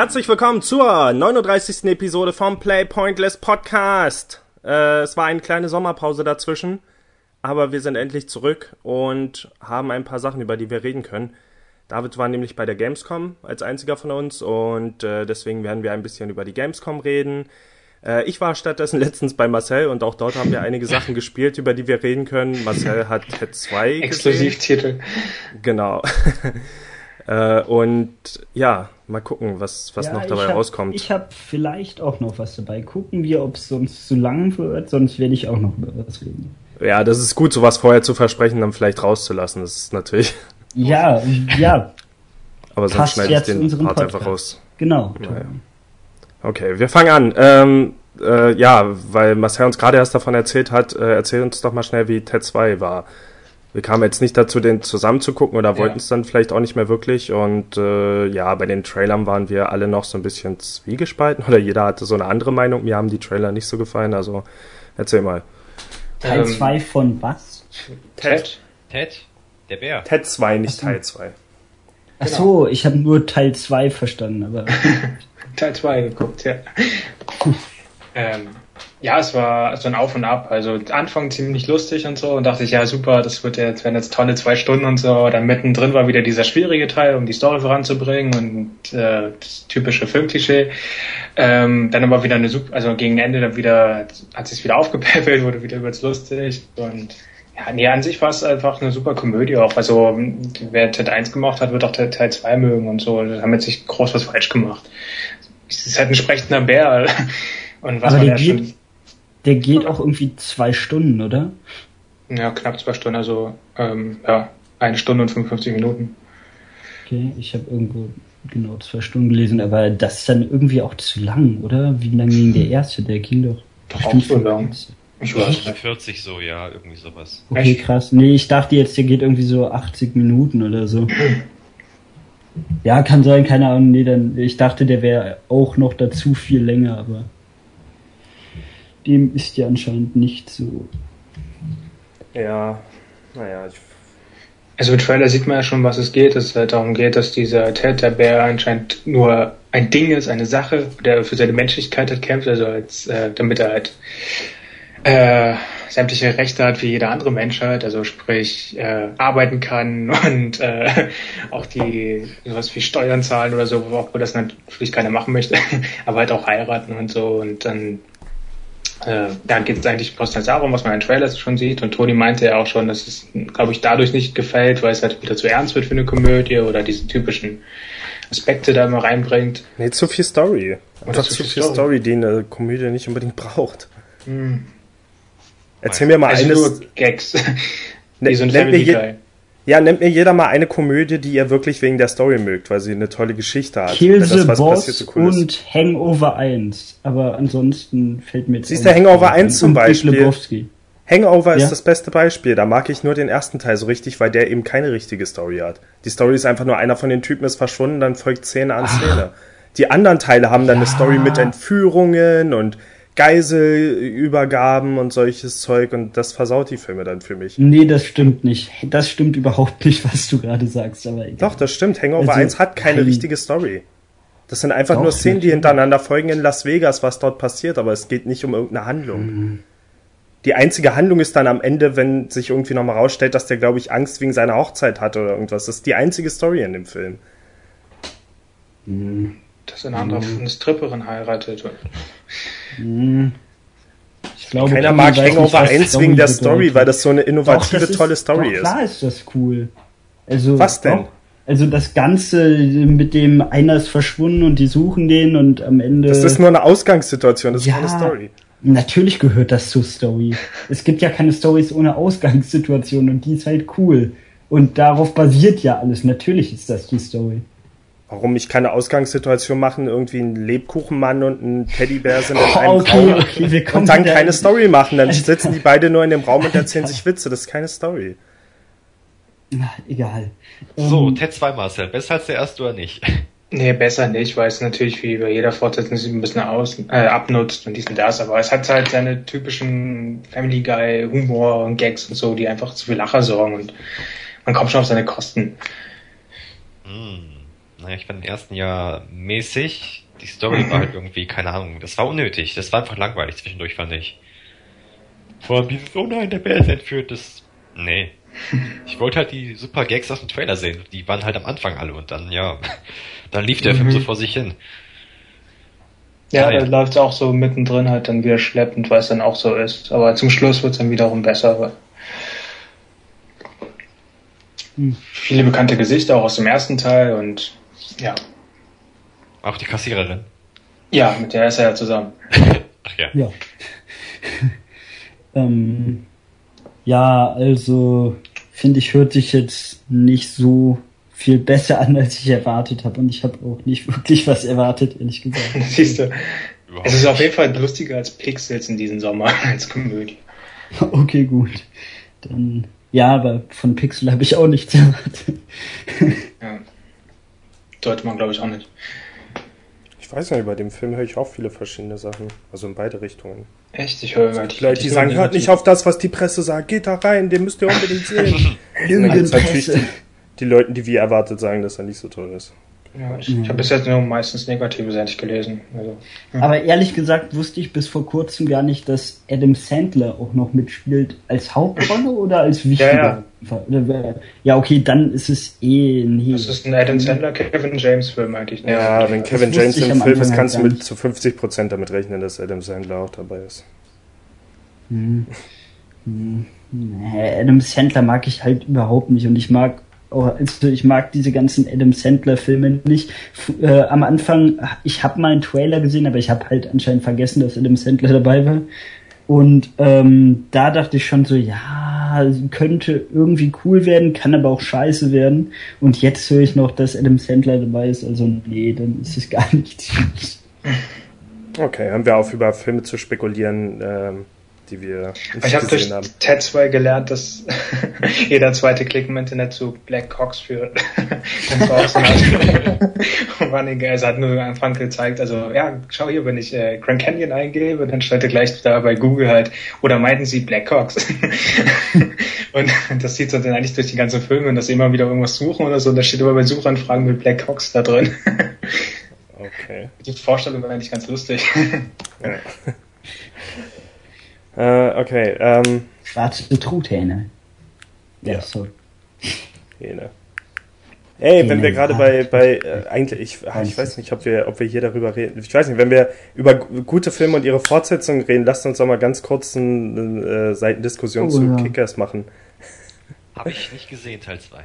Herzlich willkommen zur 39. Episode vom Play Pointless Podcast. Äh, es war eine kleine Sommerpause dazwischen, aber wir sind endlich zurück und haben ein paar Sachen, über die wir reden können. David war nämlich bei der Gamescom als einziger von uns und äh, deswegen werden wir ein bisschen über die Gamescom reden. Äh, ich war stattdessen letztens bei Marcel und auch dort haben wir einige Sachen gespielt, über die wir reden können. Marcel hat Ted 2 Exklusivtitel. Genau. äh, und ja, mal gucken, was, was Ja, noch dabei ich hab, rauskommt. Ich habe vielleicht auch noch was dabei. Gucken wir, ob es sonst zu lang wird, sonst werde ich auch noch über was reden. Ja, das ist gut, sowas vorher zu versprechen, dann vielleicht rauszulassen. Das ist natürlich. Ja, ja, Aber sonst Passt schneide ich den Part einfach Podcast. raus. genau. Naja. Okay, wir fangen an. Ähm, äh, ja, weil Marcel uns gerade erst davon erzählt hat, äh, erzähl uns doch mal schnell, wie Ted 2 war. Wir kamen jetzt nicht dazu, den zusammen zu gucken oder wollten es dann vielleicht auch nicht mehr wirklich. Und äh, ja, bei den Trailern waren wir alle noch so ein bisschen zwiegespalten oder jeder hatte so eine andere Meinung. Mir haben die Trailer nicht so gefallen, also erzähl mal. Teil Ähm, 2 von was? Ted. Ted, der Bär. Ted 2, nicht Ach so. Teil 2. Ach so, ich habe nur Teil 2 verstanden, aber Teil 2 geguckt, ja. ähm, ja, es war so ein Auf und Ab. Also Anfang ziemlich lustig und so und dachte ich, ja super, das wird jetzt, werden jetzt tolle zwei Stunden und so. Dann mittendrin war wieder dieser schwierige Teil, um die Story voranzubringen und äh, das typische Filmklischee. Ähm, dann aber wieder eine super, also gegen Ende dann wieder hat sich wieder aufgepäppelt, wurde wieder übelst lustig und ja, nee, an sich war es einfach eine super Komödie auch. Also wer Ted 1 gemacht hat, wird auch Teil 2 mögen und so. Da haben jetzt nicht groß was falsch gemacht. Es ist halt ein sprechender Bär. Und was Aber ja schon, der geht auch irgendwie zwei Stunden, oder? ja, knapp zwei Stunden, also ähm, ja, eine Stunde und 55 Minuten. Okay, ich habe irgendwo genau zwei Stunden gelesen, aber das ist dann irgendwie auch zu lang, oder? Wie lang ging der erste? Der ging doch Doch auch so lang. Ich weiß nicht. 40 so, ja, irgendwie sowas. Okay, Echt? krass. Nee, ich dachte jetzt, der geht irgendwie so 80 Minuten oder so. Ja, kann sein, keine Ahnung. Nee, dann, ich dachte, der wäre auch noch dazu viel länger, aber dem ist ja anscheinend nicht so. Ja, naja, ich, Also im Trailer sieht man ja schon, was es geht. Dass es halt darum geht, dass dieser Ted, der Bär, anscheinend nur ein Ding ist, eine Sache, der für seine Menschlichkeit hat kämpft, also als, äh, damit er halt äh, sämtliche Rechte hat wie jeder andere Mensch halt, also sprich äh, arbeiten kann und äh, auch die sowas wie Steuern zahlen oder so, obwohl das natürlich keiner machen möchte, aber halt auch heiraten und so und dann äh, dann geht es eigentlich bloß darum, was man in Trailers schon sieht. Und Toni meinte ja auch schon, dass es, glaube ich, dadurch nicht gefällt, weil es halt wieder zu ernst wird für eine Komödie oder diese typischen Aspekte da immer reinbringt. nee, zu viel Story. Einfach zu zu viel Story. Story, die eine Komödie nicht unbedingt braucht. Hm. Erzähl mir mal Also eines. nur Gags. Ne- Wie so ein nennt mir Family Guy. Ja, nennt mir jeder mal eine Komödie, die ihr wirklich wegen der Story mögt, weil sie eine tolle Geschichte hat. Kill the das, Boss passiert, so cool ist. und Hangover 1. Aber ansonsten fällt mir jetzt Siehst du, Hangover ein. 1 zum Beispiel. Hangover Ja. ist das beste Beispiel. Da mag ich nur den ersten Teil so richtig, weil der eben keine richtige Story hat. Die Story ist einfach nur einer von den Typen ist verschwunden, dann folgt Szene an Szene. Die anderen Teile haben dann eine Ja. Story mit Entführungen und Geiselübergaben und solches Zeug und das versaut die Filme dann für mich. Nee, das stimmt nicht. Das stimmt überhaupt nicht, was du gerade sagst, aber egal. Doch, das stimmt. Hangover Also, 1 hat keine kein- richtige Story. Das sind einfach Doch, nur Szenen, die hintereinander folgen in Las Vegas, was dort passiert, aber es geht nicht um irgendeine Handlung. Mhm. Die einzige Handlung ist dann am Ende, wenn sich irgendwie nochmal rausstellt, dass der, glaube ich, Angst wegen seiner Hochzeit hat oder irgendwas. Das ist die einzige Story in dem Film. Dass ein anderer eine Stripperin heiratet. Hm. Ich glaube, Keiner mag Hangover was 1 wegen der. Story, weil das so eine Doch, innovative, ist- tolle Story doch, ist. Klar ist das cool. Also, Was denn? Doch, also das Ganze mit dem einer ist verschwunden und die suchen den und am Ende. Das ist nur eine Ausgangssituation, das ist Ja. keine Story. Natürlich gehört das zur Story. Es gibt ja keine Stories ohne Ausgangssituation und die ist halt cool. Und darauf basiert ja alles. Natürlich ist das die Story. Warum ich keine Ausgangssituation machen, irgendwie ein Lebkuchenmann und ein Teddybär sind in Oh, einem okay, Raum okay, wir kommen und dann keine Story machen. Dann sitzen die beide nur in dem Raum und erzählen sich Witze. Das ist keine Story. Na, egal. So, Ähm, Ted 2 Marcel, besser als der erste oder nicht? Nee, besser nicht, weil es natürlich wie bei jeder Fortsetzung sich ein bisschen aus, äh, abnutzt und dies und das, aber es hat halt seine typischen Family Guy Humor und Gags und so, die einfach zu viel Lacher sorgen und man kommt schon auf seine Kosten. Hm. Naja, ich fand den ersten Jahr mäßig. Die Story war halt irgendwie, keine Ahnung, das war unnötig. Das war einfach langweilig zwischendurch, fand ich. Vor allem dieses, oh nein, der Bär ist entführt, das, nee. Ich wollte halt die super Gags aus dem Trailer sehen. Die waren halt am Anfang alle und dann, ja, dann lief der Mhm. Film so vor sich hin. Ja, Ah, ja. da läuft es auch so mittendrin halt dann wieder schleppend, weil es dann auch so ist. Aber zum Schluss wird es dann wiederum besser. Weil Hm. Viele bekannte Gesichter auch aus dem ersten Teil und ja. Auch die Kassiererin. Ja, mit der ist er ja zusammen. Ach ja. Ja. ähm, ja, also finde ich, hört sich jetzt nicht so viel besser an, als ich erwartet habe. Und ich habe auch nicht wirklich was erwartet, ehrlich gesagt. Siehst du. Überhaupt Es ist auf jeden Fall lustiger als Pixels in diesem Sommer als Komödie. Okay, gut. Dann, ja, aber von Pixel habe ich auch nichts erwartet. Sollte man glaube ich auch nicht. Ich weiß nicht, bei dem Film höre ich auch viele verschiedene Sachen. Also in beide Richtungen. Echt, ich höre immer Die Leute, die sagen, hört nicht auf das, was die Presse sagt, geht da rein, den müsst ihr unbedingt sehen. Gibt's natürlich Lügenpresse. die, die Leute, die wie erwartet sagen, dass er nicht so toll ist. Ja, ich ich habe bis jetzt nur meistens Negatives eigentlich gelesen. Also, Aber ehrlich gesagt wusste ich bis vor kurzem gar nicht, dass Adam Sandler auch noch mitspielt als Hauptrolle oder als wichtiger. Oder wer- ja, okay, dann ist es eh nee. das ist ein Adam Sandler, Kevin James Film eigentlich. Ne? Ja, wenn Kevin James im Film ist, halt kannst du gar mit zu 50% damit rechnen, dass Adam Sandler auch dabei ist. Hm. Hm. Nee, Adam Sandler mag ich halt überhaupt nicht und ich mag also ich mag diese ganzen Adam Sandler Filme nicht. Äh, am Anfang, ich habe mal einen Trailer gesehen, aber ich habe halt anscheinend vergessen, dass Adam Sandler dabei war. Und ähm, da dachte ich schon so, ja, könnte irgendwie cool werden, kann aber auch scheiße werden. Und jetzt höre ich noch, dass Adam Sandler dabei ist. Also nee, dann ist es gar nichts. Okay, haben wir auf über Filme zu spekulieren, ähm, die wir nicht Ich habe durch gesehen haben. TED 2 gelernt, dass jeder zweite Klick im Internet zu Black Cox führt. das war auch so eine Running Es hat nur am Anfang gezeigt, also ja, schau hier, wenn ich äh, Grand Canyon eingebe, dann stellt er gleich da bei Google halt, oder meinten sie Black Cox? und das sieht so dann eigentlich durch die ganzen Filme, dass sie immer wieder irgendwas suchen oder so, und da steht immer bei Suchanfragen mit Black Cox da drin. Okay. die Vorstellung war eigentlich ganz lustig. Äh, okay, ähm, Schwarze Truthähne. Ja, Ja. sorry. Hähne. Ey, wenn wir gerade bei, bei äh, eigentlich, ich, ah, ich weiß nicht, ob wir, ob wir hier darüber reden. Ich weiß nicht, wenn wir über gu- gute Filme und ihre Fortsetzungen reden, lasst uns doch mal ganz kurz eine äh, Seitendiskussion Oh, zu ja. Kickers machen. Habe ich nicht gesehen, Teil 2.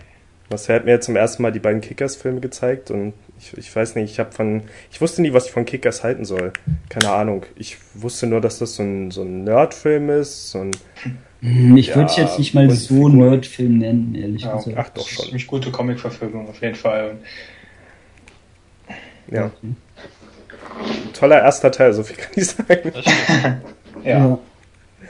Marcel hat mir zum ersten Mal die beiden Kickers-Filme gezeigt und ich, ich weiß nicht, ich habe von, ich wusste nie, was ich von Kickers halten soll. Keine Ahnung. Ich wusste nur, dass das so ein, so ein Nerd-Film ist. So ein, Hm, Ich Ja, würde es jetzt nicht mal so Figuren. Nerdfilm nennen, ehrlich Ja, gesagt. ach doch Das ist schon. ziemlich gute Comic-Verfilmung auf jeden Fall. Und Ja. Toller erster Teil, so viel kann ich sagen. Ja. Ja.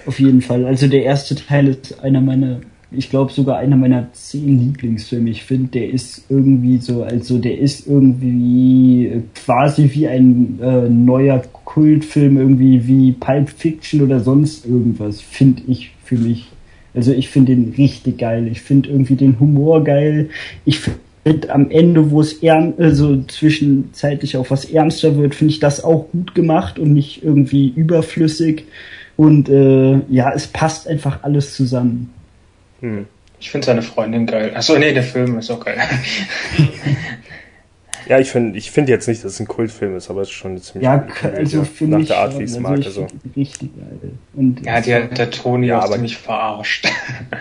Auf jeden Fall. Also der erste Teil ist einer meiner, ich glaube sogar einer meiner zehn Lieblingsfilme. Ich finde, der ist irgendwie so, also der ist irgendwie quasi wie ein äh, neuer Kultfilm, irgendwie wie Pulp Fiction oder sonst irgendwas, finde ich für mich. Also ich finde den richtig geil. Ich finde irgendwie den Humor geil. Ich finde am Ende, wo es also zwischenzeitlich auch was ernster wird, finde ich das auch gut gemacht und nicht irgendwie überflüssig. Und äh, ja, es passt einfach alles zusammen. Hm. Ich finde seine Freundin geil. Achso, nee, der Film ist auch geil. Ja, ich finde ich find jetzt nicht, dass es ein Kultfilm ist, aber es ist schon eine ziemlich Ja, also für nach mich der Art, wie ich es also mag. ich Also. find den richtig geil. Und Ja, die hat der Toni Ja, aber- ziemlich verarscht.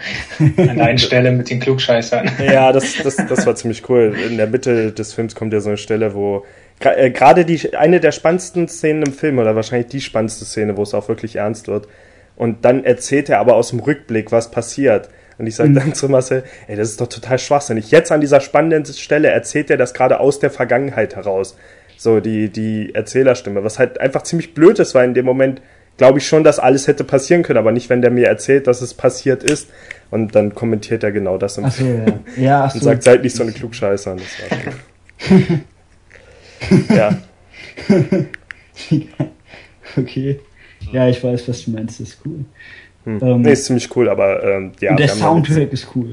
An der einen Stelle mit den Klugscheißern. Ja, das, das, das war ziemlich cool. In der Mitte des Films kommt ja so eine Stelle, wo äh, gerade die eine der spannendsten Szenen im Film oder wahrscheinlich die spannendste Szene, wo es auch wirklich ernst wird. Und dann erzählt er aber aus dem Rückblick, was passiert. Und ich sage Mhm. dann zu Marcel, ey, das ist doch total schwachsinnig. Jetzt an dieser spannenden Stelle erzählt er das gerade aus der Vergangenheit heraus. So, die, die Erzählerstimme, was halt einfach ziemlich blöd ist, weil in dem Moment glaube ich schon, dass alles hätte passieren können, aber nicht, wenn der mir erzählt, dass es passiert ist. Und dann kommentiert er genau das im Ach so, ja. ja ach und sagt, seid nicht so eine Klugscheißer. Und das war okay. ja, okay. Ja, ich weiß, was du meinst, das ist cool. Hm. Ähm, nee, ist ziemlich cool, aber ähm, ja, und der wir haben dann Soundtrack ist cool.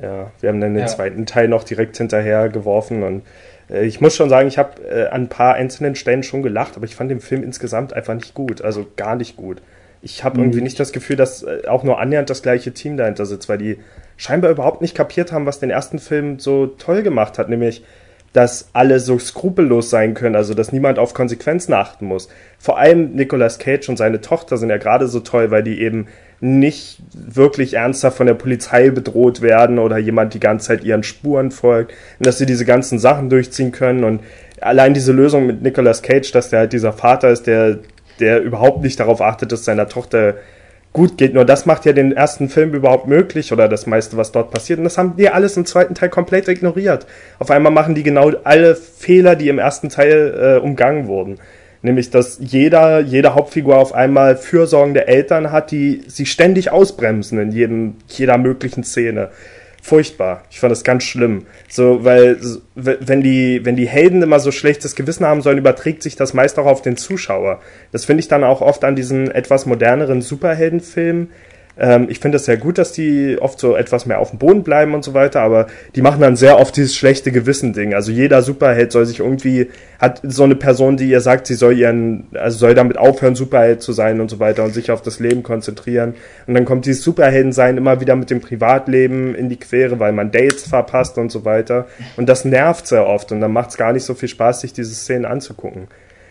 ja, wir haben dann den Ja. zweiten Teil noch direkt hinterher geworfen und Äh, ich muss schon sagen, ich habe äh, an ein paar einzelnen Stellen schon gelacht, aber ich fand den Film insgesamt einfach nicht gut. Also gar nicht gut. Ich habe mhm. irgendwie nicht das Gefühl, dass äh, auch nur annähernd das gleiche Team dahinter sitzt, weil die scheinbar überhaupt nicht kapiert haben, was den ersten Film so toll gemacht hat, nämlich dass alle so skrupellos sein können, also dass niemand auf Konsequenzen achten muss. Vor allem Nicolas Cage und seine Tochter sind ja gerade so toll, weil die eben nicht wirklich ernsthaft von der Polizei bedroht werden oder jemand die ganze Zeit ihren Spuren folgt und dass sie diese ganzen Sachen durchziehen können und allein diese Lösung mit Nicolas Cage, dass der halt dieser Vater ist, der der überhaupt nicht darauf achtet, dass seiner Tochter gut geht. Nur das macht ja den ersten Film überhaupt möglich oder das meiste, was dort passiert. Und das haben die alles im zweiten Teil komplett ignoriert. Auf einmal machen die genau alle Fehler, die im ersten Teil äh, umgangen wurden. Nämlich, dass jeder, jede Hauptfigur auf einmal fürsorgende Eltern hat, die sie ständig ausbremsen in jedem, jeder möglichen Szene furchtbar. Ich fand das ganz schlimm. So, weil wenn die, wenn die Helden immer so schlechtes Gewissen haben sollen, überträgt sich das meist auch auf den Zuschauer. Das finde ich dann auch oft an diesen etwas moderneren Superheldenfilmen, ähm, ich finde es sehr gut, dass die oft so etwas mehr auf dem Boden bleiben und so weiter, aber die machen dann sehr oft dieses schlechte Gewissen-Ding. Also jeder Superheld soll sich irgendwie, hat so eine Person, die ihr sagt, sie soll ihren, also soll damit aufhören, Superheld zu sein und so weiter und sich auf das Leben konzentrieren. Und dann kommt dieses Superheldensein immer wieder mit dem Privatleben in die Quere, weil man Dates verpasst und so weiter. Und das nervt sehr oft und dann macht es gar nicht so viel Spaß, sich diese Szenen anzugucken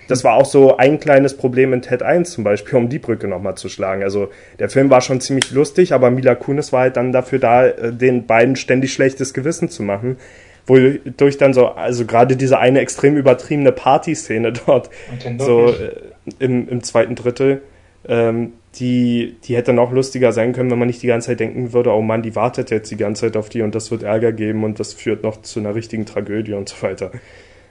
das war auch so ein kleines Problem in Ted 1 zum Beispiel, um die Brücke nochmal zu schlagen. Also der Film war schon ziemlich lustig, aber Mila Kunis war halt dann dafür da, äh, den beiden ständig schlechtes Gewissen zu machen. Wodurch dann so, also gerade diese eine extrem übertriebene Partyszene dort, so äh, im, im zweiten Drittel, ähm, die, die hätte noch lustiger sein können, wenn man nicht die ganze Zeit denken würde, oh Mann, die wartet jetzt die ganze Zeit auf die und das wird Ärger geben und das führt noch zu einer richtigen Tragödie und so weiter.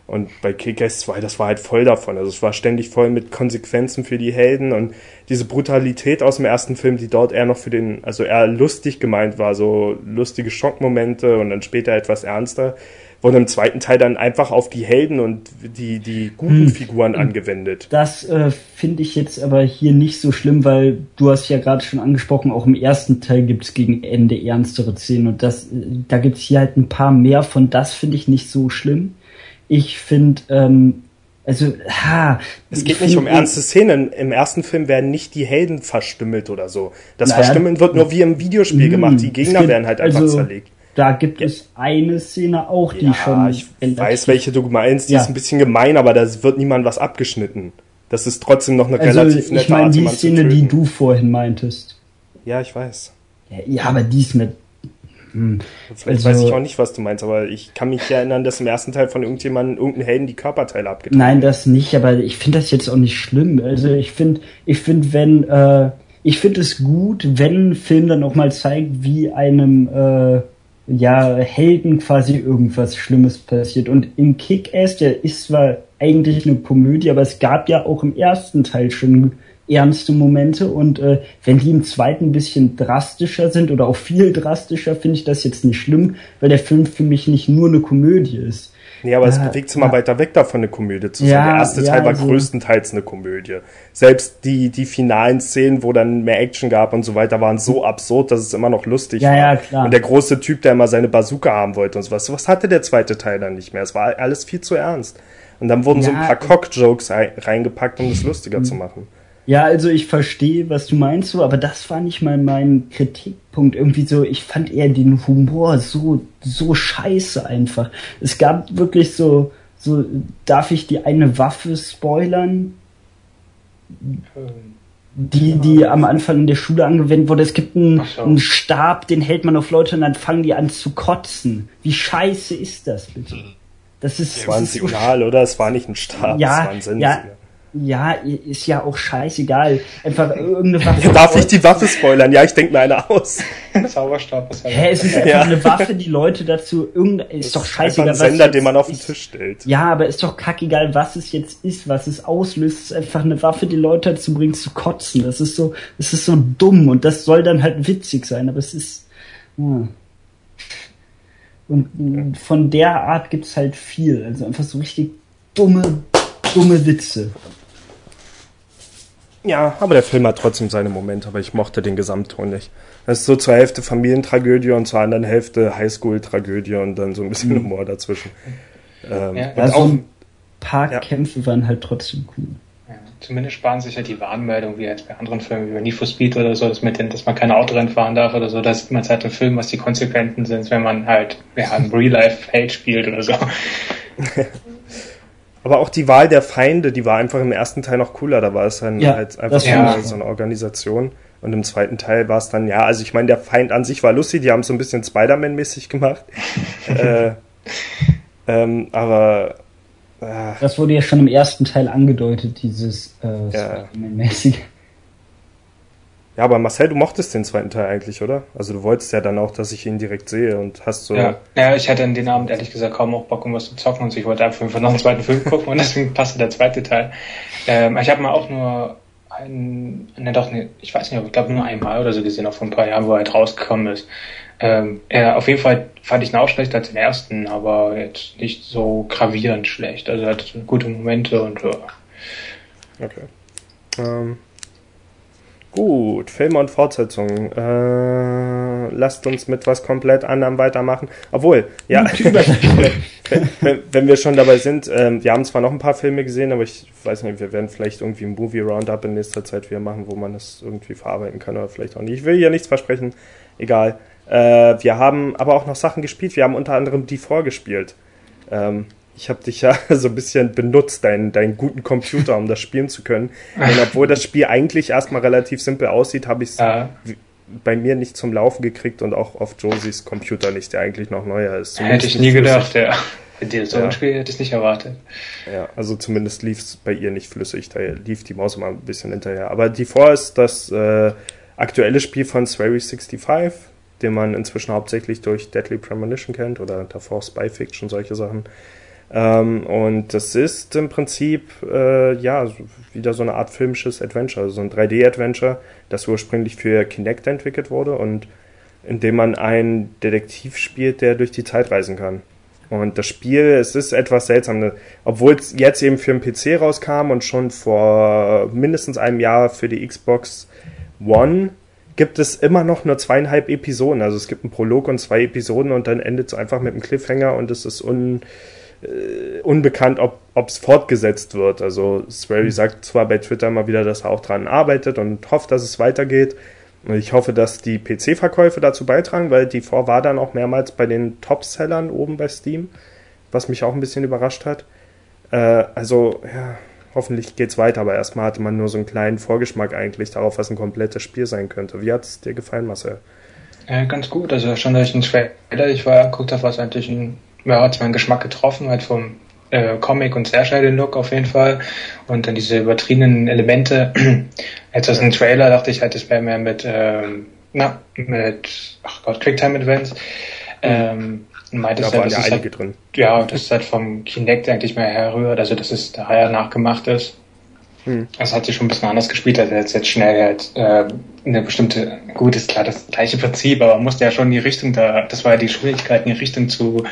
Und bei Kick-Ass 2, das war halt voll davon. Also es war ständig voll mit Konsequenzen für die Helden und diese Brutalität aus dem ersten Film, die dort eher noch für den, also eher lustig gemeint war, so lustige Schockmomente und dann später etwas ernster, wurde im zweiten Teil dann einfach auf die Helden und die, die guten hm. Figuren angewendet. Das äh, finde ich jetzt aber hier nicht so schlimm, weil du hast ja gerade schon angesprochen, auch im ersten Teil gibt es gegen Ende ernstere Szenen und das, äh, da gibt es hier halt ein paar mehr von, das finde ich nicht so schlimm. Ich finde, ähm, also, ha. Es geht nicht um ernste Szenen. Im ersten Film werden nicht die Helden verstümmelt oder so. Das naja, Verstümmeln wird nur wie im Videospiel mh, gemacht. Die Gegner gibt, werden halt einfach also, zerlegt. Da gibt es eine Szene auch, die ja, schon. Ich weiß, welche du meinst. Die ja. ist ein bisschen gemein, aber da wird niemand was abgeschnitten. Das ist trotzdem noch eine also, relativ nette Ich meine die Szene, die du vorhin meintest. Ja, ich weiß. Ja, ja aber die ist mit hm. Vielleicht also, weiß ich auch nicht, was du meinst, aber ich kann mich erinnern, dass im ersten Teil von irgendjemandem irgendein Helden die Körperteile abgetan Nein, das nicht, aber ich finde das jetzt auch nicht schlimm. Also ich finde, ich finde, wenn, äh, ich finde es gut, wenn ein Film dann auch mal zeigt, wie einem, äh, ja, Helden quasi irgendwas Schlimmes passiert. Und in Kick-Ass, der ist zwar eigentlich eine Komödie, aber es gab ja auch im ersten Teil schon ernste Momente und äh, wenn die im zweiten ein bisschen drastischer sind oder auch viel drastischer, finde ich das jetzt nicht schlimm, weil der Film für mich nicht nur eine Komödie ist. Nee, aber ja, es bewegt sich mal weiter weg davon, eine Komödie zu sein. Ja, der erste Teil war also, größtenteils eine Komödie. Selbst die, die finalen Szenen, wo dann mehr Action gab und so weiter, waren so absurd, dass es immer noch lustig ja, war. Ja, klar. Und der große Typ, der immer seine Bazooka haben wollte und sowas, sowas hatte der zweite Teil dann nicht mehr. Es war alles viel zu ernst. Und dann wurden so ein paar Cock-Jokes reingepackt, um es lustiger zu machen. Ja, also ich verstehe, was du meinst, so, aber das war nicht mal mein Kritikpunkt. Irgendwie so, ich fand eher den Humor so, so scheiße einfach. Es gab wirklich so, so, darf ich die eine Waffe spoilern? Die, die am Anfang in der Schule angewendet wurde. Es gibt einen, so. einen Stab, den hält man auf Leute und dann fangen die an zu kotzen. Wie scheiße ist das bitte? Das ist. Das war ein Signal, oder? Es war nicht ein Stab, ja, es war ein Sensignal. Ja, ja, ist ja auch scheißegal. Einfach irgendeine Waffe. Darf ich die Waffe spoilern? Ja, ich denke mir eine aus. Zauberstab ist ja. Hä, es ist einfach ja. eine Waffe, die Leute dazu irgendein, ist, ist doch scheißegal. Ein Sender, was den man auf den Tisch stellt. Ja, aber ist doch kackegal, was es jetzt ist, was es auslöst. Es ist einfach eine Waffe, die Leute dazu bringt zu kotzen. Das ist so, das ist so dumm und das soll dann halt witzig sein, aber es ist, ja. Und von der Art gibt's halt viel. Also einfach so richtig dumme, dumme Witze. Ja, aber der Film hat trotzdem seine Momente, aber ich mochte den Gesamtton nicht. Das ist so zur Hälfte Familientragödie und zur anderen Hälfte Highschool-Tragödie und dann so ein bisschen mhm. Humor dazwischen. Ähm, ja, also auch, ein paar ja. Kämpfe waren halt trotzdem cool. Ja, zumindest sparen sich ja die Warnmeldung, wie jetzt bei anderen Filmen, wie bei Need for Speed oder so, dass, mit den, dass man keine Autorennen fahren darf oder so. Da sieht man halt im Film, was die Konsequenzen sind, wenn man halt ja, ein Real-Life-Hate spielt oder so. Aber auch die Wahl der Feinde, die war einfach im ersten Teil noch cooler. Da war es dann ja, halt einfach so, ja. so eine Organisation. Und im zweiten Teil war es dann, ja, also ich meine, der Feind an sich war lustig, die haben es so ein bisschen Spider-Man-mäßig gemacht. äh, ähm, aber. Äh, das wurde ja schon im ersten Teil angedeutet, dieses äh. Spider-Man-mäßige. Ja, aber Marcel, du mochtest den zweiten Teil eigentlich, oder? Also du wolltest ja dann auch, dass ich ihn direkt sehe und hast so. Ja, ja ich hatte an den Abend ehrlich gesagt kaum auch Bock, um was zu zocken und so. ich wollte einfach noch einen zweiten Film gucken und deswegen passte der zweite Teil. Ähm, ich habe mal auch nur einen, ne doch, ne, ich weiß nicht, ich glaube nur einmal oder so gesehen, auch vor ein paar Jahren, wo er halt rausgekommen ist. Ähm, ja, auf jeden Fall fand ich ihn auch schlechter als den ersten, aber jetzt nicht so gravierend schlecht. Also er hat gute Momente und ja. Okay. Ähm, Gut, Filme und Fortsetzungen. Äh, lasst uns mit was komplett anderem weitermachen. Obwohl, ja, wenn, wenn, wir schon dabei sind, äh, wir haben zwar noch ein paar Filme gesehen, aber ich weiß nicht, wir werden vielleicht irgendwie ein Movie Roundup in nächster Zeit wieder machen, wo man das irgendwie verarbeiten kann oder vielleicht auch nicht. Ich will hier nichts versprechen, egal. Äh, wir haben aber auch noch Sachen gespielt. Wir haben unter anderem die vorgespielt. Ähm, ich habe dich ja so ein bisschen benutzt, deinen, deinen guten Computer, um das spielen zu können. Und obwohl das Spiel eigentlich erstmal relativ simpel aussieht, habe ich es ja. bei mir nicht zum Laufen gekriegt und auch auf Josies Computer nicht, der eigentlich noch neuer ist. Hätte ich nie gedacht, ja. Dir so ein Spiel hätte ich nicht erwartet. Ja, also zumindest lief es bei ihr nicht flüssig, da lief die Maus immer ein bisschen hinterher. Aber die Vor ist das äh, aktuelle Spiel von Swery 65, den man inzwischen hauptsächlich durch Deadly Premonition kennt oder davor Spy Fiction, solche Sachen. Ähm, und das ist im Prinzip äh, ja wieder so eine Art filmisches Adventure, also so ein 3D-Adventure, das ursprünglich für Kinect entwickelt wurde und in dem man einen Detektiv spielt, der durch die Zeit reisen kann. Und das Spiel, es ist etwas seltsam, obwohl es jetzt eben für den PC rauskam und schon vor mindestens einem Jahr für die Xbox One, gibt es immer noch nur zweieinhalb Episoden. Also es gibt einen Prolog und zwei Episoden und dann endet es einfach mit einem Cliffhanger und es ist un, äh, unbekannt, ob es fortgesetzt wird. Also Swery mhm. sagt zwar bei Twitter mal wieder, dass er auch dran arbeitet und hofft, dass es weitergeht. Und ich hoffe, dass die PC-Verkäufe dazu beitragen, weil die vor war dann auch mehrmals bei den Top-Sellern oben bei Steam, was mich auch ein bisschen überrascht hat. Äh, also, ja, hoffentlich geht's weiter, aber erstmal hatte man nur so einen kleinen Vorgeschmack eigentlich darauf, was ein komplettes Spiel sein könnte. Wie hat's dir gefallen, Marcel? Ja, ganz gut. Also schon durch den Trailer, ich war geguckt habe, was eigentlich ein ja, hat meinen Geschmack getroffen, halt vom äh, Comic und sehr schnell den Look auf jeden Fall. Und dann diese übertriebenen Elemente. Jetzt aus dem Trailer dachte ich halt, das wäre mehr mit, ähm, na, mit, ach Gott, Quicktime Events. Ähm, meinte da waren halt, ja einige halt, drin. Ja, das ist halt vom Kinect eigentlich mehr herrührt, also dass es daher nachgemacht ist. Hm. Das hat sich schon ein bisschen anders gespielt, als jetzt, jetzt schnell halt äh, eine bestimmte, gut, ist klar das gleiche Prinzip, aber man musste ja schon die Richtung da, das war ja die Schwierigkeit, in die Richtung zu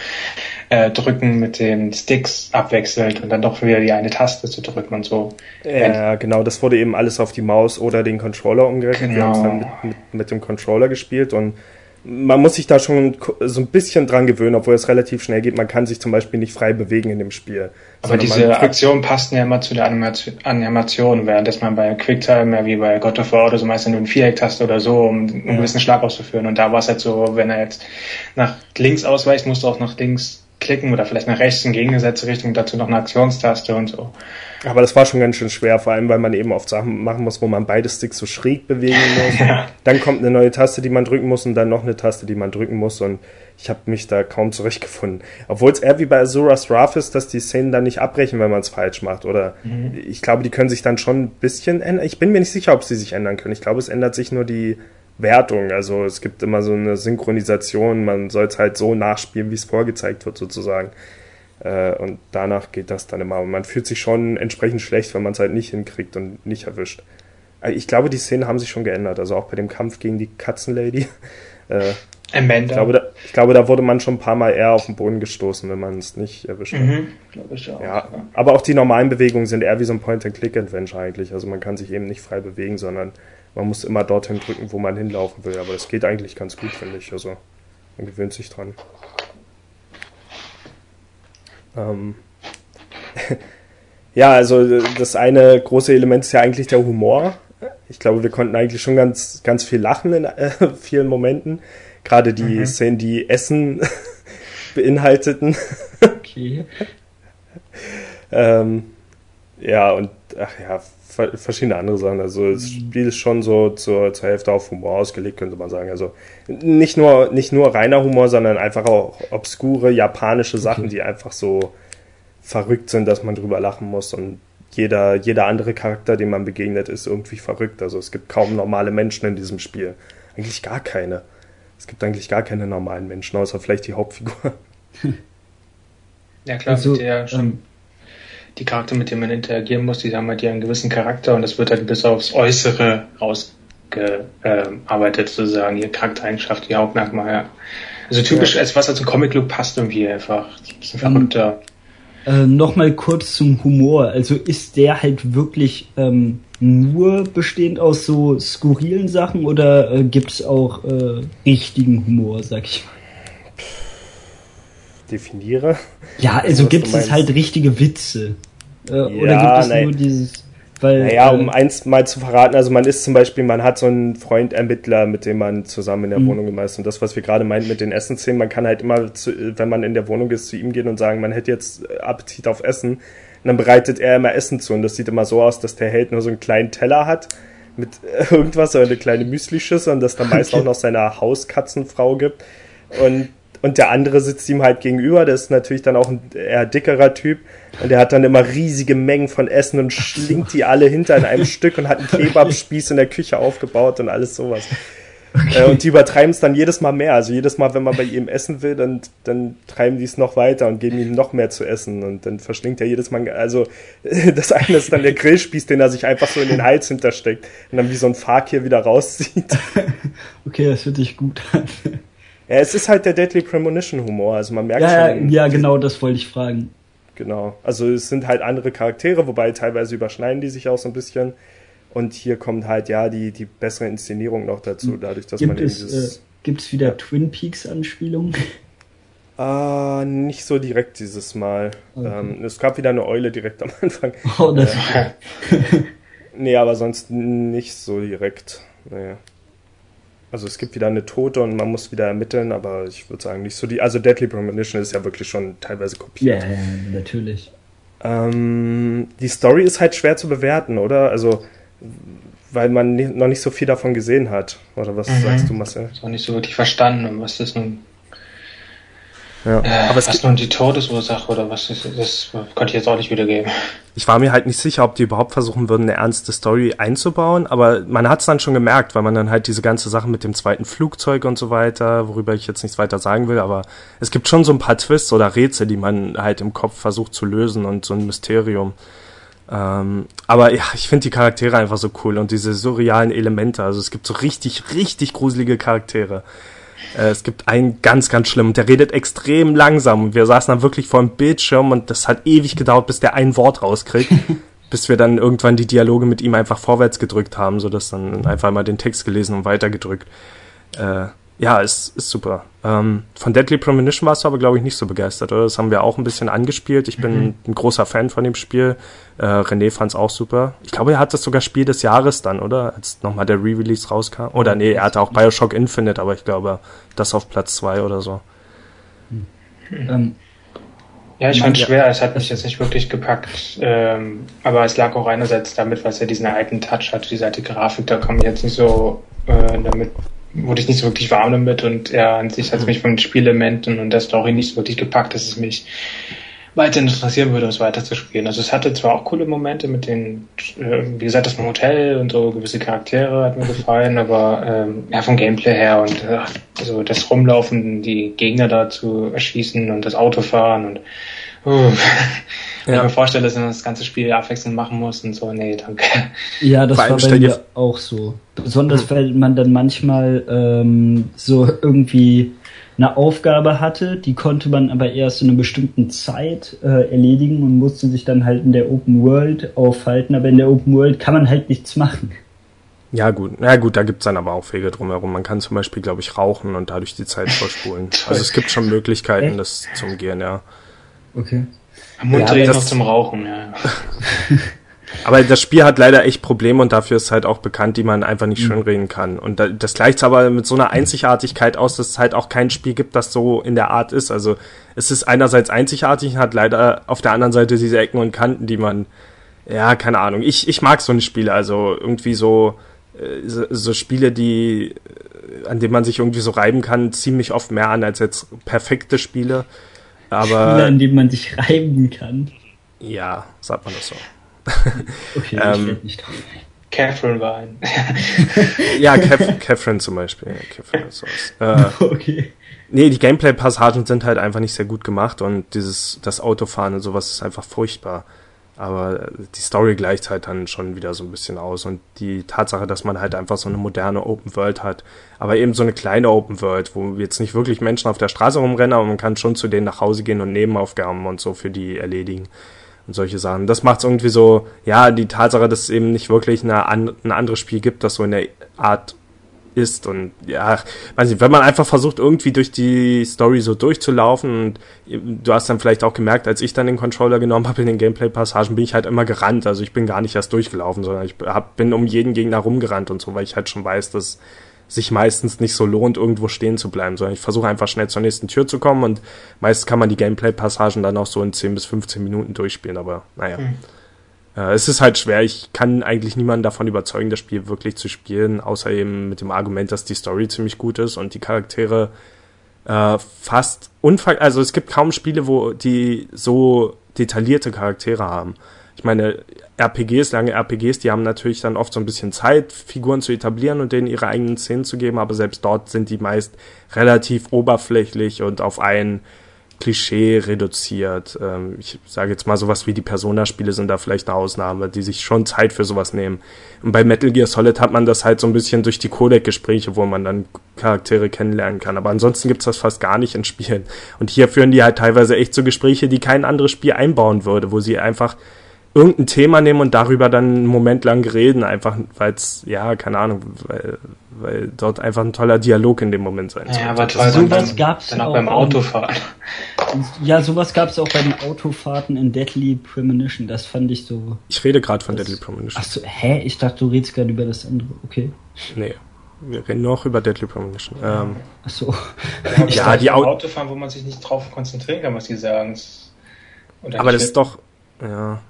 äh, drücken mit den Sticks abwechselnd und dann doch wieder die eine Taste zu drücken und so. Ja, genau, das wurde eben alles auf die Maus oder den Controller umgerechnet. Genau. Wir haben es dann mit, mit, mit dem Controller gespielt und man muss sich da schon so ein bisschen dran gewöhnen, obwohl es relativ schnell geht. Man kann sich zum Beispiel nicht frei bewegen in dem Spiel. Aber diese Aktionen passten ja immer zu der Animation, während man bei Quicktime, ja wie bei God of War oder so, meistens nur ein Viereck-Taste oder so, um einen ja. gewissen Schlag auszuführen. Und da war es halt so, wenn er jetzt nach links ausweicht, musst du auch nach links klicken oder vielleicht nach rechts in gegengesetzte Richtung, dazu noch eine Aktionstaste und so. Aber das war schon ganz schön schwer, vor allem weil man eben oft Sachen machen muss, wo man beide Sticks so schräg bewegen muss. ja. Dann kommt eine neue Taste, die man drücken muss und dann noch eine Taste, die man drücken muss und ich habe mich da kaum zurechtgefunden. Obwohl es eher wie bei Azura's Wrath ist, dass die Szenen dann nicht abbrechen, wenn man es falsch macht. Oder mhm. ich glaube, die können sich dann schon ein bisschen ändern. Ich bin mir nicht sicher, ob sie sich ändern können. Ich glaube, es ändert sich nur die Wertung. Also es gibt immer so eine Synchronisation, man soll es halt so nachspielen, wie es vorgezeigt wird, sozusagen. Äh, und danach geht das dann immer. Und man fühlt sich schon entsprechend schlecht, wenn man es halt nicht hinkriegt und nicht erwischt. Äh, ich glaube, die Szenen haben sich schon geändert. Also auch bei dem Kampf gegen die Katzenlady. Äh, Amanda. Ich glaube, da, ich glaube, da wurde man schon ein paar Mal eher auf den Boden gestoßen, wenn man es nicht erwischt hat. Mhm, glaube ich auch. Ja, aber auch die normalen Bewegungen sind eher wie so ein Point-and-Click-Adventure eigentlich. Also man kann sich eben nicht frei bewegen, sondern man muss immer dorthin drücken, wo man hinlaufen will. Aber das geht eigentlich ganz gut, finde ich. Also man gewöhnt sich dran. Ähm, ja, also das eine große Element ist ja eigentlich der Humor. Ich glaube, wir konnten eigentlich schon ganz, ganz viel lachen in äh, vielen Momenten. Gerade die mhm. Szenen, die Essen beinhalteten. Okay. ähm, ja, und ach ja, verschiedene andere Sachen. Also das mhm. Spiel ist schon so zur, zur Hälfte auf Humor ausgelegt, könnte man sagen. Also nicht nur, nicht nur reiner Humor, sondern einfach auch obskure japanische Sachen, okay. die einfach so verrückt sind, dass man drüber lachen muss. Und jeder, jeder andere Charakter, dem man begegnet, ist irgendwie verrückt. Also es gibt kaum normale Menschen in diesem Spiel. Eigentlich gar keine. Es gibt eigentlich gar keine normalen Menschen, außer vielleicht die Hauptfigur. Ja klar, also, der, ähm, die Charakter, mit denen man interagieren muss, die haben halt ja einen gewissen Charakter und das wird halt bis aufs Äußere rausgearbeitet, sozusagen, ihr Charaktereigenschaft, die Hauptmerkmale. Also typisch, ja. als was als ein Comic-Look passt irgendwie einfach. Ein bisschen verrückter. Ähm, äh, Nochmal kurz zum Humor. Also ist der halt wirklich ähm, nur bestehend aus so skurrilen Sachen oder äh, gibt es auch äh, richtigen Humor, sag ich mal? Definiere. Ja, also gibt es halt richtige Witze. Äh, ja, oder gibt es nein. nur dieses. Weil, naja, um äh, eins mal zu verraten, also man ist zum Beispiel, man hat so einen Freund Ermittler, mit dem man zusammen in der mhm. Wohnung ist. Und das, was wir gerade meinten mit den Essensszenen, man kann halt immer, zu, wenn man in der Wohnung ist, zu ihm gehen und sagen, man hätte jetzt Appetit auf Essen. Und dann bereitet er immer Essen zu. Und das sieht immer so aus, dass der Held nur so einen kleinen Teller hat mit irgendwas oder eine kleine Müslischüssel und das dann meist okay. auch noch seiner Hauskatzenfrau gibt. Und und der andere sitzt ihm halt gegenüber, der ist natürlich dann auch ein eher dickerer Typ. Und der hat dann immer riesige Mengen von Essen und schlingt die alle hinter in einem Stück und hat einen Kebabspieß in der Küche aufgebaut und alles sowas. Okay. Äh, und die übertreiben es dann jedes Mal mehr. Also jedes Mal, wenn man bei ihm essen will, dann, dann treiben die es noch weiter und geben ihm noch mehr zu essen. Und dann verschlingt er jedes Mal. Also das eine ist dann der Grillspieß, den er sich einfach so in den Hals hintersteckt und dann wie so ein Fakir wieder rauszieht. Okay, das hört sich gut an. Ja, es ist halt der Deadly Premonition Humor, also man merkt ja, schon. Ja, genau, das wollte ich fragen. Genau, also es sind halt andere Charaktere, wobei teilweise überschneiden die sich auch so ein bisschen. Und hier kommt halt ja die, die bessere Inszenierung noch dazu, hm. dadurch, dass Gibt man es, dieses. Äh, Gibt es wieder ja. Twin Peaks Anspielungen? Ah, nicht so direkt dieses Mal. Okay. Ähm, es gab wieder eine Eule direkt am Anfang. Oh, das äh, nee, aber sonst nicht so direkt. Nee. Also es gibt wieder eine Tote und man muss wieder ermitteln, aber ich würde sagen, nicht so die. Also Deadly Premonition ist ja wirklich schon teilweise kopiert. Ja, yeah, natürlich. Ähm, die Story ist halt schwer zu bewerten, oder? Also, weil man noch nicht so viel davon gesehen hat. Oder was mhm. sagst du, Marcel? Ich habe nicht so wirklich verstanden, was das nun ja. Äh, aber es was nun die Todesursache oder was ist das? Konnte ich jetzt auch nicht wiedergeben. Ich war mir halt nicht sicher, ob die überhaupt versuchen würden, eine ernste Story einzubauen, aber man hat es dann schon gemerkt, weil man dann halt diese ganze Sache mit dem zweiten Flugzeug und so weiter, worüber ich jetzt nichts weiter sagen will, aber es gibt schon so ein paar Twists oder Rätsel, die man halt im Kopf versucht zu lösen und so ein Mysterium. Ähm, aber ja, ich finde die Charaktere einfach so cool und diese surrealen Elemente. Also es gibt so richtig, richtig gruselige Charaktere. Äh, es gibt einen ganz, ganz schlimm, der redet extrem langsam. Wir saßen dann wirklich vor dem Bildschirm und das hat ewig gedauert, bis der ein Wort rauskriegt. bis wir dann irgendwann die Dialoge mit ihm einfach vorwärts gedrückt haben, so dass dann einfach mal den Text gelesen und weitergedrückt. Äh, ja, ist, ist super. Ähm, von Deadly Premonition warst du aber, glaube ich, nicht so begeistert, oder? Das haben wir auch ein bisschen angespielt. Ich bin mhm. ein großer Fan von dem Spiel. Äh, René fand es auch super. Ich glaube, er hat das sogar Spiel des Jahres dann, oder? Als nochmal der Re-Release rauskam. Oder nee, er hatte auch Bioshock Infinite, aber ich glaube, das auf Platz zwei oder so. Mhm. Ähm, ja, ich fand es schwer, es hat mich jetzt nicht wirklich gepackt, ähm, aber es lag auch einerseits damit, was er diesen alten Touch hat, diese alte Grafik, da kam ich jetzt nicht so äh, damit wurde ich nicht so wirklich warm damit und er an sich hat mhm. mich von den Spielelementen und der Story nicht so wirklich gepackt, dass es mich weiter interessieren würde, es weiter zu spielen. Also es hatte zwar auch coole Momente mit den, äh, wie gesagt, das Hotel und so gewisse Charaktere hat mir gefallen, aber ähm, ja vom Gameplay her und äh, also das Rumlaufen, die Gegner da zu erschießen und das Autofahren und uh, ja. ich mir vorstelle, dass man das ganze Spiel abwechselnd machen muss und so, nee, danke. Ja, das war bei mir auch so. Besonders, mhm. weil man dann manchmal ähm, so irgendwie eine Aufgabe hatte, die konnte man aber erst in einer bestimmten Zeit äh, erledigen und musste sich dann halt in der Open World aufhalten, aber in der Open World kann man halt nichts machen. Ja gut, ja gut, da gibt's dann aber auch Wege drumherum. Man kann zum Beispiel, glaube ich, rauchen und dadurch die Zeit vorspulen. also es gibt schon Möglichkeiten, Echt? das zu umgehen, ja. Okay. Mund Ja, noch zum Rauchen, ja. Aber das Spiel hat leider echt Probleme und dafür ist halt auch bekannt, die man einfach nicht schönreden kann. Und da, das gleicht aber mit so einer Einzigartigkeit aus, dass es halt auch kein Spiel gibt, das so in der Art ist. Also es ist einerseits einzigartig und hat leider auf der anderen Seite diese Ecken und Kanten, die man, ja, keine Ahnung. Ich, ich mag so eine Spiele, also irgendwie so, äh, so, so Spiele, die, äh, an denen man sich irgendwie so reiben kann, ziemlich oft mehr an als jetzt perfekte Spiele. Aber Spiele, an denen man sich reiben kann. ja, sagt man das so. Okay, Ähm, ich werde nicht drauf. Catherine war ein. Ja, Cath Catherine zum Beispiel. Catherine ist sowas. Äh, Okay. nee, die Gameplay-Passagen sind halt einfach nicht sehr gut gemacht und dieses, das Autofahren und sowas ist einfach furchtbar. Aber die Story gleicht halt dann schon wieder so ein bisschen aus und die Tatsache, dass man halt einfach so eine moderne Open World hat, aber eben so eine kleine Open World, wo jetzt nicht wirklich Menschen auf der Straße rumrennen, aber man kann schon zu denen nach Hause gehen und Nebenaufgaben und so für die erledigen und solche Sachen. Das macht es irgendwie so, ja, die Tatsache, dass es eben nicht wirklich eine, ein anderes Spiel gibt, das so in der Art ist und ja, weiß nicht, wenn man einfach versucht, irgendwie durch die Story so durchzulaufen und du hast dann vielleicht auch gemerkt, als ich dann den Controller genommen habe in den Gameplay-Passagen, bin ich halt immer gerannt, also ich bin gar nicht erst durchgelaufen, sondern ich hab, bin um jeden Gegner rumgerannt und so, weil ich halt schon weiß, dass sich meistens nicht so lohnt, irgendwo stehen zu bleiben, sondern ich versuche einfach schnell zur nächsten Tür zu kommen und meistens kann man die Gameplay-Passagen dann auch so in 10 bis 15 Minuten durchspielen, aber naja. Äh, es ist halt schwer, ich kann eigentlich niemanden davon überzeugen, das Spiel wirklich zu spielen, außer eben mit dem Argument, dass die Story ziemlich gut ist und die Charaktere äh, fast unver... Also es gibt kaum Spiele, wo die so detaillierte Charaktere haben. Ich meine, RPGs, lange RPGs, die haben natürlich dann oft so ein bisschen Zeit, Figuren zu etablieren und denen ihre eigenen Szenen zu geben, aber selbst dort sind die meist relativ oberflächlich und auf ein Klischee reduziert. Ähm, ich sage jetzt mal sowas wie die Persona-Spiele sind da vielleicht eine Ausnahme, die sich schon Zeit für sowas nehmen. Und bei Metal Gear Solid hat man das halt so ein bisschen durch die Codec-Gespräche, wo man dann Charaktere kennenlernen kann. Aber ansonsten gibt's das fast gar nicht in Spielen. Und hier führen die halt teilweise echt so Gespräche, die kein anderes Spiel einbauen würde, wo sie einfach irgendein Thema nehmen und darüber dann einen Moment lang reden, einfach weil es, ja, keine Ahnung, weil, weil dort einfach ein toller Dialog in dem Moment sein Ja, sollte. aber toll, So dann, was dann, gab's dann auch auch beim Autofahren. Ja, sowas gab es auch bei den Autofahrten in Deadly Premonition. Das fand ich so. Ich rede gerade von Deadly Premonition. Achso, hä? Ich dachte, du redest gerade über das andere. Okay. Nee, wir reden noch über Deadly Premonition. Ähm, Achso. Ja, die Au Au- Autofahren, wo man sich nicht drauf konzentrieren kann, was die sagen. Das- aber das ist doch, ja,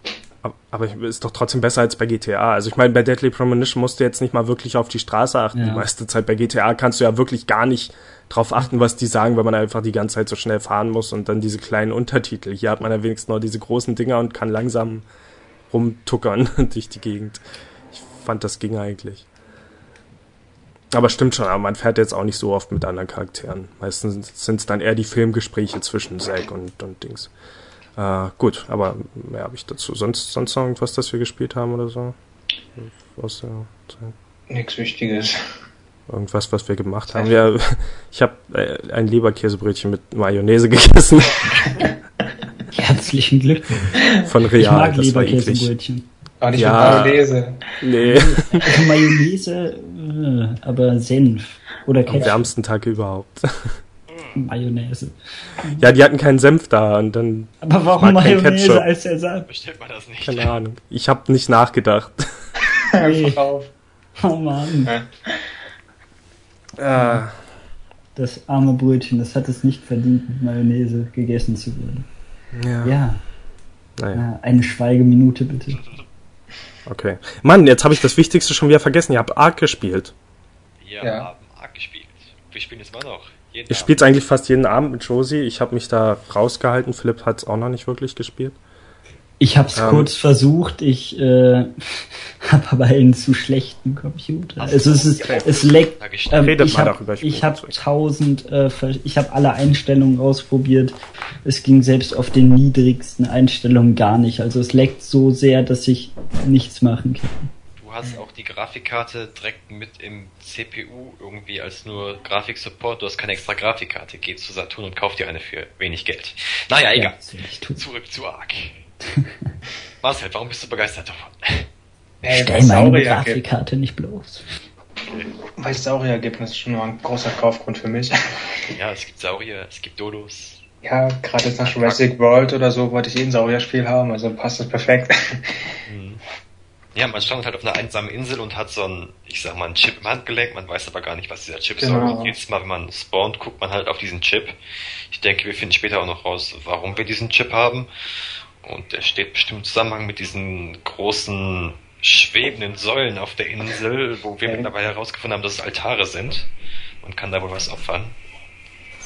aber ist doch trotzdem besser als bei GTA. Also ich meine, bei Deadly Premonition musst du jetzt nicht mal wirklich auf die Straße achten. Ja. Die meiste Zeit bei GTA kannst du ja wirklich gar nicht drauf achten, was die sagen, weil man einfach die ganze Zeit so schnell fahren muss und dann diese kleinen Untertitel. Hier hat man ja wenigstens noch diese großen Dinger und kann langsam rumtuckern durch die Gegend. Ich fand, das ging eigentlich. Aber stimmt schon, aber man fährt jetzt auch nicht so oft mit anderen Charakteren. Meistens sind es dann eher die Filmgespräche zwischen Zack und, und Dings. Äh, gut, aber mehr habe ich dazu. Sonst, sonst noch irgendwas, das wir gespielt haben oder so? Aus der Zeit? Nichts Wichtiges. Irgendwas, was wir gemacht haben. Ja, ich habe äh, ein Leberkäsebrötchen mit Mayonnaise gegessen Herzlichen Glückwunsch. von Ich Real. mag das war eklig. Leberkäsebrötchen. Aber nicht Ja. mit Mayonnaise. Nee, Also Mayonnaise, äh, aber Senf. Oder am Ketchup. wärmsten Tag überhaupt. Mayonnaise. Ja, die hatten keinen Senf da und dann, Aber warum Mayonnaise als Ersatz? Bestellt man das nicht. keine Ahnung. Ich habe nicht nachgedacht. Einfach auf. Oh Mann. Äh, Das arme Brötchen, das hat es nicht verdient, mit Mayonnaise gegessen zu werden. ja, Ja, naja. ja eine Schweigeminute bitte. Okay. Mann, jetzt habe ich das Wichtigste schon wieder vergessen. Ihr habt Ark gespielt. Wir Ja. haben Ark gespielt. Wir spielen es immer noch. Jeden Ihr Abend. spielt eigentlich fast jeden Abend mit Josie. Ich habe mich da rausgehalten. Philipp hat es auch noch nicht wirklich gespielt. Ich hab's Ähm. kurz versucht, ich äh, habe aber einen zu schlechten Computer. Also es ist, es leckt. Ähm, Redet ich mal habe ich ich hab tausend, äh, ich habe alle Einstellungen ausprobiert. Es ging selbst auf den niedrigsten Einstellungen gar nicht. Also es leckt so sehr, dass ich nichts machen kann. Du hast auch die Grafikkarte direkt mit im CPU irgendwie als nur Grafiksupport. Du hast keine extra Grafikkarte. Geh zu Saturn und kauf dir eine für wenig Geld. Naja, egal. Ja. Zurück zu Ark. Marcel, warum bist du begeistert davon? Ey, Stell weil meine Saurier gibt. Grafikkarte nicht bloß. Weil es Saurier gibt, das ist schon mal ein großer Kaufgrund für mich. Ja, es gibt Saurier, es gibt Dodos. Ja, gerade jetzt nach Jurassic World oder so wollte ich eh ein Saurierspiel haben, also passt das perfekt. Mhm. Ja, man stand halt auf einer einsamen Insel und hat so einen, ich sag mal, einen Chip im Handgelenk, man weiß aber gar nicht, was dieser Chip Genau. soll. Und jedes Mal, wenn man spawnt, guckt man halt auf diesen Chip. Ich denke, wir finden später auch noch raus, warum wir diesen Chip haben. Und der steht bestimmt im Zusammenhang mit diesen großen schwebenden Säulen auf der Insel, wo wir Okay. mittlerweile herausgefunden haben, dass es Altare sind. Man kann da wohl was opfern.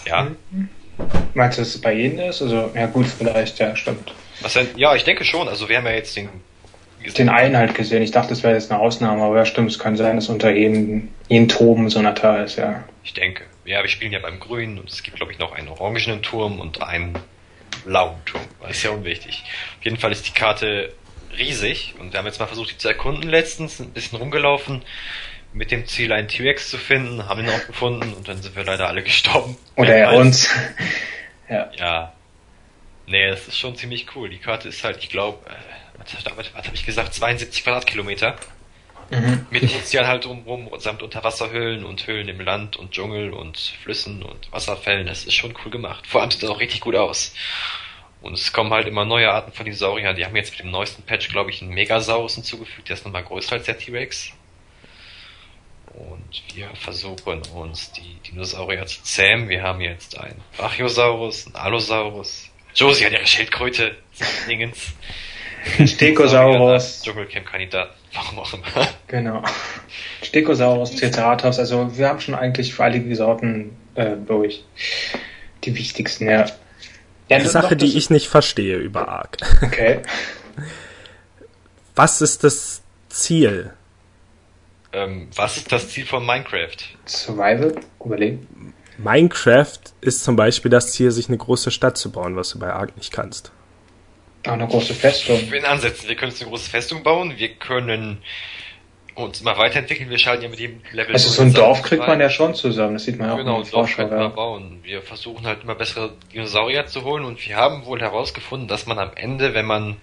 Ja. Meinst du, dass es bei Ihnen ist? Also, ja gut, vielleicht, ja, stimmt. Was denn? Ja, ich denke schon. Also wir haben ja jetzt den Den einen halt gesehen. Ich dachte, das wäre jetzt eine Ausnahme, aber ja, stimmt, es kann sein, dass unter jedem, jedem Toben so ein Altar ist, ja. Ich denke. Ja, wir spielen ja beim Grünen und es gibt, glaube ich, noch einen orangenen Turm und einen blauen Turm. Das ist ja unwichtig. Auf jeden Fall ist die Karte riesig und wir haben jetzt mal versucht, die zu erkunden letztens, ein bisschen rumgelaufen, mit dem Ziel, einen T-Rex zu finden, haben ihn auch gefunden und dann sind wir leider alle gestorben. Oder er uns. ja. Ja. Nee, das ist schon ziemlich cool. Die Karte ist halt, ich glaube, äh, was, was, habe ich gesagt, 72 Quadratkilometer. Mhm. Mit Ozean halt drumrum, samt Unterwasserhöhlen und Höhlen im Land und Dschungel und Flüssen und Wasserfällen. Das ist schon cool gemacht. Vor allem sieht das auch richtig gut aus. Und es kommen halt immer neue Arten von Dinosauriern. Die haben jetzt mit dem neuesten Patch, glaube ich, einen Megasaurus hinzugefügt. Der ist nochmal größer als der T-Rex. Und wir versuchen uns die Dinosaurier zu zähmen. Wir haben jetzt einen Brachiosaurus, einen Allosaurus. Josie hat ihre Schildkröte, Dingens. Stegosaurus. Dschungelcamp-Kandidat. Warum auch immer. Genau. Stegosaurus, Triceratops, also wir haben schon eigentlich für alle die Sorten äh, durch. Die wichtigsten, ja. ja Die Sache, die ich nicht verstehe über Ark. Okay. Was ist das Ziel? Ähm, was ist das Ziel von Minecraft? Survival, überleben. Minecraft ist zum Beispiel das Ziel, sich eine große Stadt zu bauen, was du bei Ark nicht kannst. Auch eine große Festung. In Ansätzen. Wir können uns eine große Festung bauen. Wir können uns mal weiterentwickeln. Wir schalten ja mit jedem Level. Also so ein Dorf kriegt man ja schon zusammen, das sieht man ja auch Genau, in ein der Dorf können wir bauen. Wir versuchen halt immer bessere Dinosaurier zu holen und wir haben wohl herausgefunden, dass man am Ende, wenn man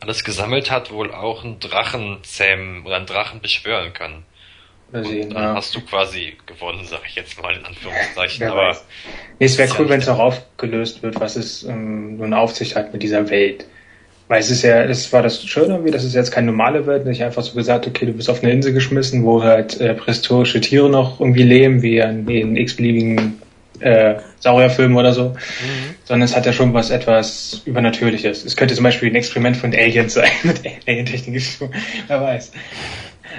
alles gesammelt hat, wohl auch einen Drachen zähmen oder einen Drachen beschwören kann. Sehen, dann ja. hast du quasi gewonnen, sag ich jetzt mal in Anführungszeichen. Wer Aber. Nee, es wäre Ist ja cool, wenn es auch aufgelöst wird, was es ähm, nun auf sich hat mit dieser Welt. Weil es ist ja, das war das Schöne irgendwie, das ist jetzt keine normale Welt, nicht einfach so gesagt, okay, du bist auf eine Insel geschmissen, wo halt äh, prähistorische Tiere noch irgendwie leben, wie in, in x-beliebigen äh, Saurierfilmen oder so, sondern es hat ja schon was etwas Übernatürliches. Es könnte zum Beispiel ein Experiment von Aliens sein, mit Alientechnik, wer weiß.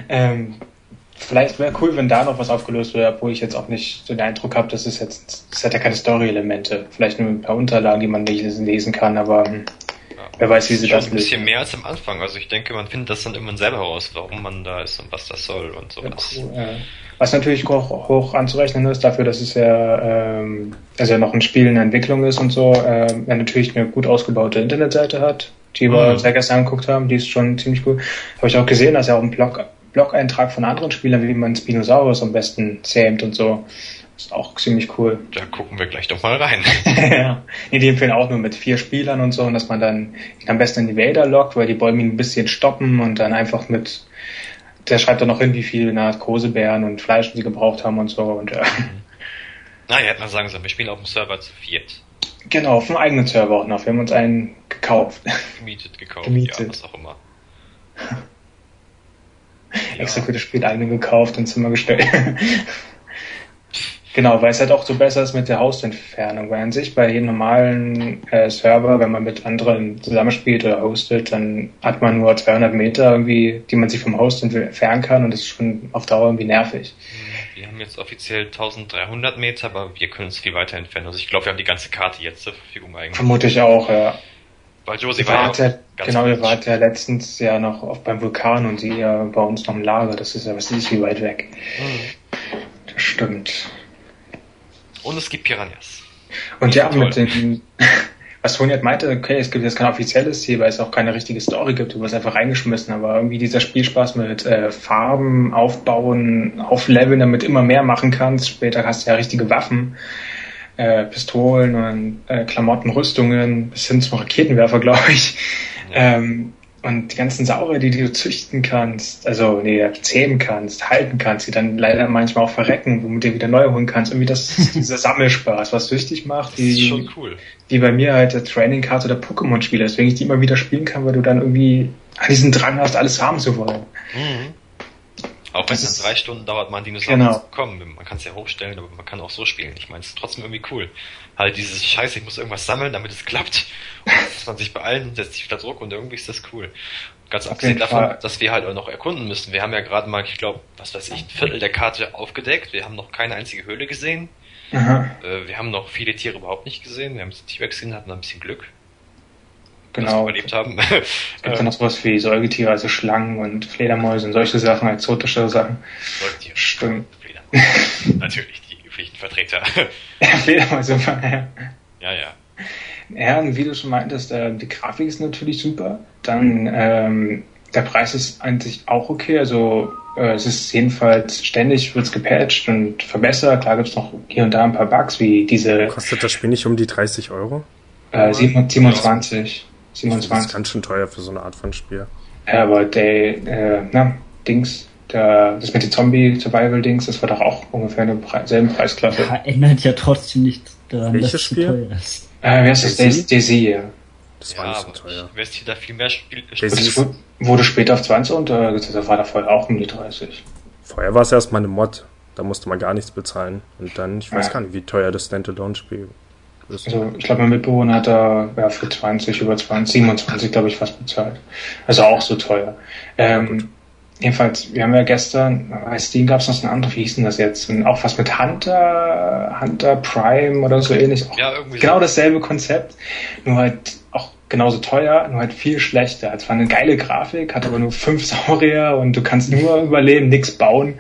Ähm, vielleicht wäre cool, wenn da noch was aufgelöst wäre, obwohl ich jetzt auch nicht so den Eindruck habe, dass es jetzt, das hat ja keine Story-Elemente. Vielleicht nur ein paar Unterlagen, die man nicht lesen, lesen kann, aber hm, wer weiß, wie sie schon das ein bisschen mehr als am Anfang. Also ich denke, man findet das dann irgendwann selber heraus, warum man da ist und was das soll und Ja, sowas. cool, ja. Was natürlich hoch, hoch anzurechnen ist, dafür, dass es ja, ähm, also ja noch ein Spiel in der Entwicklung ist und so, ähm, ja natürlich eine gut ausgebaute Internetseite hat, die wir Mhm. sehr gestern angeguckt haben, die ist schon ziemlich cool. Habe ich auch gesehen, dass er auch ein Blog, Blog-Eintrag von anderen Spielern, wie man Spinosaurus am besten zähmt und so. Ist auch ziemlich cool. Da gucken wir gleich doch mal rein. ja. Nee, die empfehlen auch nur mit vier Spielern und so, und dass man dann am besten in die Wälder lockt, weil die Bäume ihn ein bisschen stoppen und dann einfach mit, der schreibt dann noch hin, wie viel Narkosebeeren und Fleisch sie gebraucht haben und so. Und äh, Na, ja, hätte man sagen sollen, wir spielen auf dem Server zu viert. genau, auf dem eigenen Server auch noch. Wir haben uns einen gekauft. Gemietet, gekauft, Gemietet. ja, was auch immer. Ja. Extra für das Spiel eigene gekauft und Zimmer gestellt. genau, weil es halt auch so besser ist mit der Host-Entfernung. Weil an sich bei jedem normalen äh, Server, wenn man mit anderen zusammenspielt oder hostet, dann hat man nur 200 Meter irgendwie, die man sich vom Host entfernen kann und das ist schon auf Dauer irgendwie nervig. Wir haben jetzt offiziell 1300 Meter, aber wir können uns viel weiter entfernen. Also ich glaube, wir haben die ganze Karte jetzt zur Verfügung eigentlich. Vermute ich auch, ja. Weil Josie Ihr war ja ja, genau, ihr gut. wart ja letztens ja noch auf beim Vulkan und sie ja bei uns noch im Lager. Das ist ja, was ist wie weit weg. Mhm. Das stimmt. Und es gibt Piranhas. Und ja, mit dem, was Toni halt meinte, okay, es gibt jetzt kein offizielles Ziel, weil es auch keine richtige Story gibt, du wirst einfach reingeschmissen, aber irgendwie dieser Spielspaß mit äh, Farben, Aufbauen, Aufleveln, damit immer mehr machen kannst. Später hast du ja richtige Waffen, äh, Pistolen und äh, Klamotten, Rüstungen, bis hin zum Raketenwerfer, glaube ich. Ja. Ähm, Und die ganzen Saurier, die, die du züchten kannst, also nee, zähmen kannst, halten kannst, die dann leider manchmal auch verrecken, womit du wieder neue holen kannst. Irgendwie das dieser Sammelspaß, was süchtig macht. Das ist schon cool. Wie bei mir halt der Training Card oder Pokémon-Spieler, deswegen ich die immer wieder spielen kann, weil du dann irgendwie diesen Drang hast, alles haben zu wollen. Mhm. Auch wenn es drei Stunden dauert, mal ein Dinosaurier Genau. zu bekommen. Man kann es ja hochstellen, aber man kann auch so spielen. Ich meine, es ist trotzdem irgendwie cool. Halt dieses Scheiße, ich muss irgendwas sammeln, damit es klappt. Und muss man sich beeilen, setzt sich unter Druck und irgendwie ist das cool. Ganz abgesehen davon, Fall. dass wir halt auch noch erkunden müssen. Wir haben ja gerade mal, ich glaube, was weiß ich, ein Viertel der Karte aufgedeckt. Wir haben noch keine einzige Höhle gesehen. Aha, Äh, wir haben noch viele Tiere überhaupt nicht gesehen. Wir haben es T-Rex gesehen, hatten ein bisschen Glück, genau. überlebt haben. Es gibt dann noch sowas wie Säugetiere, also Schlangen und Fledermäuse und solche Sachen, exotische Sachen. Säugetiere. Stimmt. Fledermäuse. Natürlich, die üblichen Vertreter. Ja, Fledermäuse, ja. ja, ja. Ja, und wie du schon meintest, äh, die Grafik ist natürlich super. Dann ähm, der Preis ist eigentlich auch okay. Also äh, es ist jedenfalls ständig wird's gepatcht und verbessert. Klar gibt's noch hier und da ein paar Bugs, wie diese Kostet das Spiel nicht um die 30 Euro? äh, 27. Das ist 27. ganz schön teuer für so eine Art von Spiel. Ja, aber der, äh, na, Dings, der, das mit den Zombie-Survival-Dings, das war doch auch ungefähr eine Pre selben Preisklasse. Ja, ändert ja trotzdem nichts daran, Welches dass es Spiel? teuer ist. Äh, wie heißt das? Daisy? Ja. Das Ja, war nicht so aber teuer. ich da viel mehr Spiel. Das ist- wu- wurde später auf 20 und äh, das war da vorher auch um die 30. Vorher war es erstmal eine Mod. Da musste man gar nichts bezahlen. Und dann, ich weiß Ja. gar nicht, wie teuer das Standalone-Spiel ist. Also ich glaube, mein Mitbewohner hat da ja, für 20, über 20, 27, glaube ich, was bezahlt. Also auch so teuer. Ähm, jedenfalls, wir haben ja gestern, bei Steam gab es noch so ein anderes, wie hieß denn das jetzt? Und auch was mit Hunter, Hunter Prime oder so ähnlich. Auch Ja, irgendwie genau so. dasselbe Konzept, nur halt auch genauso teuer, nur halt viel schlechter. Es war eine geile Grafik, hat aber nur fünf Saurier und du kannst nur überleben, nichts bauen.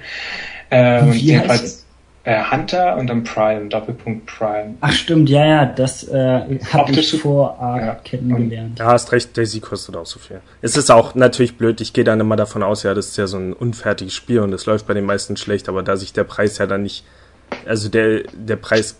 Äh, und Wie heißt jedenfalls äh, Hunter und dann Prime, Doppelpunkt Prime. Ach stimmt, ja, ja, das äh, habe ich vor Arc Ja. kennengelernt. Ja, hast recht, Daisy kostet auch so viel. Es ist auch natürlich blöd, ich gehe dann immer davon aus, ja, das ist ja so ein unfertiges Spiel und es läuft bei den meisten schlecht, aber da sich der Preis ja dann nicht, also der, der Preis,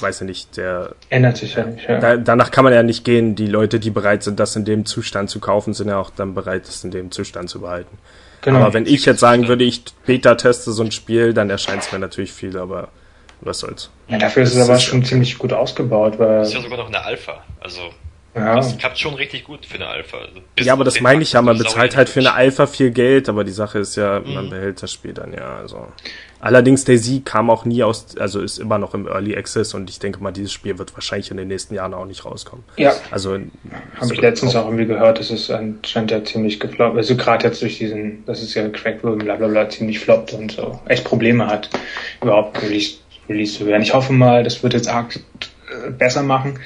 weiß ich nicht, der, Ändert sich ja nicht. Ja. da, danach kann man ja nicht gehen. Die Leute, die bereit sind, das in dem Zustand zu kaufen, sind ja auch dann bereit, das in dem Zustand zu behalten. Genau. Aber wenn ich jetzt sagen würde, ich beta-teste so ein Spiel, dann erscheint es mir natürlich viel, aber was soll's. ja, dafür ist es aber ist schon okay. ziemlich gut ausgebaut, weil Das ist ja sogar noch eine Alpha. Also, ja, das klappt schon richtig gut für eine Alpha. Also, Ja, aber das meine ich ja, man bezahlt halt für eine. Alpha viel Geld, aber die Sache ist ja, man Mhm. behält das Spiel dann ja, also. Allerdings, Daisy kam auch nie aus, also ist immer noch im Early Access und ich denke mal, dieses Spiel wird wahrscheinlich in den nächsten Jahren auch nicht rauskommen. ja Also, habe ich letztens auch irgendwie gehört, das ist anscheinend ja ziemlich gefloppt. Also gerade jetzt durch diesen, das ist ja Cracked Room, bla bla bla, ziemlich floppt und so echt Probleme hat, überhaupt released, released zu werden. Ich hoffe mal, das wird jetzt arg äh, besser machen,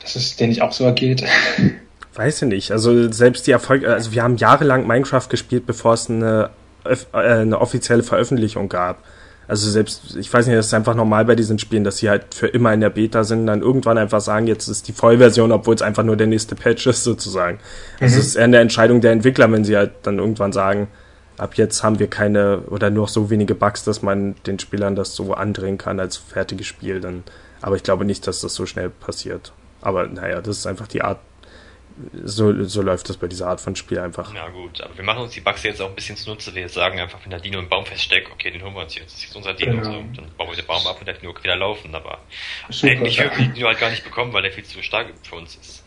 dass es denen nicht auch so ergeht. Weiß ich nicht. Also selbst die Erfolge, also wir haben jahrelang Minecraft gespielt, bevor es eine, eine offizielle Veröffentlichung gab. Also selbst, ich weiß nicht, das ist einfach normal bei diesen Spielen, dass sie halt für immer in der Beta sind, dann irgendwann einfach sagen, jetzt ist die Vollversion, obwohl es einfach nur der nächste Patch ist sozusagen. Also es ist eher eine Entscheidung der Entwickler, wenn sie halt dann irgendwann sagen, ab jetzt haben wir keine oder nur so wenige Bugs, dass man den Spielern das so andrehen kann als fertiges Spiel. Dann, aber ich glaube nicht, dass das so schnell passiert. Aber naja, das ist einfach die Art, so, so läuft das bei dieser Art von Spiel einfach. Ja gut, aber wir machen uns die Bugs jetzt auch ein bisschen zunutze. Wir sagen einfach, wenn der Dino im Baum feststeckt, okay, den holen wir uns jetzt. Das ist jetzt unser Dino. Genau. So. Dann bauen wir den Baum ab und der Dino kann wieder laufen. Aber Super, eigentlich würden wir den Dino halt gar nicht bekommen, weil der viel zu stark für uns ist.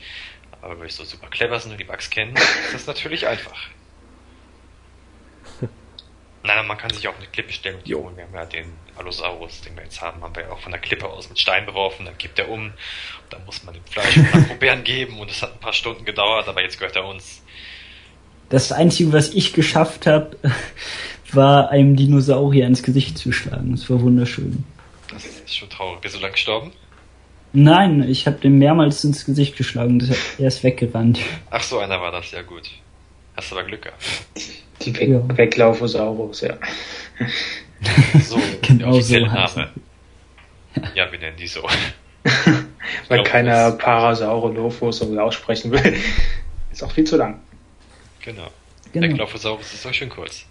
Aber weil wir so super clever sind und die Bugs kennen, ist das natürlich einfach. Nein, man kann sich auch eine Klippe stellen und die holen. Wir haben ja den Allosaurus, den wir jetzt haben, haben wir ja auch von der Klippe aus mit Stein beworfen, dann kippt er um, und dann muss man dem Fleisch und Probieren geben und es hat ein paar Stunden gedauert, aber jetzt gehört er uns. Das Einzige, was ich geschafft habe, war einem Dinosaurier ins Gesicht zu schlagen. Das war wunderschön. Das ist schon traurig. Bist du lang gestorben? Nein, ich habe dem mehrmals ins Gesicht geschlagen. Er ist weggerannt. Ach so, einer war das, ja gut. Hast aber Glück gehabt. Die Weg Ja. Weglaufosaurus, ja. So, Genau so Name. Ja, wir nennen die so. Weil glaub, keiner Parasaurolophus so aussprechen will. Ist auch viel zu lang. Genau. Genau. Der Glaufosaurus ist auch schön kurz.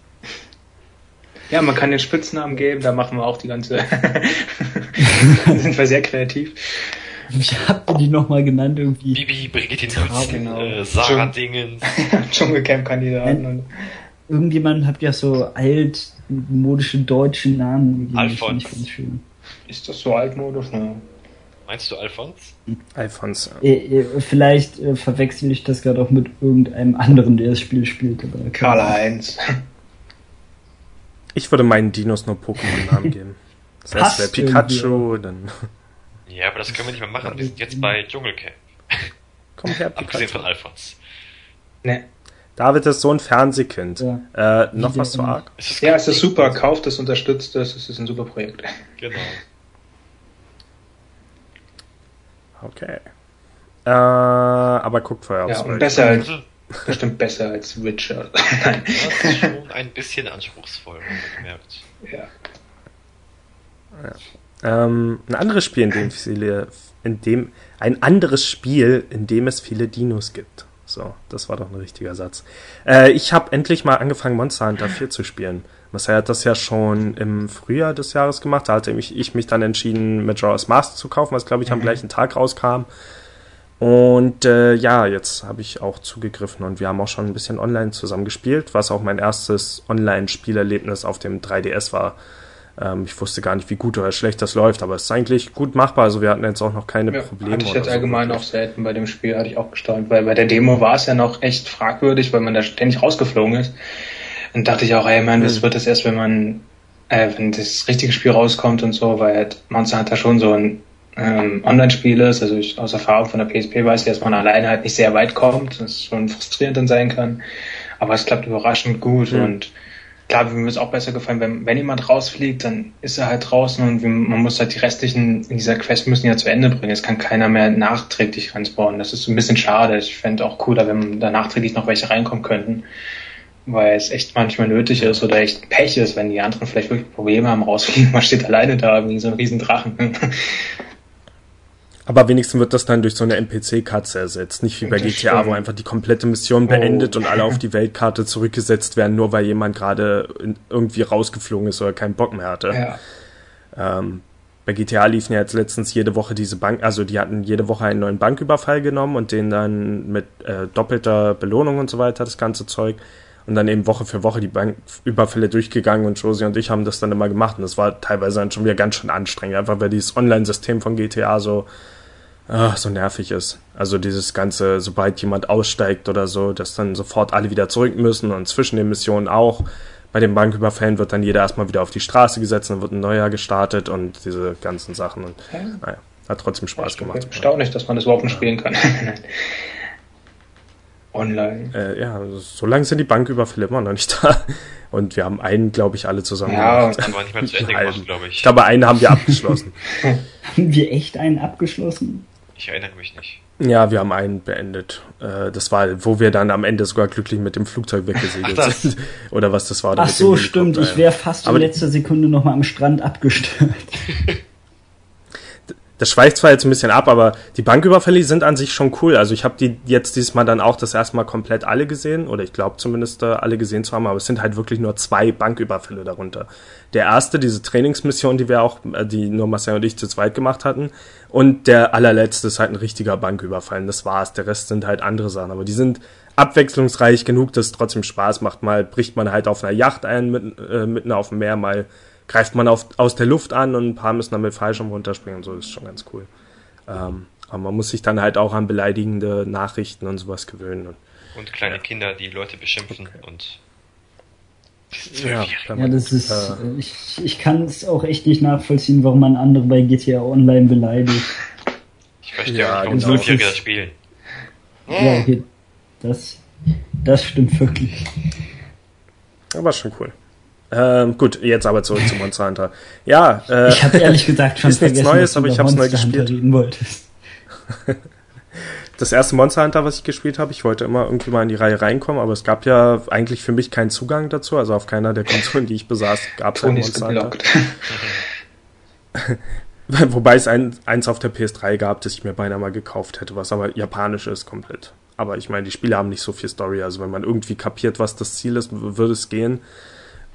Ja, man kann den Spitznamen geben, da machen wir auch die ganze. da sind wir sehr kreativ. Habt ihr die nochmal genannt irgendwie? Bibi, Brigitte Nielsen, genau. äh, Sarah Dingens. Dschungelcamp-Kandidaten. Irgendjemand habt ja so altmodische deutsche Namen Alfons. finde ich ganz schön. Ist das so altmodisch? Ne? Meinst du Alfons? Alphons. Äh, äh, vielleicht äh, verwechsel ich das gerade auch mit irgendeinem anderen, der das Spiel spielt. Karl-Heinz. Ich würde meinen Dinos nur Pokémon-Namen geben. Das heißt, wäre Pikachu, dann Ja, aber das können wir nicht mehr machen. Wir sind jetzt bei Dschungelcamp. komm her, Abgesehen von Pikachu. Alfons. Ne. David ist so ein Fernsehkind. Ja. Äh, noch was zu arg? Es ist Ja, es ist super. Kauft es, unterstützt es. Es ist ein super Projekt. Genau. Okay. Äh, aber guckt vorher aufs Ja, und besser als, Also, bestimmt besser als Witcher. Nein. das ist schon ein bisschen anspruchsvoll, gemerkt. Ja. Ähm, ein anderes Spiel, in dem viele, in dem, ein anderes Spiel, in dem es viele Dinos gibt. So, das war doch ein richtiger Satz. Äh, ich habe endlich mal angefangen, Monster Hunter 4 zu spielen. Marcel hat das ja schon im Frühjahr des Jahres gemacht. Da hatte ich, ich mich dann entschieden, Majora's Mask zu kaufen, was glaube ich am Mhm. gleichen Tag rauskam. Und äh, ja, jetzt habe ich auch zugegriffen und wir haben auch schon ein bisschen online zusammen gespielt, was auch mein erstes Online-Spielerlebnis auf dem 3DS war. Ähm, ich wusste gar nicht, wie gut oder schlecht das läuft, aber es ist eigentlich gut machbar. Also wir hatten jetzt auch noch keine Ja, Probleme. hatte ich jetzt so allgemein auch wirklich. selten bei dem Spiel, hatte ich auch gestaunt, weil bei der Demo war es ja noch echt fragwürdig, weil man da ständig rausgeflogen ist. Und dachte ich auch, ey man, das Mhm. wird es erst, wenn man, äh, wenn das richtige Spiel rauskommt und so, weil halt Monster Hunter schon so ein ähm, Online-Spiel ist. Also ich aus Erfahrung von der PSP weiß ich, dass man alleine halt nicht sehr weit kommt, dass es schon frustrierend dann sein kann. Aber es klappt überraschend gut Mhm. und klar, mir würde es auch besser gefallen, wenn, wenn jemand rausfliegt, dann ist er halt draußen und wir, man muss halt die restlichen in dieser Quest müssen ja zu Ende bringen. Es kann keiner mehr nachträglich ranspawnen. Das ist ein bisschen schade. Ich fände auch cooler, wenn da nachträglich noch welche reinkommen könnten. Weil es echt manchmal nötig ist oder echt Pech ist, wenn die anderen vielleicht wirklich Probleme haben, rausfliegen. Man steht alleine da wie so ein riesen Drachen. Aber wenigstens wird das dann durch so eine NPC-Katze ersetzt. Nicht wie bei Das GTA, wo stimmt. einfach die komplette Mission beendet und alle auf die Weltkarte zurückgesetzt werden, nur weil jemand gerade irgendwie rausgeflogen ist oder keinen Bock mehr hatte. ja. Ähm, bei GTA liefen ja jetzt letztens jede Woche diese Bank, also die hatten jede Woche einen neuen Banküberfall genommen und den dann mit äh, doppelter Belohnung und so weiter, das ganze Zeug. Und dann eben Woche für Woche die Banküberfälle durchgegangen und Josie und ich haben das dann immer gemacht und das war teilweise dann schon wieder ganz schön anstrengend, einfach weil dieses Online-System von GTA so, ah, so nervig ist. Also dieses ganze, sobald jemand aussteigt oder so, dass dann sofort alle wieder zurück müssen und zwischen den Missionen auch. Bei den Banküberfällen wird dann jeder erstmal wieder auf die Straße gesetzt, dann wird ein neuer gestartet und diese ganzen Sachen. Und Ja. naja, hat trotzdem Spaß gemacht. Erstaunlich, dass man das überhaupt nicht spielen kann. Online. Äh, ja, so lange sind die Banküberfälle immer noch nicht da. Und wir haben einen, glaube ich, alle zusammen Ja, gemacht. Das war nicht mal zu Ende gemacht, glaube ich. Ich glaube, einen haben wir abgeschlossen. Haben wir echt einen abgeschlossen? Ich erinnere mich nicht. ja, wir haben einen beendet. Äh, das war, wo wir dann am Ende sogar glücklich mit dem Flugzeug weggesegelt Ach, sind. Oder was das war. Ach so, stimmt. Ich wäre fast in letzter Sekunde nochmal am Strand abgestürzt. das schweift zwar jetzt ein bisschen ab, aber die Banküberfälle sind an sich schon cool. Also ich habe die jetzt diesmal dann auch das erste Mal komplett alle gesehen, oder ich glaube zumindest äh, alle gesehen zu haben, aber es sind halt wirklich nur zwei Banküberfälle darunter. Der erste, diese Trainingsmission, die wir auch, äh, die nur Marcel und ich zu zweit gemacht hatten, und der allerletzte ist halt ein richtiger Banküberfall. Und das war's. Der Rest sind halt andere Sachen, aber die sind abwechslungsreich genug, dass es trotzdem Spaß macht. Mal bricht man halt auf einer Yacht ein, mitten, äh, mitten auf dem Meer, mal greift man auf, aus der Luft an und ein paar müssen dann mit Fallschirm runterspringen und so, ist schon ganz cool. Ähm, aber man muss sich dann halt auch an beleidigende Nachrichten und sowas gewöhnen. Und, Und kleine Kinder, die Leute beschimpfen und diese ja, Ja, das ist. äh, Ich, ich kann es auch echt nicht nachvollziehen, warum man andere bei GTA Online beleidigt. Ich verstehe Ja, auch nicht, warum genau. Das spielen. Ja, okay. Das, das stimmt wirklich. aber schon cool. Ähm, gut, jetzt aber zurück zu Monster Hunter. Ja, äh, Ich habe ehrlich gesagt schon ist nichts vergessen, Neues, dass du aber ich über hab's neu Monster Hunter gespielt. reden wolltest. das erste Monster Hunter, was ich gespielt habe, ich wollte immer irgendwie mal in die Reihe reinkommen, aber es gab ja eigentlich für mich keinen Zugang dazu. Also auf keiner der Konsolen, die ich besaß, gab es ein Monster Hunter. Wobei es ein, eins auf der PS3 gab, das ich mir beinahe mal gekauft hätte, was aber japanisch ist komplett. Aber ich meine, die Spiele haben nicht so viel Story. Also wenn man irgendwie kapiert, was das Ziel ist, würde es gehen.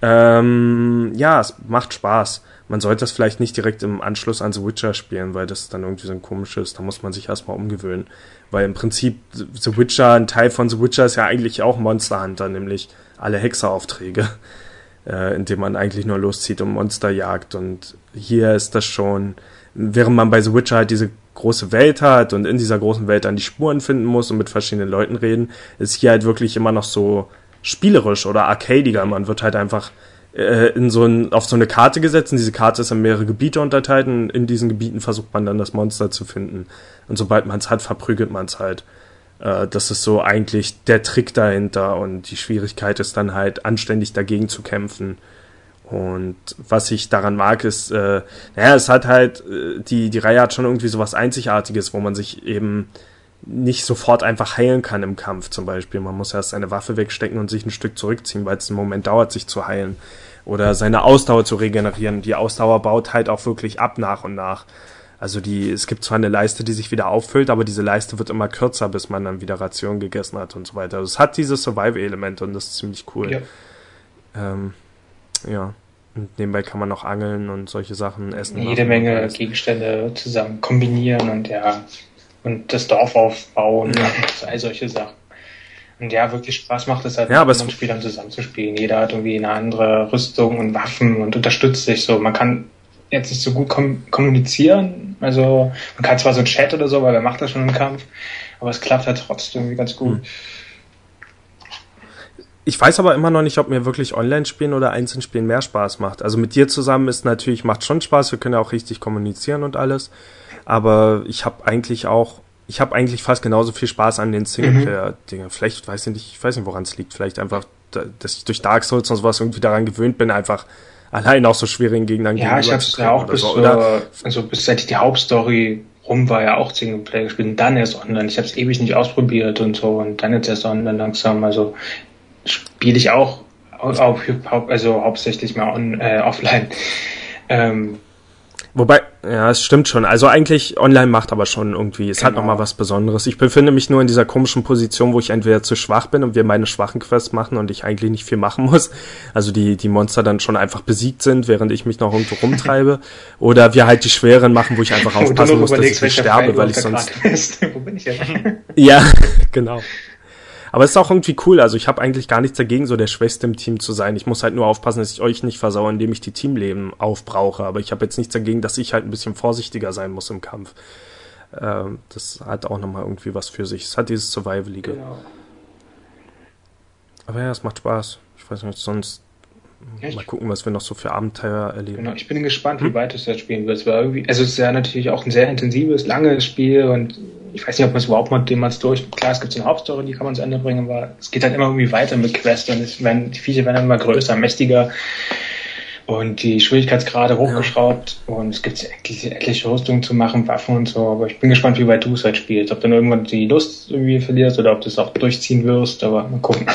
Ähm, ja, es macht Spaß. Man sollte das vielleicht nicht direkt im Anschluss an The Witcher spielen, weil das dann irgendwie so ein komisches, da muss man sich erstmal umgewöhnen. Weil im Prinzip The Witcher, ein Teil von The Witcher ist ja eigentlich auch Monster Hunter, nämlich alle Hexeraufträge, äh, indem man eigentlich nur loszieht und Monster jagt. Und hier ist das schon, während man bei The Witcher halt diese große Welt hat und in dieser großen Welt dann die Spuren finden muss und mit verschiedenen Leuten reden, ist hier halt wirklich immer noch so spielerisch oder arcadiger. Man wird halt einfach äh, in so ein, auf so eine Karte gesetzt und diese Karte ist in mehrere Gebiete unterteilt und in diesen Gebieten versucht man dann das Monster zu finden. Und sobald man es hat, verprügelt man es halt. Äh, das ist so eigentlich der Trick dahinter und die Schwierigkeit ist dann halt anständig dagegen zu kämpfen. Und was ich daran mag, ist, äh, naja, es hat halt, äh, die, die Reihe hat schon irgendwie so was Einzigartiges, wo man sich eben nicht sofort einfach heilen kann im Kampf zum Beispiel. Man muss erst seine Waffe wegstecken und sich ein Stück zurückziehen, weil es einen Moment dauert, sich zu heilen. Oder seine Ausdauer zu regenerieren. Die Ausdauer baut halt auch wirklich ab nach und nach. Also die, es gibt zwar eine Leiste, die sich wieder auffüllt, aber diese Leiste wird immer kürzer, bis man dann wieder Ration gegessen hat und so weiter. Also es hat dieses Survival-Element und das ist ziemlich cool. Ja. Ähm, ja. Und nebenbei kann man noch angeln und solche Sachen essen. Jede Menge Gegenstände zusammen kombinieren und ja, und das Dorf aufbauen ja. und all solche Sachen. Und ja, wirklich Spaß macht es halt, ja, mit Spielern zusammenzuspielen. Jeder hat irgendwie eine andere Rüstung und Waffen und unterstützt sich so. Man kann jetzt nicht so gut kom kommunizieren. Also man kann zwar so ein Chat oder so, weil wer macht das schon im Kampf, aber es klappt halt trotzdem irgendwie ganz gut. Hm. Ich weiß aber immer noch nicht, ob mir wirklich Online-Spielen oder Einzelspielen mehr Spaß macht. Also mit dir zusammen ist natürlich, macht schon Spaß, wir können ja auch richtig kommunizieren und alles aber ich habe eigentlich auch, ich habe eigentlich fast genauso viel Spaß an den Singleplayer-Dingen. Mhm. Vielleicht weiß ich nicht, ich weiß nicht, woran es liegt. Vielleicht einfach, dass ich durch Dark Souls und sowas irgendwie daran gewöhnt bin, einfach allein auch so schwierigen Gegnern Ja, ich habe es ja auch bis, so, oder? also bis seit ich die Hauptstory rum war, ja auch Singleplayer gespielt und dann erst online. Ich habe es ewig nicht ausprobiert und so und dann jetzt erst online langsam. Also spiele ich auch auf, also hauptsächlich mal on, äh, offline. Ähm, Wobei, ja, es stimmt schon. Also eigentlich online macht aber schon irgendwie, es genau. hat nochmal was Besonderes. Ich befinde mich nur in dieser komischen Position, wo ich entweder zu schwach bin und wir meine schwachen Quests machen und ich eigentlich nicht viel machen muss. Also die, die Monster dann schon einfach besiegt sind, während ich mich noch irgendwo rumtreibe. Oder wir halt die schweren machen, wo ich einfach aufpassen muss, dass ich nicht sterbe, weil ich sonst. wo bin ich jetzt? ja, genau. Aber es ist auch irgendwie cool. Also ich habe eigentlich gar nichts dagegen, so der Schwächste im Team zu sein. Ich muss halt nur aufpassen, dass ich euch nicht versauere, indem ich die Teamleben aufbrauche. Aber ich habe jetzt nichts dagegen, dass ich halt ein bisschen vorsichtiger sein muss im Kampf. Ähm, das hat auch nochmal irgendwie was für sich. Es hat dieses Survivalige. Genau. Aber ja, es macht Spaß. Ich weiß nicht, sonst ja, mal gucken, was wir noch so für Abenteuer erleben. Genau, ich bin gespannt, wie hm? weit es jetzt spielen wird. Es war irgendwie, also es ist ja natürlich auch ein sehr intensives, langes Spiel und ich weiß nicht, ob man es überhaupt mal jemals durch. Klar, es gibt eine Hauptstory, die kann man zu Ende bringen, aber es geht halt immer irgendwie weiter mit Quest und es werden, die Viecher werden immer größer, mächtiger und die Schwierigkeitsgrade hochgeschraubt ja. und es gibt etliche, etliche Rüstungen zu machen, Waffen und so, aber ich bin gespannt, wie weit du es halt spielst. Ob du dann irgendwann die Lust irgendwie verlierst oder ob du es auch durchziehen wirst, aber mal gucken.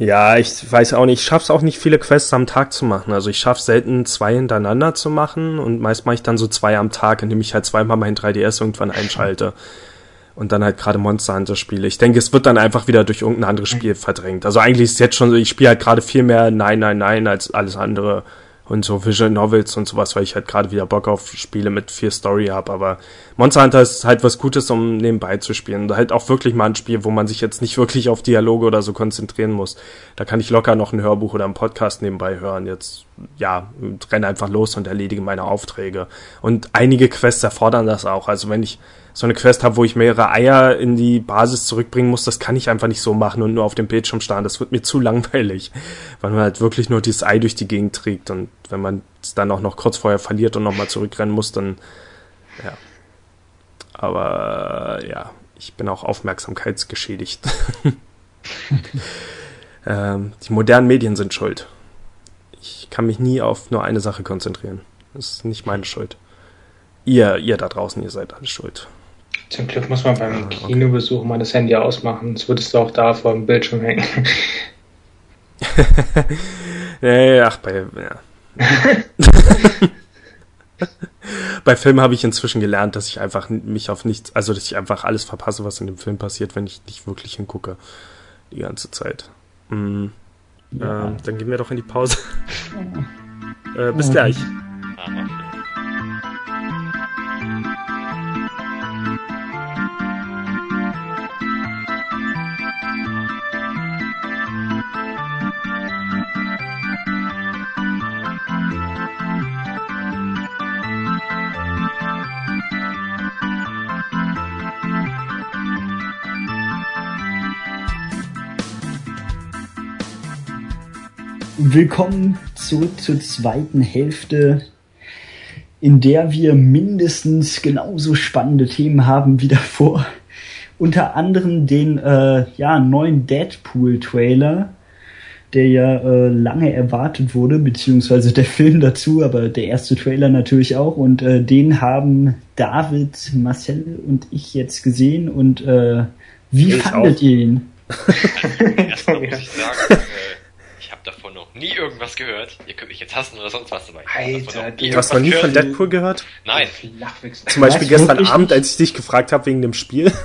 Ja, ich weiß auch nicht, ich schaff's auch nicht viele Quests am Tag zu machen. Also ich schaff's selten zwei hintereinander zu machen und meist mache ich dann so zwei am Tag, indem ich halt zweimal mein 3DS irgendwann einschalte und dann halt gerade Monster Hunter spiele. Ich denke, es wird dann einfach wieder durch irgendein anderes Spiel verdrängt. Also eigentlich ist es jetzt schon so, ich spiele halt gerade viel mehr Nein, Nein, Nein als alles andere und so Visual Novels und sowas, weil ich halt gerade wieder Bock auf Spiele mit viel Story habe. Aber Monster Hunter ist halt was Gutes, um nebenbei zu spielen. Und halt auch wirklich mal ein Spiel, wo man sich jetzt nicht wirklich auf Dialoge oder so konzentrieren muss. Da kann ich locker noch ein Hörbuch oder einen Podcast nebenbei hören. Jetzt, ja, renne einfach los und erledige meine Aufträge. Und einige Quests erfordern das auch. Also wenn ich so eine Quest habe, wo ich mehrere Eier in die Basis zurückbringen muss, das kann ich einfach nicht so machen und nur auf dem Bildschirm starren. Das wird mir zu langweilig, weil man halt wirklich nur dieses Ei durch die Gegend trägt und wenn man es dann auch noch kurz vorher verliert und nochmal zurückrennen muss, dann ja. Aber ja, ich bin auch aufmerksamkeitsgeschädigt. ähm, die modernen Medien sind schuld. Ich kann mich nie auf nur eine Sache konzentrieren. Das ist nicht meine Schuld. Ihr, ihr da draußen, ihr seid alle schuld. Zum Glück muss man beim ah, Kinobesuch mal das Handy ausmachen, sonst würdest du auch da vor dem Bildschirm hängen. nee, ach, bei, ja. bei Filmen habe ich inzwischen gelernt, dass ich einfach mich auf nichts, also dass ich einfach alles verpasse, was in dem Film passiert, wenn ich nicht wirklich hingucke. Die ganze Zeit. Mm. Ja. Ähm, dann gehen wir doch in die Pause. äh, bis gleich. Willkommen zurück zur zweiten Hälfte, in der wir mindestens genauso spannende Themen haben wie davor. Unter anderem den äh, ja, neuen Deadpool-Trailer, der ja äh, lange erwartet wurde, beziehungsweise der Film dazu, aber der erste Trailer natürlich auch. Und äh, den haben David, Marcel und ich jetzt gesehen. Und äh, wie ich fandet auch. ihr ihn? Erstmal muss ich sagen, davon noch nie irgendwas gehört. Ihr könnt mich jetzt hassen oder sonst was dabei. Alter, du hast noch nie von Deadpool gehört? Nein. Zum Beispiel was, gestern Abend, als ich dich gefragt habe wegen dem Spiel.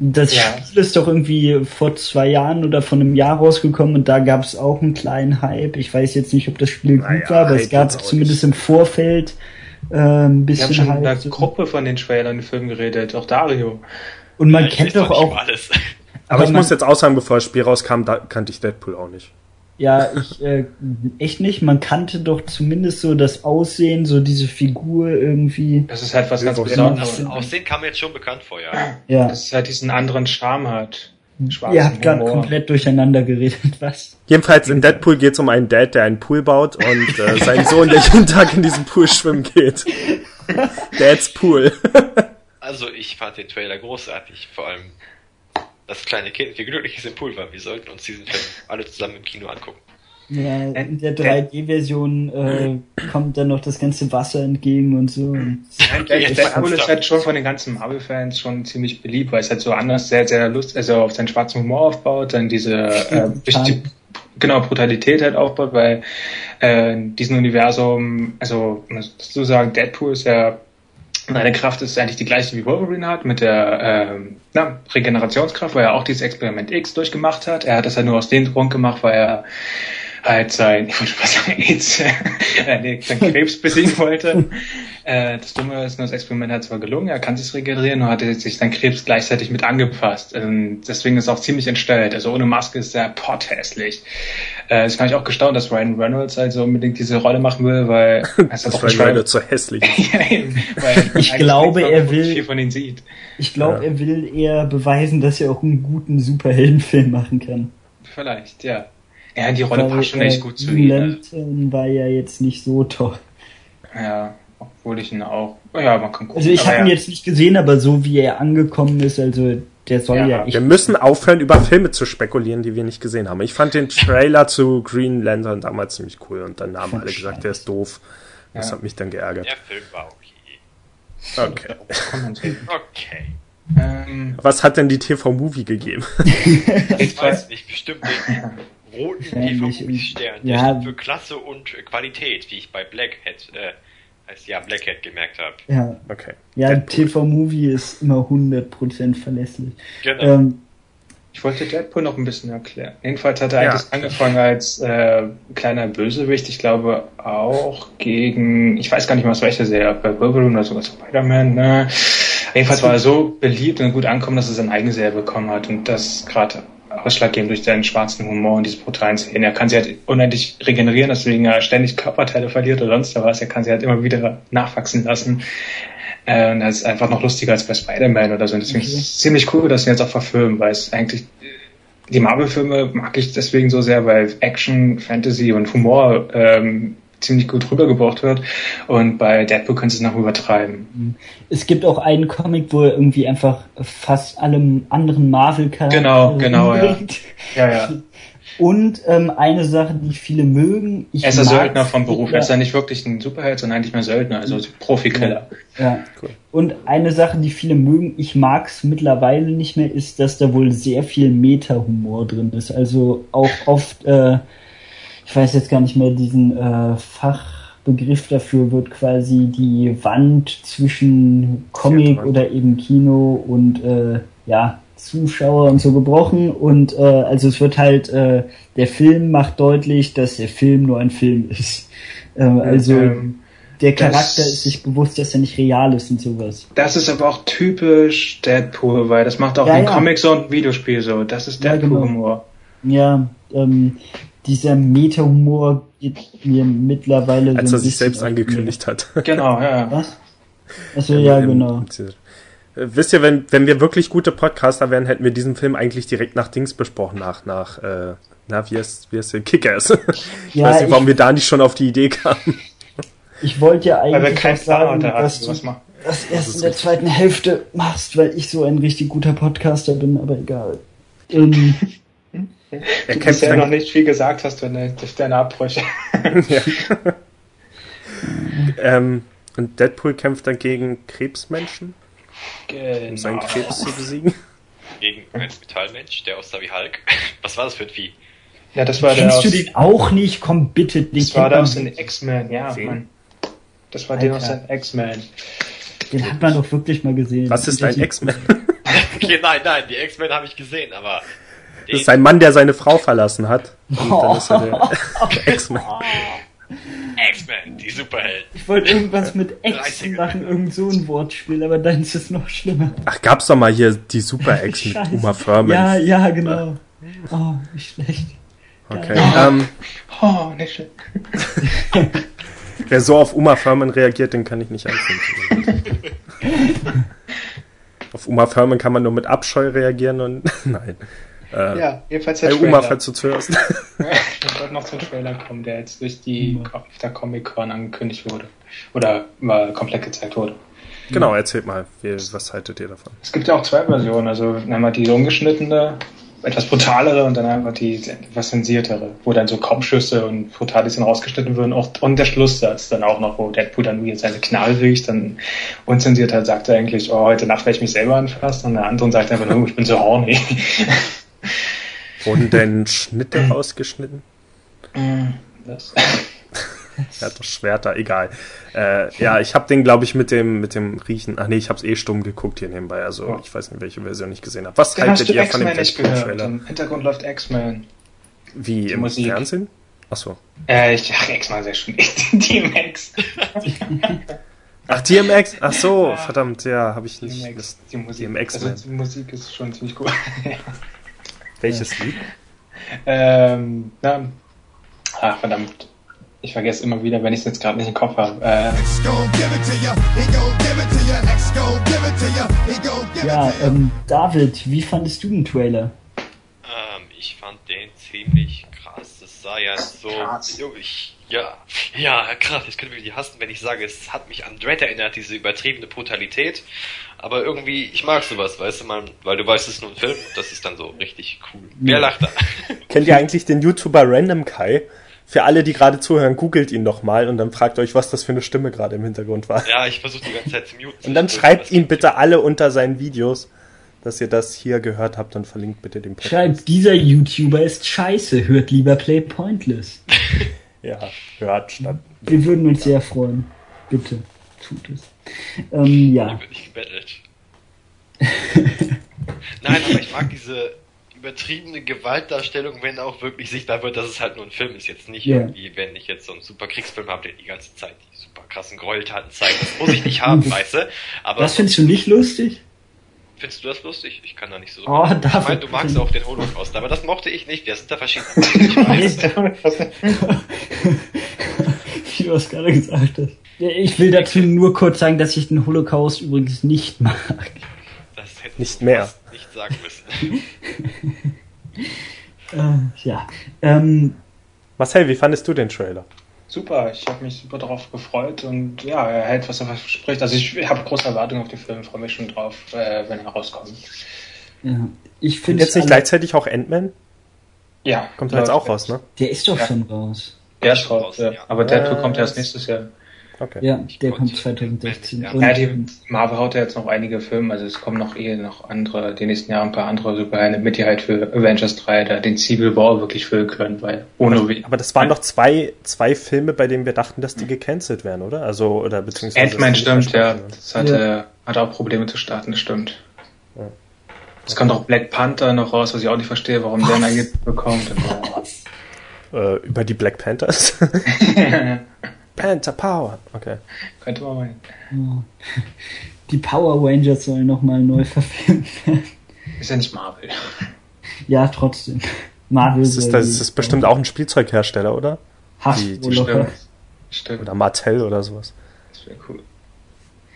Das ja. Spiel ist doch irgendwie vor zwei Jahren oder von einem Jahr rausgekommen und da gab es auch einen kleinen Hype. Ich weiß jetzt nicht, ob das Spiel naja, gut war, aber Hype es gab zumindest im Vorfeld äh, ein bisschen Wir haben schon Hype. in der Gruppe von den Trailern den Film geredet, auch Dario. Und man ja, kennt doch auch alles. Aber, aber ich muss jetzt auch sagen, bevor das Spiel rauskam, da kannte ich Deadpool auch nicht. Ja, ich äh, echt nicht. Man kannte doch zumindest so das Aussehen, so diese Figur irgendwie. Das ist halt was ganz Besonderes. Das Aussehen kam mir jetzt schon bekannt vor, ja. Ja. Dass es halt diesen anderen Charme hat. Ihr habt gerade komplett durcheinander geredet, was? Jedenfalls in Deadpool geht es um einen Dad, der einen Pool baut und äh, seinen Sohn, der jeden Tag in diesem Pool schwimmen geht. Dad's Pool. also ich fand den Trailer großartig, vor allem das kleine Kind, wie glücklich es im Pool war. Wir sollten uns diesen Film alle zusammen im Kino angucken. Ja, in der 3D-Version äh, kommt dann noch das ganze Wasser entgegen und so. Deadpool ist halt schon von den ganzen Marvel-Fans schon ziemlich beliebt, weil es halt so anders sehr, sehr lustig, also auf seinen schwarzen Humor aufbaut, dann diese äh, die, genau Brutalität halt aufbaut, weil äh, in diesem Universum, also muss du sagen, Deadpool ist ja seine Kraft ist eigentlich die gleiche wie Wolverine hat, mit der ähm, na, Regenerationskraft, weil er auch dieses Experiment X durchgemacht hat. Er hat das ja nur aus dem Grund gemacht, weil er halt sein, ich wollte mal sagen, AIDS, äh, sein Krebs besiegen wollte. Äh, das Dumme ist nur, das Experiment hat zwar gelungen, er kann sich regenerieren, nur hat er sich sein Krebs gleichzeitig mit angepasst. Ähm, deswegen ist er auch ziemlich entstellt. Also ohne Maske ist er potthässlich. Äh, das kann ich auch gestaunt, dass Ryan Reynolds halt so unbedingt diese Rolle machen will, weil das ist Ryan Reynolds so hässlich ja, eben, ich glaube, er will. Ich glaube, ja. er will eher beweisen, dass er auch einen guten Superheldenfilm machen kann. Vielleicht, ja. Ja, die Rolle passt schon echt gut zu ihm. Lantern war ja jetzt nicht so toll. Ja, obwohl ich ihn auch. Ja, man kann gucken. Also ich habe ihn ja. jetzt nicht gesehen, aber so wie er angekommen ist, also der soll ja. ja wir müssen aufhören, über Filme zu spekulieren, die wir nicht gesehen haben. Ich fand den Trailer zu Green Lantern damals ziemlich cool und dann haben alle gesagt, der ist doof. Das ja. hat mich dann geärgert. Der Film war okay. Okay. okay. Ähm, Was hat denn die TV-Movie gegeben? ich weiß nicht, bestimmt nicht roten TV-Stern. Ja. für Klasse und Qualität, wie ich bei Blackhead, äh, heißt ja Blackhead gemerkt habe. Ja, okay. Ja, TV-Movie ist immer 100% verlässlich. Genau. Ähm, ich wollte Deadpool noch ein bisschen erklären. Jedenfalls hat er ja. eigentlich angefangen als äh, kleiner Bösewicht. Ich glaube auch gegen, ich weiß gar nicht mal, was welche Serie, bei Wolverine oder sogar Spider-Man. Ne? Jedenfalls war er so beliebt und gut ankommen, dass er seine eigene Serie bekommen hat und das gerade ausschlaggebend durch seinen schwarzen Humor und diese brutalen Szenen. Er kann sie halt unendlich regenerieren, deswegen er ständig Körperteile verliert oder sonst was. Er kann sie halt immer wieder nachwachsen lassen. Äh, und das ist einfach noch lustiger als bei Spider-Man oder so. Und deswegen okay. ist es ziemlich cool, dass sie jetzt auch verfilmen, weil es eigentlich die Marvel-Filme mag ich deswegen so sehr, weil Action, Fantasy und Humor ähm, ziemlich gut rübergebracht wird. Und bei Deadpool können sie es noch übertreiben. Es gibt auch einen Comic, wo er irgendwie einfach fast allem anderen Marvel-Charakteren Genau, genau, ja. ja, ja. Und ähm, eine Sache, die viele mögen. Ich er ist ein Söldner vom Beruf. Er ist ja nicht wirklich ein Superheld, sondern eigentlich mehr Söldner, also Profikiller. Ja. ja. Cool. Und eine Sache, die viele mögen, ich mag es mittlerweile nicht mehr, ist, dass da wohl sehr viel Meta-Humor drin ist. Also auch oft äh, ich weiß jetzt gar nicht mehr, diesen äh, Fachbegriff dafür wird quasi die Wand zwischen Comic oder eben Kino und äh, ja, Zuschauer und so gebrochen und äh, also es wird halt äh, der Film macht deutlich, dass der Film nur ein Film ist. Äh, also Ähm, der Charakter das- ist sich bewusst, dass er nicht real ist und sowas. Das ist aber auch typisch Deadpool, weil das macht auch Ja, in ja. Comics und im Videospiel so. Das ist Ja, genau. Deadpool-Humor. Ja, ähm, dieser Meta-Humor geht mir mittlerweile Als so er sich selbst angekündigt hat. Genau, ja. Was? Achso, ja, Im- genau. Äh, Wisst ihr, wenn, wenn wir wirklich gute Podcaster wären, hätten wir diesen Film eigentlich direkt nach Dings besprochen, nach, nach, äh, na, wie ist, wie ist der Kickers? ich Ja, weiß nicht, warum ich- wir da nicht schon auf die Idee kamen. Ich wollte ja Weil wir eigentlich keinen auch sagen, Plan dass hatten, du was machen. das erst in der richtig. zweiten Hälfte machst, weil ich so ein richtig guter Podcaster bin, aber egal. Ähm, Er Du kämpft bisher noch nicht viel gesagt hast, wenn du deine Abbrüche. ja. ähm, und Deadpool kämpft dann gegen Krebsmenschen, um seinen Genau. Krebs zu besiegen. Gegen einen Metallmensch, der aussah wie Hulk. Was war das für ein Vieh? Ja, das war der kennst aus, du den auch nicht? Komm bitte, den das war der aus den X-Men, ja? Mann. Das war der aus Alter. den X-Men. Den hat man doch wirklich mal gesehen. Was ist Und ein der- X-Men? Okay, nein, nein, die X-Men habe ich gesehen, aber. Das ist ein Mann, der seine Frau verlassen hat. Und dann ist er der X-Men. X-Men, die Superhelden. Ich wollte irgendwas mit 30er. machen, irgend so ein Wortspiel, aber deins ist noch schlimmer. Ach, gab's doch mal hier die Super-Ex mit. Uma Thurman. Ja, ja, genau. Oh, wie schlecht. Okay. Ähm, Oh, nicht schön. wer so auf Uma Thurman reagiert, den kann ich nicht anfinden. auf Uma Thurman kann man nur mit Abscheu reagieren und nein. Äh, Ja, jedenfalls der Hey Uma, Trailer. falls du zuhörst. Ich wollte noch zum Trailer kommen, der jetzt durch die auf der Comic-Con angekündigt wurde. Oder mal komplett gezeigt wurde. genau, erzählt mal, wie, was haltet ihr davon? Es gibt ja auch zwei Versionen, also einmal die ungeschnittene, etwas brutalere und dann einfach die etwas zensiertere, wo dann so Kopfschüsse und Brutales rausgeschnitten würden. Auch, und der Schlusssatz dann auch noch, wo Deadpool dann jetzt seine Knarre riecht, dann unzensiert hat, sagt er eigentlich, oh, heute Nacht werde ich mich selber anfassen und der andere sagt einfach nur, ich bin so horny. Wurden denn Schnitte rausgeschnitten? Das. Er hat doch Schwerter, egal. Äh, ja, ich habe den, glaube ich, mit dem, mit dem Riechen. Ach nee, ich habe es eh stumm geguckt hier nebenbei. Also Ja. ich weiß nicht, welche Version ich gesehen habe. Was Den hast haltet du ihr von dem X-Men nicht gehört. Deadpool-Trailer? Im Hintergrund läuft X-Men. Wie die im Musik. Fernsehen? Achso. Äh, ich, ach, X-Men sehr schön. DMX. Ach, DMX? Ach so, verdammt, ja, habe ich nicht. DMX. Das, Die Musik. DMX, also, die Musik ist schon ziemlich gut. welches Lied? ähm, na, ach, verdammt. Ich vergesse immer wieder, wenn ich es jetzt gerade nicht im Kopf habe. Äh, Ja, ähm, David, wie fandest du den Trailer? Ähm, ich fand den ziemlich krass. Das sah ja so. Krass. Ich, ja, ja, krass. Jetzt können wir die hassen, wenn ich sage, es hat mich an Dread erinnert, diese übertriebene Brutalität. Aber irgendwie, ich mag sowas, weißt du, man, weil du weißt, es ist nur ein Film und das ist dann so richtig cool. Wer lacht da? Kennt ihr eigentlich den YouTuber Random Kai? Für alle, die gerade zuhören, googelt ihn doch mal und dann fragt euch, was das für eine Stimme gerade im Hintergrund war. ja, ich versuche die ganze Zeit zu muten. Und dann schreibt ihn bitte alle unter seinen Videos, dass ihr das hier gehört habt und verlinkt bitte den Podcast. Schreibt, dieser YouTuber ist scheiße, hört lieber Play Pointless. Ja, hört statt. Wir würden uns sehr freuen. Bitte, tut es. Ähm, ja. wird nicht gebettelt. Nein, aber ich mag diese übertriebene Gewaltdarstellung, wenn auch wirklich sichtbar wird, dass es halt nur ein Film ist. Jetzt nicht Ja. irgendwie, wenn ich jetzt so einen super Kriegsfilm habe, der die ganze Zeit die super krassen Gräueltaten zeigt. Das muss ich nicht haben, weißt du? Aber Das findest du nicht lustig? Findest du das lustig? Ich kann da nicht so. Oh, ich David, meine, du magst auch den Holocaust, aber das mochte ich nicht. Wir sind da verschieden. Ich weiß. Wie du es gerade gesagt hast. Ich will dazu nur kurz sagen, dass ich den Holocaust übrigens nicht mag. Das hätte Nicht mehr. nicht sagen müssen. Äh, ja. Ähm, Marcel, wie fandest du den Trailer? Super, ich habe mich super darauf gefreut und ja, er hält, was er verspricht. Also ich habe große Erwartungen auf den Film, freue mich schon drauf, äh, wenn er rauskommt. ja. Ich finde jetzt nicht gleichzeitig auch Ant-Man? Ja. Kommt da jetzt auch raus, ne? Der ist doch Ja. schon raus. Der ist raus, ja. Ja. Aber Deadpool Äh, kommt erst nächstes Jahr. Okay. Ja, der konnte- kommt 2016. Ja, Und, Ja, die Marvel haut ja jetzt noch einige Filme, also es kommen noch eh noch andere, die nächsten Jahre ein paar andere Superhelden mit, die halt für Avengers 3 da den Civil War wirklich füllen können, weil ohne We- Aber das waren doch zwei, zwei Filme, bei denen wir dachten, dass die gecancelt werden, oder? Also, oder beziehungsweise. Ant-Man stimmt, ja. Das hatte, hatte auch Probleme zu starten, das stimmt. Es kommt auch Black Panther noch raus, was ich auch nicht verstehe, warum der einen bekommt. Äh, über die Black Panthers. Panther Power. Okay. Könnte man meinen. Die Power Rangers sollen nochmal neu verfilmt werden. Ist ja nicht Marvel. Ja, trotzdem. Marvel Das ist, das ist bestimmt auch ein Spielzeughersteller, oder? die- die Hasbro Stimmt. Stimmt. Oder Mattel oder sowas. Das wäre cool.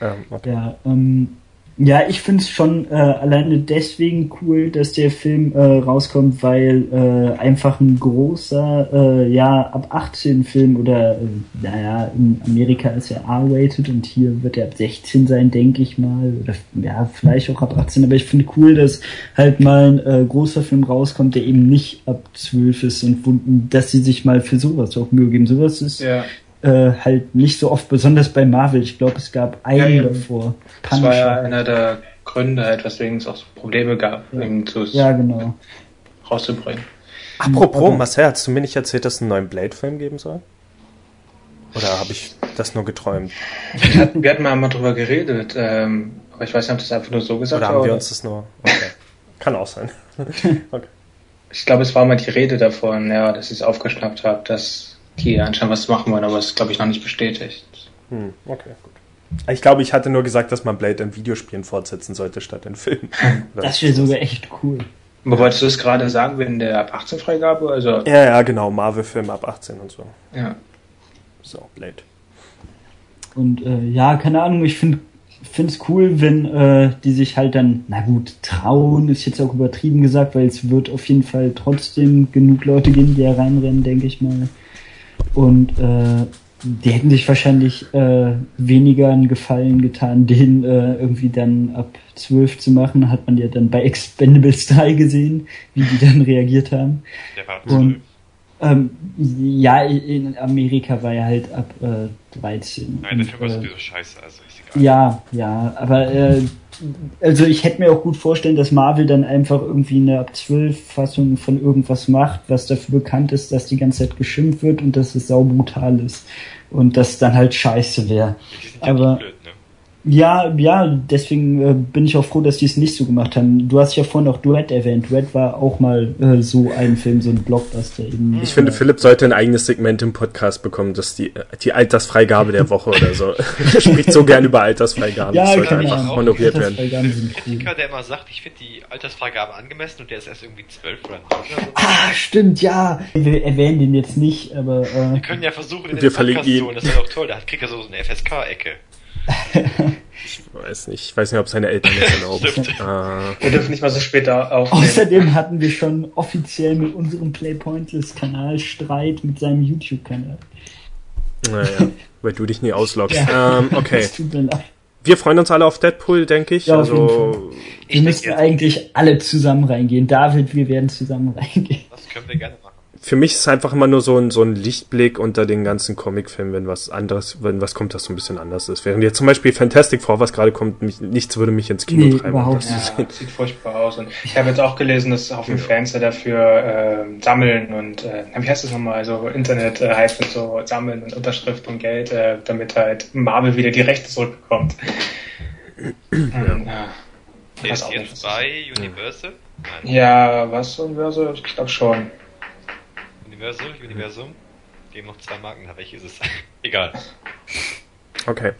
Ähm, okay. Ja, ähm, ja, ich finde es schon äh, alleine deswegen cool, dass der Film äh, rauskommt, weil äh, einfach ein großer, äh, ja, ab 18 Film oder, äh, naja, in Amerika ist er R-rated und hier wird er ab 16 sein, denke ich mal. Oder ja, vielleicht auch ab 18, aber ich finde cool, dass halt mal ein äh, großer Film rauskommt, der eben nicht ab 12 ist und dass sie sich mal für sowas auch Mühe geben. Sowas ist Ja, äh, halt nicht so oft, besonders bei Marvel. Ich glaube, es gab einen Ja, eben. davor. das war ja Punisher. einer der Gründe, halt, weswegen es auch so Probleme gab, Ja. ihn zu Ja, genau. rauszubringen. Apropos, aber- Marcel, hast du mir nicht erzählt, dass es einen neuen Blade-Film geben soll? Oder habe ich das nur geträumt? Wir hatten, wir hatten mal, mal drüber geredet, ähm, aber ich weiß nicht, ob das einfach nur so gesagt Oder haben wir oder- uns das nur... Okay. Kann auch sein. Okay. Ich glaube, es war mal die Rede davon, ja, dass ich es aufgeschnappt habe, dass die anscheinend was machen wollen, aber es ist, glaube ich, noch nicht bestätigt. Hm, okay, gut. Ich glaube, ich hatte nur gesagt, dass man Blade in Videospielen fortsetzen sollte, statt in Filmen. Das wäre sogar echt cool. Aber wolltest du es gerade sagen, wegen der ab 18 Freigabe? Also, Ja, ja, genau. Marvel-Film ab 18 und so. ja. So, Blade. Und äh, ja, keine Ahnung, ich finde finde es cool, wenn äh, die sich halt dann, na gut, trauen ist jetzt auch übertrieben gesagt, weil es wird auf jeden Fall trotzdem genug Leute geben, die da reinrennen, denke ich mal. Und äh, die hätten sich wahrscheinlich äh, weniger einen Gefallen getan, den äh, irgendwie dann ab 12 zu machen. Hat man ja dann bei Expendables 3 gesehen, wie die dann reagiert haben. Der war Und ähm, ja, in Amerika war er halt ab äh, 13. Nein, der Film war äh, sowieso scheiße, also ist egal. ja, ja, aber äh, also ich hätte mir auch gut vorstellen, dass Marvel dann einfach irgendwie eine ab 12 Fassung von irgendwas macht, was dafür bekannt ist, dass die ganze Zeit geschimpft wird und dass es saubrutal ist und das dann halt scheiße wäre. Aber blöd? Ja, ja, deswegen äh, bin ich auch froh, dass die es nicht so gemacht haben. Du hast ja vorhin auch Duet erwähnt. Duet war auch mal äh, so ein Film, so ein Blockbuster eben. Ich finde, Philipp sollte ein eigenes Segment im Podcast bekommen, dass die, die Altersfreigabe der Woche oder so. er spricht so gern über Altersfreigaben. Ja, das sollte einfach honoriert werden. Altersfreigaben sind cool. Kritiker, der immer sagt, ich finde die Altersfreigabe angemessen und der ist erst irgendwie 12 oder 9 oder so. Ah, stimmt, ja. Wir erwähnen den jetzt nicht, aber äh, Wir können ja versuchen, in Wir den verlinken Podcast zu ihn. holen, das wäre doch toll. Da kriegt er so eine FSK-Ecke. Ich weiß nicht, ich weiß nicht, ob seine Eltern das erlauben. Äh, Wir dürfen nicht mal so später aufnehmen. Außerdem hatten wir schon offiziell mit unserem Play Pointless Kanal Streit mit seinem YouTube-Kanal. naja, weil du dich nie ausloggst. Ähm, okay. Es tut mir leid. Wir freuen uns alle auf Deadpool, denke ich. Ja, also, Wir müssten eigentlich alle zusammen reingehen. David, wir werden zusammen reingehen. Das können wir gerne machen. Für mich ist es einfach immer nur so ein, so ein Lichtblick unter den ganzen Comicfilmen, wenn was anderes, wenn was kommt, das so ein bisschen anders ist. Während jetzt zum Beispiel Fantastic Four, was gerade kommt, mich, nichts würde mich ins Kino Nee, treiben. überhaupt Das Ja, sieht furchtbar aus. Und ich habe jetzt auch gelesen, dass auch viele Fans ja dafür äh, sammeln und äh, wie heißt das nochmal? Also Internet äh, Hype und so sammeln und Unterschrift und Geld, äh, damit halt Marvel wieder die Rechte zurückbekommt. Ja. Der Weiß ist jetzt bei Universal? Nein, Ja, was Universal? Ich glaube schon. Universum. Die haben noch zwei Marken, da welche ist es? Egal. Okay.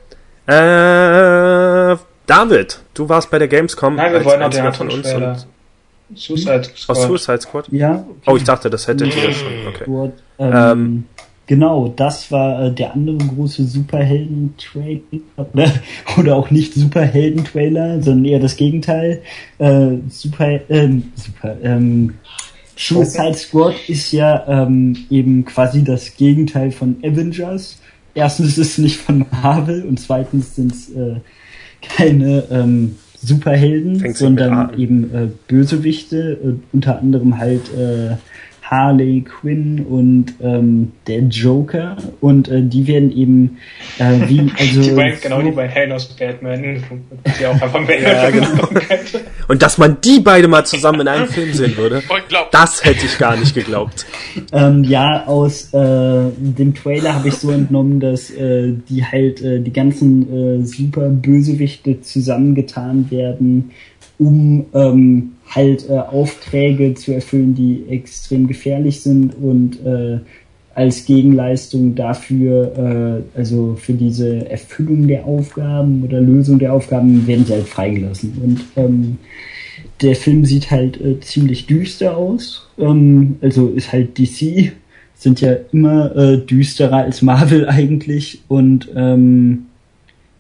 Äh, David, du warst bei der Gamescom. Nein, wir wollen einziger von uns. Und, Suicide aus Squad. Suicide Squad? Ja. Oh, ich dachte, das hättet ihr Nee. schon. Okay. Dort, ähm, Ähm. genau, das war äh, der andere große Superhelden-Trailer. Oder, oder auch nicht Superhelden-Trailer, sondern eher das Gegenteil. Äh, Super, ähm, super, ähm, Suicide Squad ist ja ähm, eben quasi das Gegenteil von Avengers. Erstens ist es nicht von Marvel und zweitens sind es äh, keine ähm, Superhelden, sondern eben äh, Bösewichte, äh, unter anderem halt äh, Harley Quinn und ähm, der Joker und äh, die werden eben äh, wie also Die beiden, genau die bei Hanos Batman, die auch einfach mehr Ja, genau. Und dass man die beide mal zusammen in einem Film sehen würde, das hätte ich gar nicht geglaubt. Ähm, ja, aus äh, dem Trailer habe ich so entnommen, dass äh, die halt äh, die ganzen äh, super Bösewichte zusammengetan werden, um ähm, halt äh, Aufträge zu erfüllen, die extrem gefährlich sind und äh, als Gegenleistung dafür, äh, also für diese Erfüllung der Aufgaben oder Lösung der Aufgaben, werden sie halt freigelassen. Und ähm, der Film sieht halt äh, ziemlich düster aus. Ähm, also ist halt DC, sind ja immer äh, düsterer als Marvel eigentlich und ähm,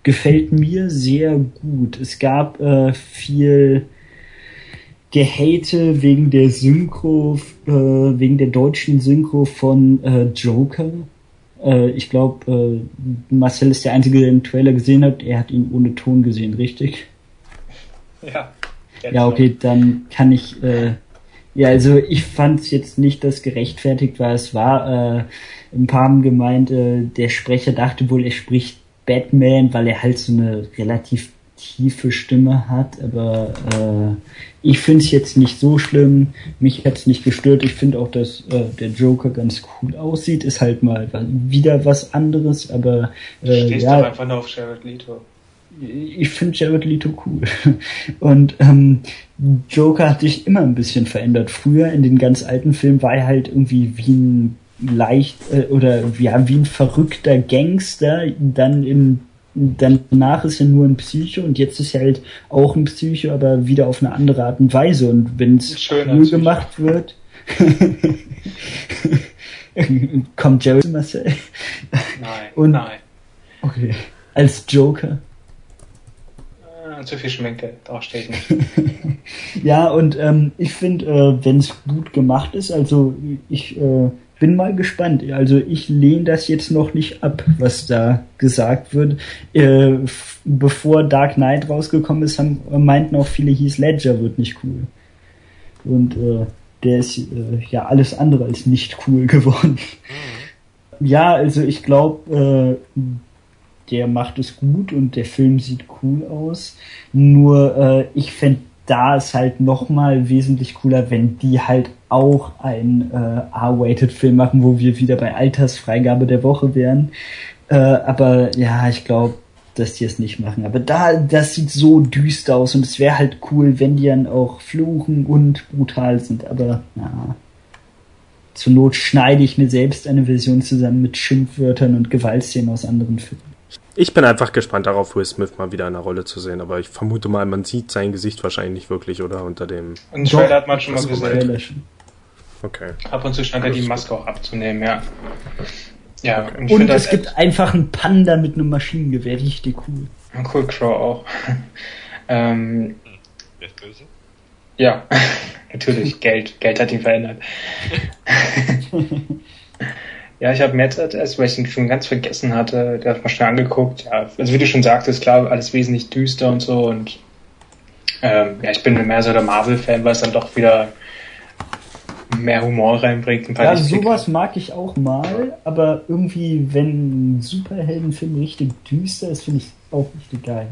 gefällt mir sehr gut. Es gab äh, viel Gehate wegen der Synchro, äh, wegen der deutschen Synchro von äh, Joker. Äh, ich glaube, äh, Marcel ist der Einzige, der den Trailer gesehen hat. Er hat ihn ohne Ton gesehen, richtig? Ja. Ja, okay, dann kann ich. Äh, ja, also ich fand es jetzt nicht, dass gerechtfertigt war. Es war, äh, ein paar haben gemeint, äh, der Sprecher dachte wohl, er spricht Batman, weil er halt so eine relativ tiefe Stimme hat, aber äh, ich finde es jetzt nicht so schlimm. Mich hat es nicht gestört. Ich finde auch, dass äh, der Joker ganz cool aussieht. Ist halt mal wieder was anderes, aber äh, Stehst ja, doch einfach nur auf Jared Leto. ich finde Jared Leto cool. Und ähm, Joker hat sich immer ein bisschen verändert. Früher in den ganz alten Filmen war er halt irgendwie wie ein leicht äh, oder ja, wie ein verrückter Gangster. Dann im danach ist er nur ein Psycho und jetzt ist er halt auch ein Psycho, aber wieder auf eine andere Art und Weise. Und wenn es Psycho. gemacht wird, kommt Jared Marcel. Nein, Und- nein. Okay. Als Joker. Ah, zu viel Schminke, darauf stehe ich nicht. Ja, und ähm, ich finde, äh, wenn es gut gemacht ist, also ich äh, bin mal gespannt. Also ich lehne das jetzt noch nicht ab, was da gesagt wird. Äh, bevor Dark Knight rausgekommen ist, haben, meinten auch viele, Heath Ledger wird nicht cool. Und äh, der ist äh, ja alles andere als nicht cool geworden. Ja, also ich glaube, äh, der macht es gut und der Film sieht cool aus. Nur äh, ich fänd da ist halt noch mal wesentlich cooler, wenn die halt auch einen äh, R-Rated-Film machen, wo wir wieder bei Altersfreigabe der Woche wären. Äh, aber ja, ich glaube, dass die es nicht machen. Aber da, das sieht so düster aus und es wäre halt cool, wenn die dann auch fluchen und brutal sind. Aber ja, zur Not schneide ich mir selbst eine Version zusammen mit Schimpfwörtern und Gewaltszenen aus anderen Filmen. Ich bin einfach gespannt darauf, Will Smith mal wieder in der Rolle zu sehen, aber ich vermute mal, man sieht sein Gesicht wahrscheinlich nicht wirklich, oder? Unter dem. Und Trailer hat man schon mal gesehen. Okay. Ab und zu scheint er die Maske auch abzunehmen, ja. Ja, und ich Und finde es gibt einfach einen Panda mit einem Maschinengewehr, richtig cool. cool Crow auch. ähm, Der ist böse. ja, natürlich, Geld. Geld hat ihn verändert. ja, ich habe jetzt erst, weil ich ihn schon ganz vergessen hatte, der hat mal schnell angeguckt. Ja, also wie du schon sagtest, klar, alles wesentlich düster und so und ähm, ja, ich bin mehr so der Marvel-Fan, weil es dann doch wieder mehr Humor reinbringt. Ein paar Ja, richtige- sowas mag ich auch mal, aber irgendwie, wenn ein Superheldenfilm richtig düster ist, finde ich auch richtig geil.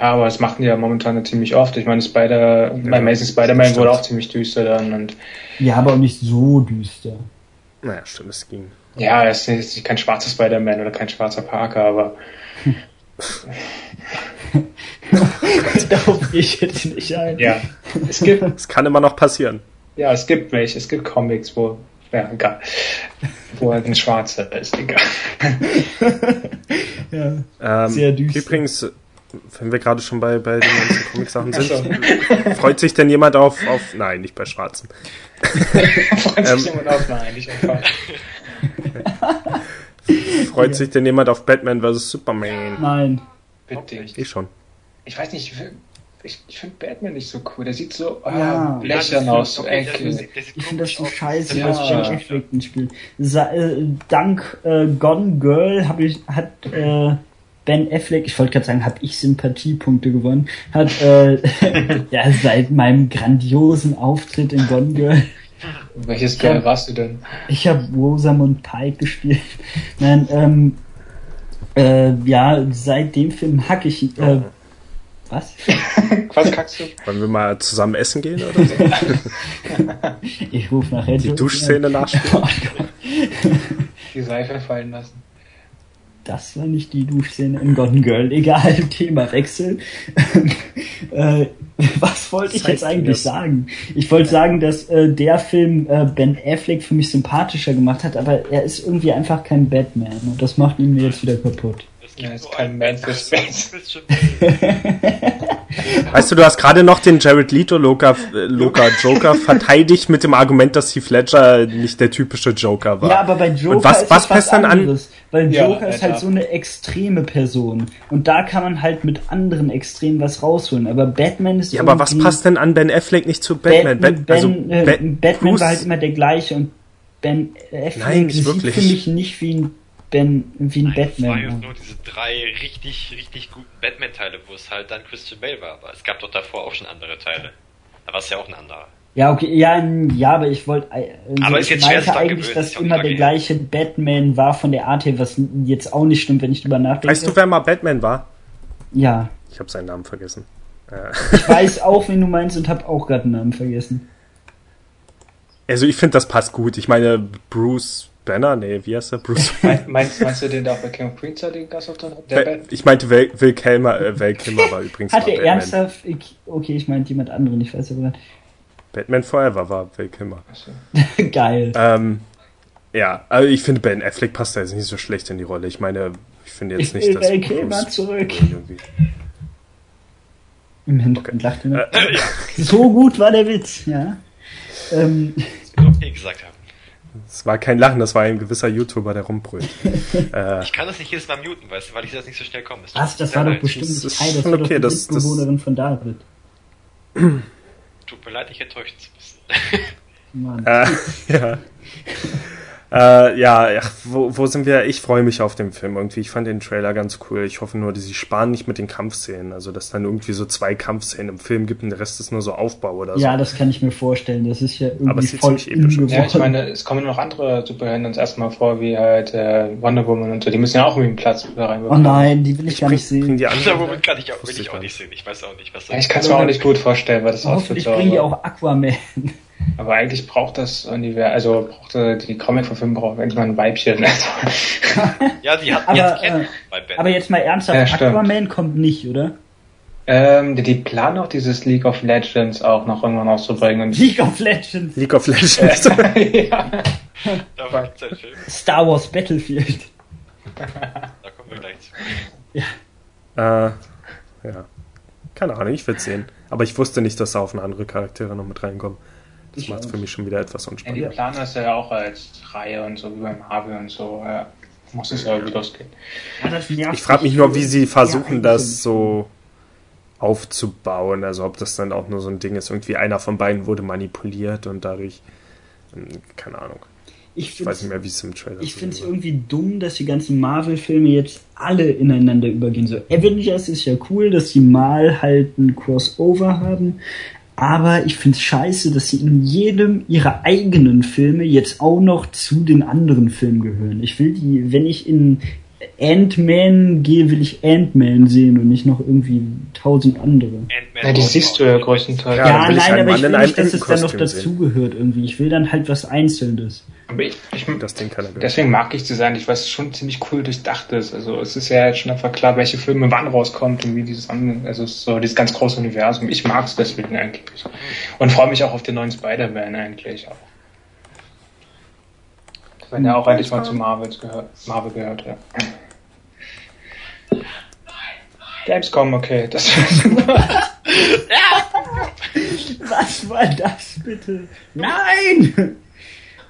Ja, aber das machen die ja momentan ziemlich oft. Ich meine, Spider, bei Amazing Spider-Man wurde auch ziemlich düster dann und Ja, aber auch nicht so düster. Naja, stimmt, es ging. ja, es ist jetzt kein schwarzer Spider-Man oder kein schwarzer Parker, aber Darauf gehe ich jetzt nicht ein. ja, es gibt, Es kann immer noch passieren. Ja, es gibt welche, es gibt Comics, wo, ja, egal, wo halt ein Schwarzer ist, egal. Ja. Ähm, Sehr düster. Übrigens, wenn wir gerade schon bei, bei den ganzen Comic-Sachen sind, Achso. freut sich denn jemand auf, auf. Nein, nicht bei Schwarzen. Freut Ähm. sich jemand auf? Nein, nicht einfach. Freut sich denn jemand auf Batman vs. Superman? Nein. Bitte. Ich schon. Ich weiß nicht, ich, ich finde Batman nicht so cool. Der sieht so ah, Ja. blechern Ja, aus, so eckig. Ich finde das so scheiße, Ja. was ist Ben Ja. Affleck denn spielt. Sa äh, dank äh, Gone Girl hab ich, hat äh, Ben Affleck, ich wollte gerade sagen, habe ich Sympathiepunkte gewonnen, hat äh, ja seit meinem grandiosen Auftritt in Gone Girl Welches Girl warst du denn? Ich habe Rosamund Pike gespielt. Nein, ähm, äh, ja, seit dem Film hack ich. Äh, was? Was kackst du? Wollen wir mal zusammen essen gehen oder so? Ich rufe nachher Die Duschszene nachspielen? Oh. Die Seife fallen lassen. das war nicht die Duschszene in Gone Girl. Egal, Thema Wechsel. äh, was wollte ich jetzt eigentlich sagen? Ich wollte sagen, dass äh, der Film äh, Ben Affleck für mich sympathischer gemacht hat, aber er ist irgendwie einfach kein Batman und das macht ihn mir jetzt wieder kaputt. Es Ja, gibt ist nur kein Man Batman, Space. Weißt du, du hast gerade noch den Jared Leto Loka, äh, Loka Joker verteidigt mit dem Argument, dass Heath Ledger nicht der typische Joker war. Ja, aber bei Joker Und was- ist was das was passt dann an- anderes. Weil Ja, Joker ist Alter. halt so eine extreme Person. Und da kann man halt mit anderen Extremen was rausholen. Aber Batman ist Ja, aber was passt denn an Ben Affleck nicht zu Batman? Batman, Bat- also, ben, äh, Bat- Batman Bruce- war halt immer der gleiche und Ben Affleck Nein, sieht wirklich. für mich nicht wie ein, ben, wie ein Nein, das war Batman. jetzt nur diese drei richtig, richtig guten Batman-Teile, wo es halt dann Christian Bale war. Aber es gab doch davor auch schon andere Teile. Da war es ja auch ein anderer. Ja, okay, ja, ja, aber ich wollte, äh, Aber ich ist jetzt schwer, meinte eigentlich, gewöhnen, dass immer der gleiche Batman war von der Art her, was jetzt auch nicht stimmt, wenn ich drüber nachdenke. weißt du, wer mal Batman war? Ja, Ich habe seinen Namen vergessen. Äh, ich weiß auch, wen du meinst und habe auch gerade den Namen vergessen. Also ich finde, das passt gut. Ich meine, Bruce Banner, nee, wie heißt der? Bruce Mein- Meinst, meinst du den, der auch bei King of Queens den Gastauftritt hat? Der Bat- Ich meinte, Will, Will Kilmer, äh, Will Kilmer war übrigens Hat er ernsthaft, ich, okay, ich meinte jemand anderen, ich weiß aber Batman Forever war Will Kilmer. Geil. Ähm, ja, also ich finde, Ben Affleck passt da jetzt nicht so schlecht in die Rolle. Ich meine, ich finde jetzt Ich nicht, will dass Val Kilmer Bruce zurück. irgendwie- Im Hintergrund lacht er. Äh, So gut war der Witz, ja. Ähm, Das will okay gesagt haben. Es war kein Lachen, das war ein gewisser YouTuber, der rumbrüllt. äh, Ich kann das nicht jedes Mal muten, weißt du, weil ich das nicht so schnell komme. Was, das war doch bestimmt Das ist Kai, das war doch die das- das- Mitbewohnerin von David. Tut mir leid, dich enttäuschen zu müssen. Mann. äh, ja. Äh, ja, ja, wo, wo sind wir? Ich freue mich auf den Film irgendwie. Ich fand den Trailer ganz cool. Ich hoffe nur, dass sie sparen nicht mit den Kampfszenen. Also, dass dann irgendwie so zwei Kampfszenen im Film gibt und der Rest ist nur so Aufbau oder so. Ja, das kann ich mir vorstellen. Das ist ja Also Aber irgendwie es voll ziemlich episch aus. Ja, ich meine, es kommen noch andere Superhelden uns erstmal vor, wie halt äh, Wonder Woman und so. Die müssen ja auch irgendwie einen Platz da Oh reinbekommen. nein, die will ich, gar bring, nicht bring sehen. die Wonder. Woman kann ich auch, will ich ich auch gar nicht sehen. Ich weiß auch nicht, was Ja, das ich kann es mir auch nicht gut vorstellen, weil das Hoffentlich Outfit bringen die so. auch Aquaman. Aber eigentlich braucht das Universum, also braucht die Comic-Verfilmung braucht mal ein Weibchen. Ja, die hat Aber, jetzt kennen äh, bei Ben. Aber jetzt mal ernsthaft, Ja. Aquaman kommt nicht, oder? ähm, die, die planen auch dieses League of Legends auch noch irgendwann auszubringen. League of Legends, League of Legends. ja. Film. Star Wars Battlefield. Da kommen wir gleich zu. Äh, ja. Keine Ahnung, ich würde sehen. Aber ich wusste nicht, dass da auf eine andere Charaktere noch mit reinkommen. Das macht es für mich schon wieder etwas Ja, die unspannend. planen das ja auch als Reihe und so, wie beim Marvel und so. Ja. Muss es ja irgendwie losgehen. Ja, Ich frage mich nur, wie sie versuchen, Ja, das so aufzubauen. Also ob das dann auch nur so ein Ding ist. Irgendwie einer von beiden wurde manipuliert und dadurch. hm, Keine Ahnung. Ich Ich weiß nicht mehr, wie es im Trailer ich so find's war. irgendwie dumm, dass die ganzen Marvel-Filme jetzt alle ineinander übergehen. So, Avengers ist ja cool, dass die mal halt ein Crossover haben. Aber ich find's scheiße, dass sie in jedem ihrer eigenen Filme jetzt auch noch zu den anderen Filmen gehören. Ich will die, wenn ich in Ant-Man gehe, will ich Ant-Man sehen und nicht noch irgendwie tausend andere. Ant-Man Ja, die siehst du ja größtenteils. Ja, Ja, nein, aber ich will nicht, dass es dann noch dazugehört irgendwie. Ich will dann halt was Einzelnes. Aber ich, ich, Das Ding kann er deswegen mag ich zu sein, ich weiß schon ziemlich cool durchdacht ist. Also es ist ja jetzt schon einfach klar, welche Filme wann rauskommt und wie dieses also es ist so dieses ganz große Universum. Ich mag es deswegen eigentlich. Und freue mich auch auf den neuen Spider-Man eigentlich auch. Wenn er auch endlich mal zu Marvels gehört, Marvel gehört, ja. Gamescom, okay. Das Was war das bitte? Nein!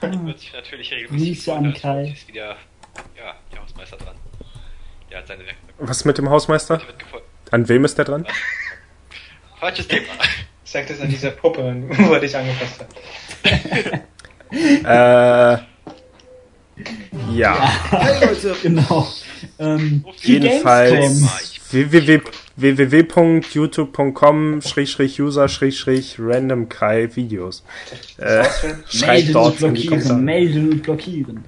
wird sich natürlich regelmäßig Kai. ist wieder, ja, der Hausmeister dran. Der hat seine Was mit dem Hausmeister? An wem ist der dran? Falsches Thema. sagt es an dieser Puppe, wo er dich angefasst hat. Äh. Ja. Hey Leute, Genau. Ähm, Jedenfalls Gamescom. www www.youtube.com user random kai Videos. Äh, schreibt Melden dort und blockieren, melden und blockieren.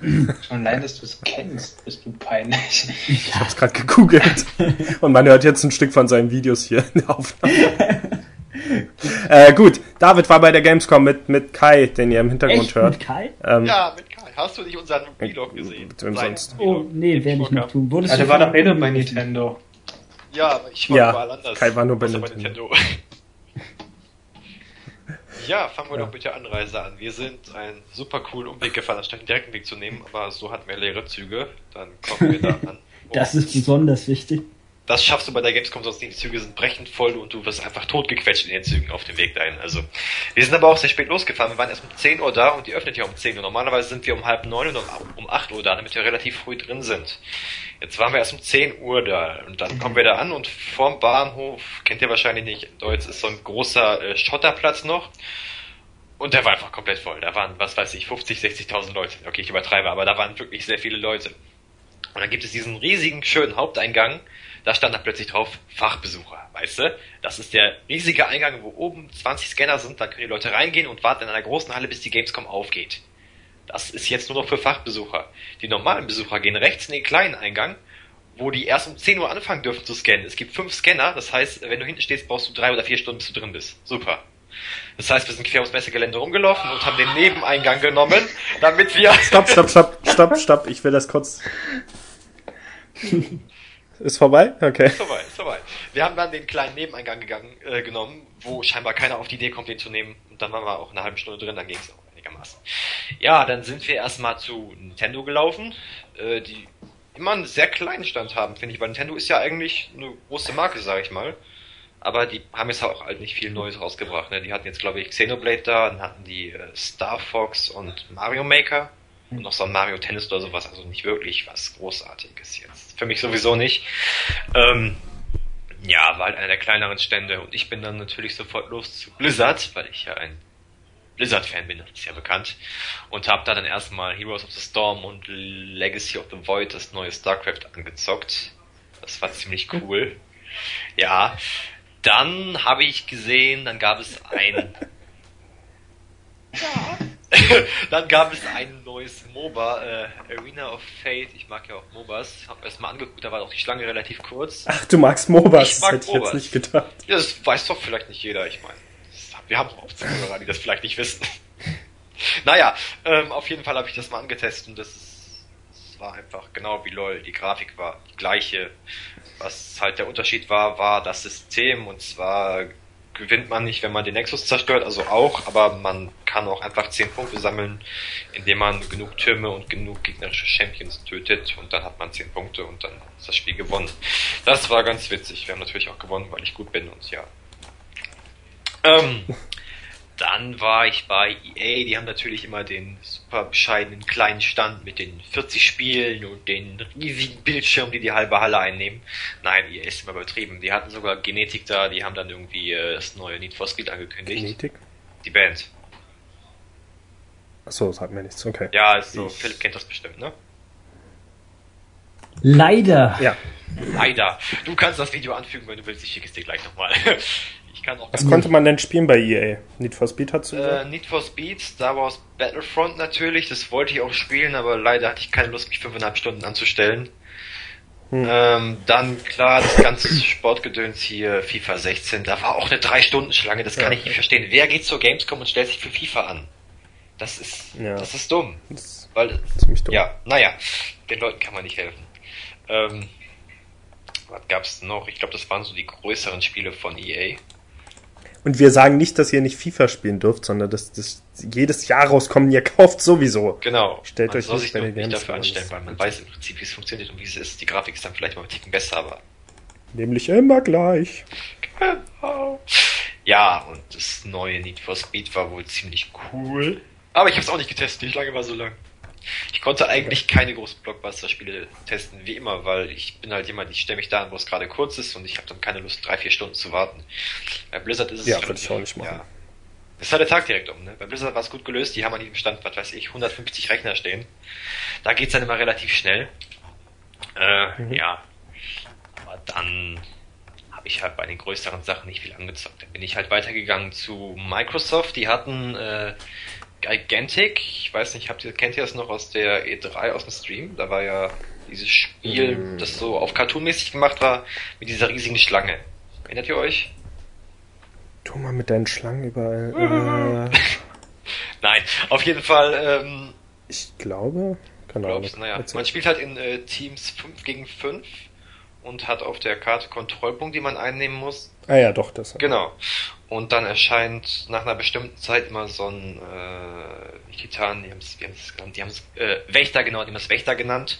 Schon allein, dass du es kennst, bist du peinlich. Ich hab's gerade gegoogelt. Und man hört jetzt ein Stück von seinen Videos hier in der Aufnahme. äh, gut, David war bei der Gamescom mit, mit Kai, den ihr im Hintergrund Echt hört. mit Kai? Ähm, Ja, mit Kai. Hast du nicht unseren Vlog gesehen? Wem Sein sonst? Oh, nee, werde ich noch vorkam. tun. Wurdest Ah, der du war doch eh nur bei Nintendo. Ja, aber ich war Ja, überall anders. Kai war nur bei Nintendo. Ja, fangen wir Ja. doch mit der Anreise an. Wir sind einen super coolen Umweg gefahren, anstatt einen direkten Weg zu nehmen, aber so hatten wir leere Züge. Dann kommen wir da an. Das ist besonders wichtig. Das schaffst du bei der Gamescom sonst nicht. Die Züge sind brechend voll und du wirst einfach totgequetscht in den Zügen auf dem Weg dahin. Also, wir sind aber auch sehr spät losgefahren. Wir waren erst um 10 Uhr da und die öffnet ja um 10 Uhr. Normalerweise sind wir um halb neun und um, um 8 Uhr da, damit wir relativ früh drin sind. Jetzt waren wir erst um 10 Uhr da und dann kommen wir da an und vorm Bahnhof, kennt ihr wahrscheinlich nicht, Deutsch ist so ein großer äh, Schotterplatz noch. Und der war einfach komplett voll. Da waren, was weiß ich, 50, 60.000 Leute. Okay, ich übertreibe, aber da waren wirklich sehr viele Leute. Und dann gibt es diesen riesigen, schönen Haupteingang. Da stand dann plötzlich drauf, Fachbesucher, weißt du? Das ist der riesige Eingang, wo oben 20 Scanner sind. Da können die Leute reingehen und warten in einer großen Halle, bis die Gamescom aufgeht. Das ist jetzt nur noch für Fachbesucher. Die normalen Besucher gehen rechts in den kleinen Eingang, wo die erst um 10 Uhr anfangen dürfen zu scannen. Es gibt fünf Scanner, das heißt, wenn du hinten stehst, brauchst du drei oder vier Stunden, bis du drin bist. Super. Das heißt, wir sind quer ums Messegelände rumgelaufen und haben den Nebeneingang genommen, damit wir... Stopp, stopp, stopp, stopp, stopp. Ich will das kurz. Ist vorbei? Okay. Ist vorbei, ist vorbei. Wir haben dann den kleinen Nebeneingang gegangen, äh, genommen, wo scheinbar keiner auf die Idee kommt, den zu nehmen. Und dann waren wir auch eine halbe Stunde drin, dann ging es auch einigermaßen. Ja, dann sind wir erstmal zu Nintendo gelaufen, äh, die immer einen sehr kleinen Stand haben, finde ich, weil Nintendo ist ja eigentlich eine große Marke, sage ich mal. Aber die haben jetzt auch halt nicht viel Neues rausgebracht. Ne? Die hatten jetzt, glaube ich, Xenoblade da, dann hatten die äh, Star Fox und Mario Maker und noch so ein Mario Tennis oder sowas. Also nicht wirklich was Großartiges jetzt. Für mich sowieso nicht. Ähm, ja, war halt einer der kleineren Stände und ich bin dann natürlich sofort los zu Blizzard, weil ich ja ein Blizzard-Fan bin, das ist ja bekannt. Und habe da dann erstmal Heroes of the Storm und Legacy of the Void, das neue StarCraft, angezockt. Das war ziemlich cool. Ja, dann habe ich gesehen, dann gab es ein... dann gab es ein neues MOBA, äh, Arena of Fate. Ich mag ja auch MOBAs. Hab erst mal angeguckt, da war auch die Schlange relativ kurz. Ach, du magst MOBAs. Ich Das mag hätte ich jetzt MOBAs. nicht gedacht. Ja, das weiß doch vielleicht nicht jeder, ich meine. das- Wir haben auch Zuhörer, die das vielleicht nicht wissen. naja, ähm, auf jeden Fall habe ich das mal angetestet und das, ist, das war einfach genau wie LOL. Die Grafik war die gleiche. Was halt der Unterschied war, war das System und zwar gewinnt man nicht, wenn man den Nexus zerstört, also auch, aber man kann auch einfach 10 Punkte sammeln, indem man genug Türme und genug gegnerische Champions tötet und dann hat man 10 Punkte und dann ist das Spiel gewonnen. Das war ganz witzig. Wir haben natürlich auch gewonnen, weil ich gut bin und ja. Ähm, dann war ich bei EA, die haben natürlich immer den super bescheidenen kleinen Stand mit den 40 Spielen und den riesigen Bildschirmen, die die halbe Halle einnehmen. Nein, EA ist immer übertrieben. Die hatten sogar Genetik da, die haben dann irgendwie äh, das neue Need for Speed angekündigt. Genetik? Die Band. Achso, sagt mir nichts. Okay. Ja, ist so. Ich- Philipp kennt das bestimmt, ne? Leider. Ja. Leider. Du kannst das Video anfügen, wenn du willst. Ich schicke es dir gleich nochmal. Ich kann auch Was konnte man denn spielen bei EA? Need for Speed hat du Äh? Need for Speed, Star Wars Battlefront natürlich, das wollte ich auch spielen, aber leider hatte ich keine Lust, mich fünfeinhalb Stunden anzustellen. Hm. Ähm, dann klar, das ganze Sportgedöns hier, FIFA 16, da war auch eine drei Stunden Schlange, das kann Ja. ich nicht verstehen. Wer geht zur Gamescom und stellt sich für FIFA an? Das ist, Ja. das ist dumm. Das ist Weil, ziemlich dumm. ja, naja, den Leuten kann man nicht helfen. Ähm, was gab's noch? Ich glaube, das waren so die größeren Spiele von EA. Und wir sagen nicht, dass ihr nicht FIFA spielen dürft, sondern dass das jedes Jahr rauskommen, ihr kauft sowieso. Genau. Stellt man euch soll nicht sich bei nur den nicht dafür an. anstellen, weil man weiß im Prinzip, wie es funktioniert und wie es ist. Die Grafik ist dann vielleicht mal ein Ticken besser, aber Nämlich immer gleich. Genau. Ja, und das neue Need for Speed war wohl ziemlich cool. Aber ich habe es auch nicht getestet, die Schlange war so lang. Ich konnte eigentlich keine großen Blockbuster-Spiele testen, wie immer, weil ich bin halt jemand, ich stelle mich da an, wo es gerade kurz ist und ich habe dann keine Lust, drei, vier Stunden zu warten. Bei Blizzard ist es Ja, würde ich auch nicht machen. Ja. Das ist halt der Tag direkt um, ne? Bei Blizzard war es gut gelöst, die haben an jedem Stand, was weiß ich, 150 Rechner stehen. Da geht's dann immer relativ schnell. Äh, Mhm. ja. Aber dann habe ich halt bei den größeren Sachen nicht viel angezockt. Dann bin ich halt weitergegangen zu Microsoft. Die hatten äh, Gigantic. Ich weiß nicht, habt ihr, kennt ihr das noch aus der E3 aus dem Stream? Da war ja dieses Spiel, Mhm. das so auf Cartoon-mäßig gemacht war, mit dieser riesigen Schlange. Erinnert ihr euch? Tu mal mit deinen Schlangen überall. Äh, Nein, auf jeden Fall, ähm, Ich glaube, keine Ahnung. Naja, man spielt halt in äh, Teams 5 gegen 5 und hat auf der Karte Kontrollpunkte, die man einnehmen muss. Ah ja, doch, das. Genau. Und dann erscheint nach einer bestimmten Zeit immer so ein äh, Titan, die haben es, wie haben sie es genannt, die haben es äh, Wächter, genau, die haben es Wächter genannt.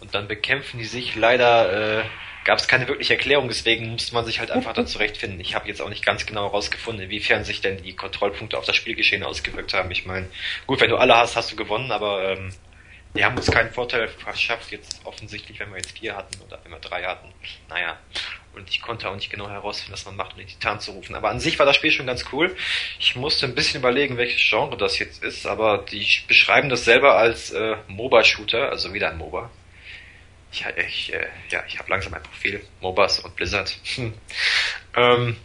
Und dann bekämpfen die sich. Leider äh, gab es keine wirkliche Erklärung, deswegen musste man sich halt einfach da zurechtfinden. Ich habe jetzt auch nicht ganz genau herausgefunden, inwiefern sich denn die Kontrollpunkte auf das Spielgeschehen ausgewirkt haben. Ich meine, gut, wenn du alle hast, hast du gewonnen, aber ähm, die haben uns keinen Vorteil verschafft, jetzt offensichtlich, wenn wir jetzt vier hatten oder wenn wir drei hatten. Naja. Und ich konnte auch nicht genau herausfinden, was man macht, um den Titan zu rufen. Aber an sich war das Spiel schon ganz cool. Ich musste ein bisschen überlegen, welches Genre das jetzt ist, aber die beschreiben das selber als äh, MOBA-Shooter, also wieder ein MOBA. Ich, ich, äh, ja, ich habe langsam ein Profil. MOBAs und Blizzard. Hm. Ähm,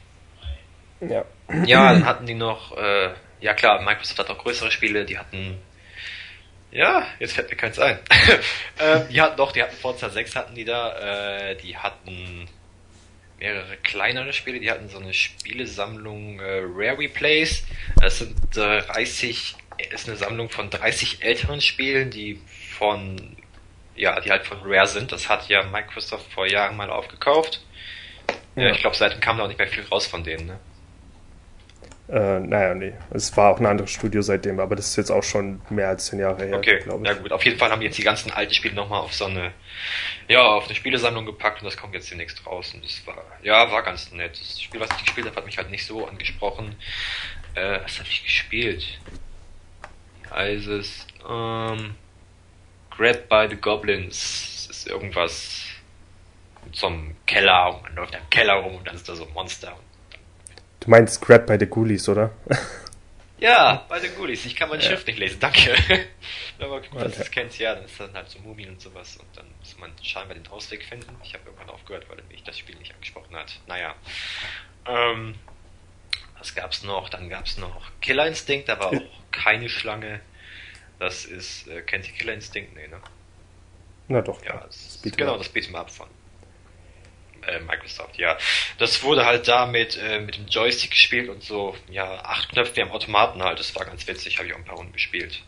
Ja. ja, dann hatten die noch, äh, ja klar, Microsoft hat auch größere Spiele, die hatten, ja, jetzt fällt mir keins ein. äh, die hatten doch, die hatten Forza 6 hatten die da, äh, die hatten mehrere kleinere Spiele, die hatten so eine Spielesammlung äh, Rare Replays. Das sind äh, 30, ist eine Sammlung von 30 älteren Spielen, die von, ja, die halt von Rare sind. Das hat ja Microsoft vor Jahren mal aufgekauft. Ja, Ja. ich glaube, seitdem kam da auch nicht mehr viel raus von denen, ne? Äh, naja, nee. Es war auch ein anderes Studio seitdem, aber das ist jetzt auch schon mehr als zehn Jahre her, Okay, glaube ja ich. gut. Auf jeden Fall haben die jetzt die ganzen alten Spiele nochmal auf so eine, ja, auf eine Spielesammlung gepackt und das kommt jetzt demnächst raus. Und das war, ja, war ganz nett. Das Spiel, was ich gespielt habe, hat mich halt nicht so angesprochen. Äh, was habe ich gespielt? Heißt es? Ähm, Grabbed by the Goblins. Das ist irgendwas mit so einem Keller und man läuft im Keller rum und dann ist da so ein Monster. Du meinst Grab bei the Ghoulies, oder? Ja, bei den Ghoulies. Ich kann meine Schrift nicht lesen, danke. Aber gut, dass du es kennst, ja, dann ist dann halt so Mumien und sowas und dann muss man scheinbar den Ausweg finden. Ich habe irgendwann aufgehört, weil mich das Spiel nicht angesprochen hat. Naja. Ähm, was gab's noch? Dann gab's noch Killer Instinct, aber auch keine Schlange. Das ist, äh, kennt ihr Killer Instinct? Nee, ne? Na doch. Ja, das genau, das Beat'em Up von äh, Microsoft, ja. Das wurde halt da mit, äh, mit dem Joystick gespielt und so, ja, acht Knöpfe wie am Automaten halt, das war ganz witzig, habe ich auch ein paar Runden gespielt.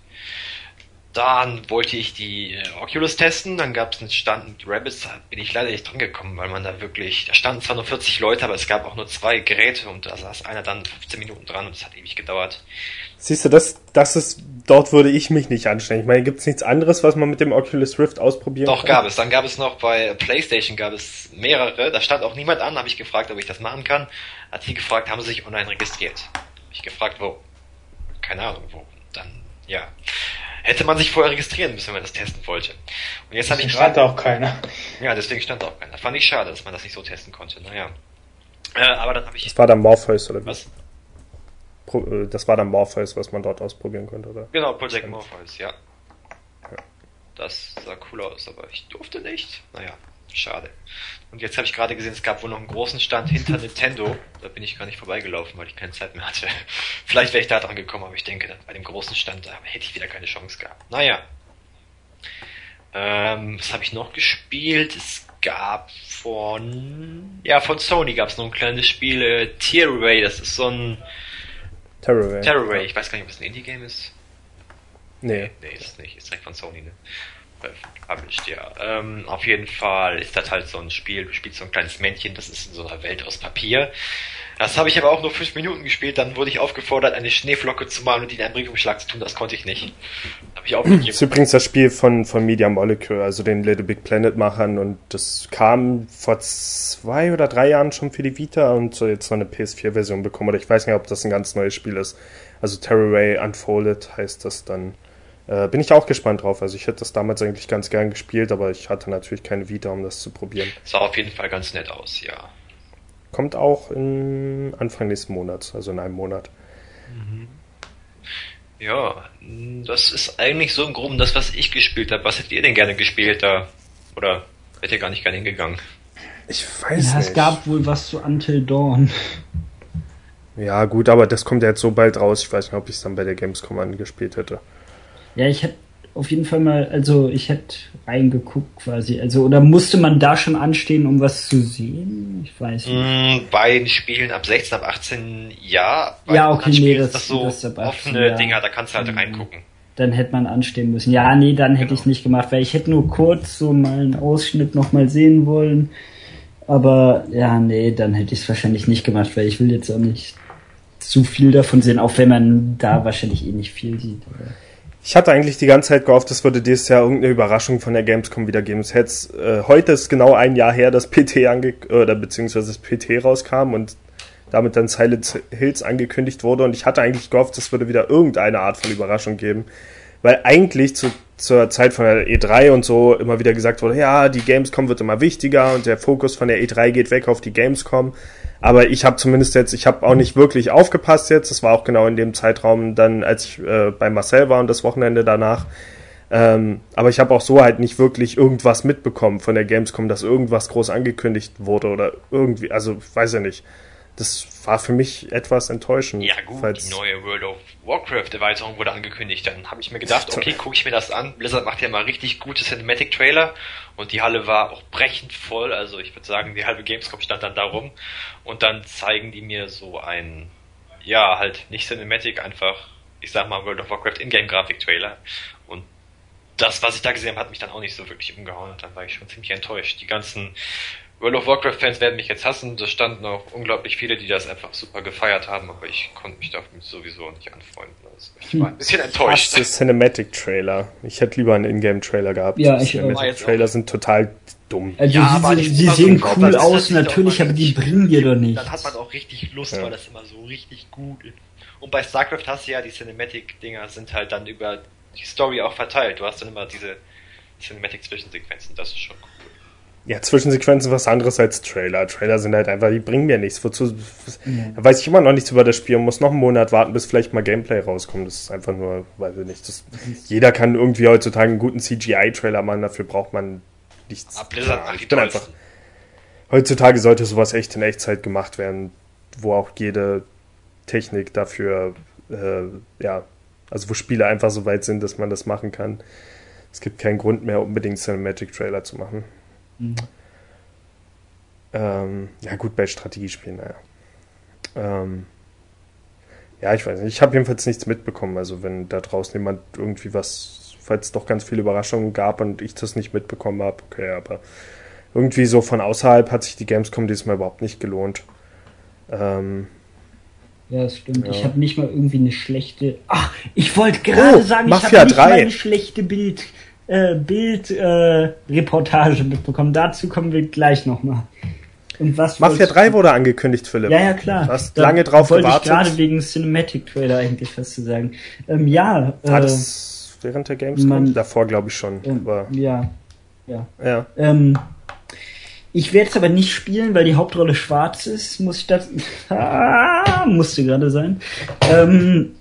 Dann wollte ich die äh, Oculus testen, dann gab es einen Stand mit Rabbits, da bin ich leider nicht dran gekommen, weil man da wirklich, da standen zwar nur 40 Leute, aber es gab auch nur zwei Geräte und da saß einer dann 15 Minuten dran und es hat ewig gedauert. Siehst du, das, das ist, dort würde ich mich nicht anstellen. Ich meine, gibt es nichts anderes, was man mit dem Oculus Rift ausprobieren Doch, kann? gab es. Dann gab es noch bei PlayStation gab es mehrere. Da stand auch niemand an, habe ich gefragt, ob ich das machen kann. Hat sie gefragt, haben sie sich online registriert? Hab ich gefragt, wo? Keine Ahnung, wo. Dann, ja. Hätte man sich vorher registrieren müssen, wenn man das testen wollte. Und jetzt habe ich stand gerade. auch keiner. Ja, deswegen stand da auch keiner. Fand ich schade, dass man das nicht so testen konnte. Naja. Äh, aber dann habe ich. Das war dann Morpheus, oder wie? Was? Äh, das war dann Morpheus, was man dort ausprobieren konnte, oder? Genau, Project. Morpheus, ja. Das sah cool aus, aber ich durfte nicht. Naja, schade. Und jetzt habe ich gerade gesehen, es gab wohl noch einen großen Stand hinter Nintendo. Da bin ich gar nicht vorbeigelaufen, weil ich keine Zeit mehr hatte. Vielleicht wäre ich da dran gekommen, aber ich denke, bei dem großen Stand da hätte ich wieder keine Chance gehabt. Naja. Ähm, was habe ich noch gespielt? Es gab von ja von Sony gab es noch ein kleines Spiel äh, Tearaway. Das ist so ein Terrorway. Terraway. Ich weiß gar nicht, ob es ein Indie-Game ist. Nee. Nee, ist es nicht. Ist direkt von Sony, ne? Äh, Published, ja. Ähm, auf jeden Fall ist das halt so ein Spiel. Du spielst so ein kleines Männchen, das ist in so einer Welt aus Papier. Das habe ich aber auch nur fünf Minuten gespielt. Dann wurde ich aufgefordert, eine Schneeflocke zu malen und die in einen Briefumschlag zu tun. Das konnte ich nicht. Habe ich Das ist übrigens das Spiel von, von Media Molecule, also den Little Big Planet Machern und das kam vor zwei oder drei Jahren schon für die Vita und so jetzt so eine PS4-Version bekommen oder ich weiß nicht, ob das ein ganz neues Spiel ist. Also Terraway Unfolded heißt das dann. Äh, bin ich auch gespannt drauf. Also ich hätte das damals eigentlich ganz gern gespielt, aber ich hatte natürlich keine Vita, um das zu probieren. Sah auf jeden Fall ganz nett aus, ja. Kommt auch in Anfang nächsten Monats, also in einem Monat. Ja, das ist eigentlich so im Groben das, was ich gespielt habe. Was hättet ihr denn gerne gespielt da? Oder wärt ihr gar nicht gerne hingegangen? Ich weiß Ja, nicht. es gab wohl was zu Until Dawn. ja gut, aber das kommt ja jetzt so bald raus. Ich weiß nicht, ob ich es dann bei der Gamescom angespielt hätte. Ja, ich hätte auf jeden Fall mal, also ich hätte reingeguckt quasi. Also, oder musste man da schon anstehen, um was zu sehen? Ich weiß nicht. Mm, Bei den Spielen ab 16, ab 18 ja. Bei Ja, okay, nee, das- ist das so das ab 18, offene ja. Dinger, da kannst du halt Mhm. reingucken. dann hätte man anstehen müssen. Ja, nee, dann hätte ich nicht gemacht, weil ich hätte nur kurz so mal einen Ausschnitt nochmal sehen wollen. Aber ja, nee, dann hätte ich es wahrscheinlich nicht gemacht, weil ich will jetzt auch nicht zu viel davon sehen, auch wenn man da wahrscheinlich eh nicht viel sieht. Aber Ich hatte eigentlich die ganze Zeit gehofft, es würde dieses Jahr irgendeine Überraschung von der Gamescom wieder geben. Es äh, heute ist genau ein Jahr her, dass PT ange oder beziehungsweise das PT rauskam und damit dann Silent Hills angekündigt wurde. Und ich hatte eigentlich gehofft, es würde wieder irgendeine Art von Überraschung geben. Weil eigentlich zu, zur Zeit von der E3 und so immer wieder gesagt wurde, ja, die Gamescom wird immer wichtiger und der Fokus von der E3 geht weg auf die Gamescom. Aber ich habe zumindest jetzt, ich habe auch nicht wirklich aufgepasst jetzt. Das war auch genau in dem Zeitraum dann, als ich äh, bei Marcel war und das Wochenende danach. Ähm, aber ich habe auch so halt nicht wirklich irgendwas mitbekommen von der Gamescom, dass irgendwas groß angekündigt wurde oder irgendwie, also weiß ja nicht. Das war für mich etwas enttäuschend. Ja gut, falls- die neue World of Warcraft Erweiterung wurde angekündigt. Dann habe ich mir gedacht, okay, gucke ich mir das an. Blizzard macht ja mal richtig gute Cinematic Trailer und die Halle war auch brechend voll. Also ich würde sagen, die halbe Gamescom stand dann da rum und dann zeigen die mir so ein, ja halt nicht Cinematic, einfach, ich sag mal World of Warcraft Ingame Grafik Trailer und das, was ich da gesehen habe, hat mich dann auch nicht so wirklich umgehauen und dann war ich schon ziemlich enttäuscht. Die ganzen World of Warcraft-Fans werden mich jetzt hassen. Da standen auch unglaublich viele, die das einfach super gefeiert haben, aber ich konnte mich damit sowieso nicht anfreunden. Also ich war ein bisschen enttäuscht. Hasse Cinematic-Trailer. Ich hätte lieber einen Ingame-Trailer gehabt. Ja, ich auch. Cinematic-Trailer sind total dumm. Also Ja, sie, aber immer so sehen gut, cool das aus, natürlich aber die bringen dir doch Dann nichts. hat man auch richtig Lust, Ja. weil das immer so richtig gut ist. Und bei StarCraft hast du ja die Cinematic-Dinger sind halt dann über die Story auch verteilt. Du hast dann immer diese Cinematic-Zwischensequenzen, das ist schon cool. Ja, Zwischensequenzen was anderes als Trailer. Trailer sind halt einfach, die bringen mir nichts. Wozu? Da weiß ich immer noch nichts über das Spiel und muss noch einen Monat warten, bis vielleicht mal Gameplay rauskommt. Das ist einfach nur, weiß ich nicht. Das, jeder kann irgendwie heutzutage einen guten CGI-Trailer machen, dafür braucht man nichts. Aber Blizzard Ja, ich bin einfach, heutzutage sollte sowas echt in Echtzeit gemacht werden, wo auch jede Technik dafür, äh, ja, also wo Spiele einfach so weit sind, dass man das machen kann. Es gibt keinen Grund mehr, unbedingt Cinematic Trailer zu machen. Mhm. Ähm, ja, gut, bei Strategiespielen, naja. Ähm, ja, ich weiß nicht. Ich habe jedenfalls nichts mitbekommen. Also, wenn da draußen jemand irgendwie was, falls es doch ganz viele Überraschungen gab und ich das nicht mitbekommen habe, okay, aber irgendwie so von außerhalb hat sich die Gamescom diesmal überhaupt nicht gelohnt. Ähm, Ja, das stimmt. Ja. Ich habe nicht mal irgendwie eine schlechte. Ach, ich wollte gerade Oh, sagen, ich habe nicht 3. mal eine schlechte Bild, äh, Bild, äh, mitbekommen. Dazu kommen wir gleich nochmal. Und was Mafia wolltest 3 du- wurde angekündigt, Philipp. Ja, ja, klar. Du hast Da lange drauf wollte gewartet. ich gerade wegen Cinematic Trailer eigentlich was zu sagen. Ähm, ja, War äh, das während der Gamescom? man- Davor glaube ich schon. ähm, Aber, ja, ja. ja. Ähm, ich werde es aber nicht spielen, weil die Hauptrolle schwarz ist. Muss ich das? Ah, musste gerade sein. Ähm,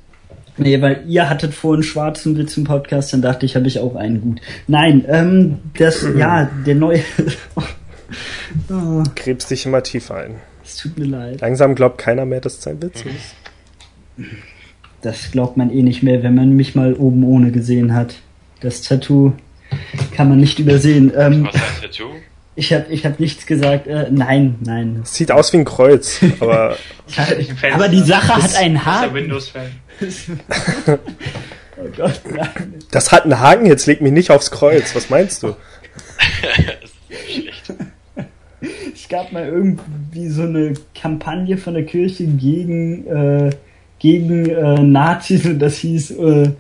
nee, weil ihr hattet vorhin schwarzen Witz im Podcast, dann dachte ich, habe ich auch einen gut. Nein, ähm, das, ja, der neue. oh, Krebst dich immer tiefer ein. es tut mir leid. Langsam glaubt keiner mehr, dass es ein Witz ist. Das glaubt man eh nicht mehr, wenn man mich mal oben ohne gesehen hat. Das Tattoo kann man nicht übersehen. Ähm, Was ein Tattoo? Ich habe ich hab nichts gesagt. Äh, nein, nein. Sieht aus wie ein Kreuz, aber Aber die Sache hat einen Haken. Windows-Fan. Oh Gott, nein. das hat einen Haken, jetzt leg mich nicht aufs Kreuz. Was meinst du? das ist schlecht. Es gab mal irgendwie so eine Kampagne von der Kirche gegen, äh, gegen äh, Nazis und das hieß, äh,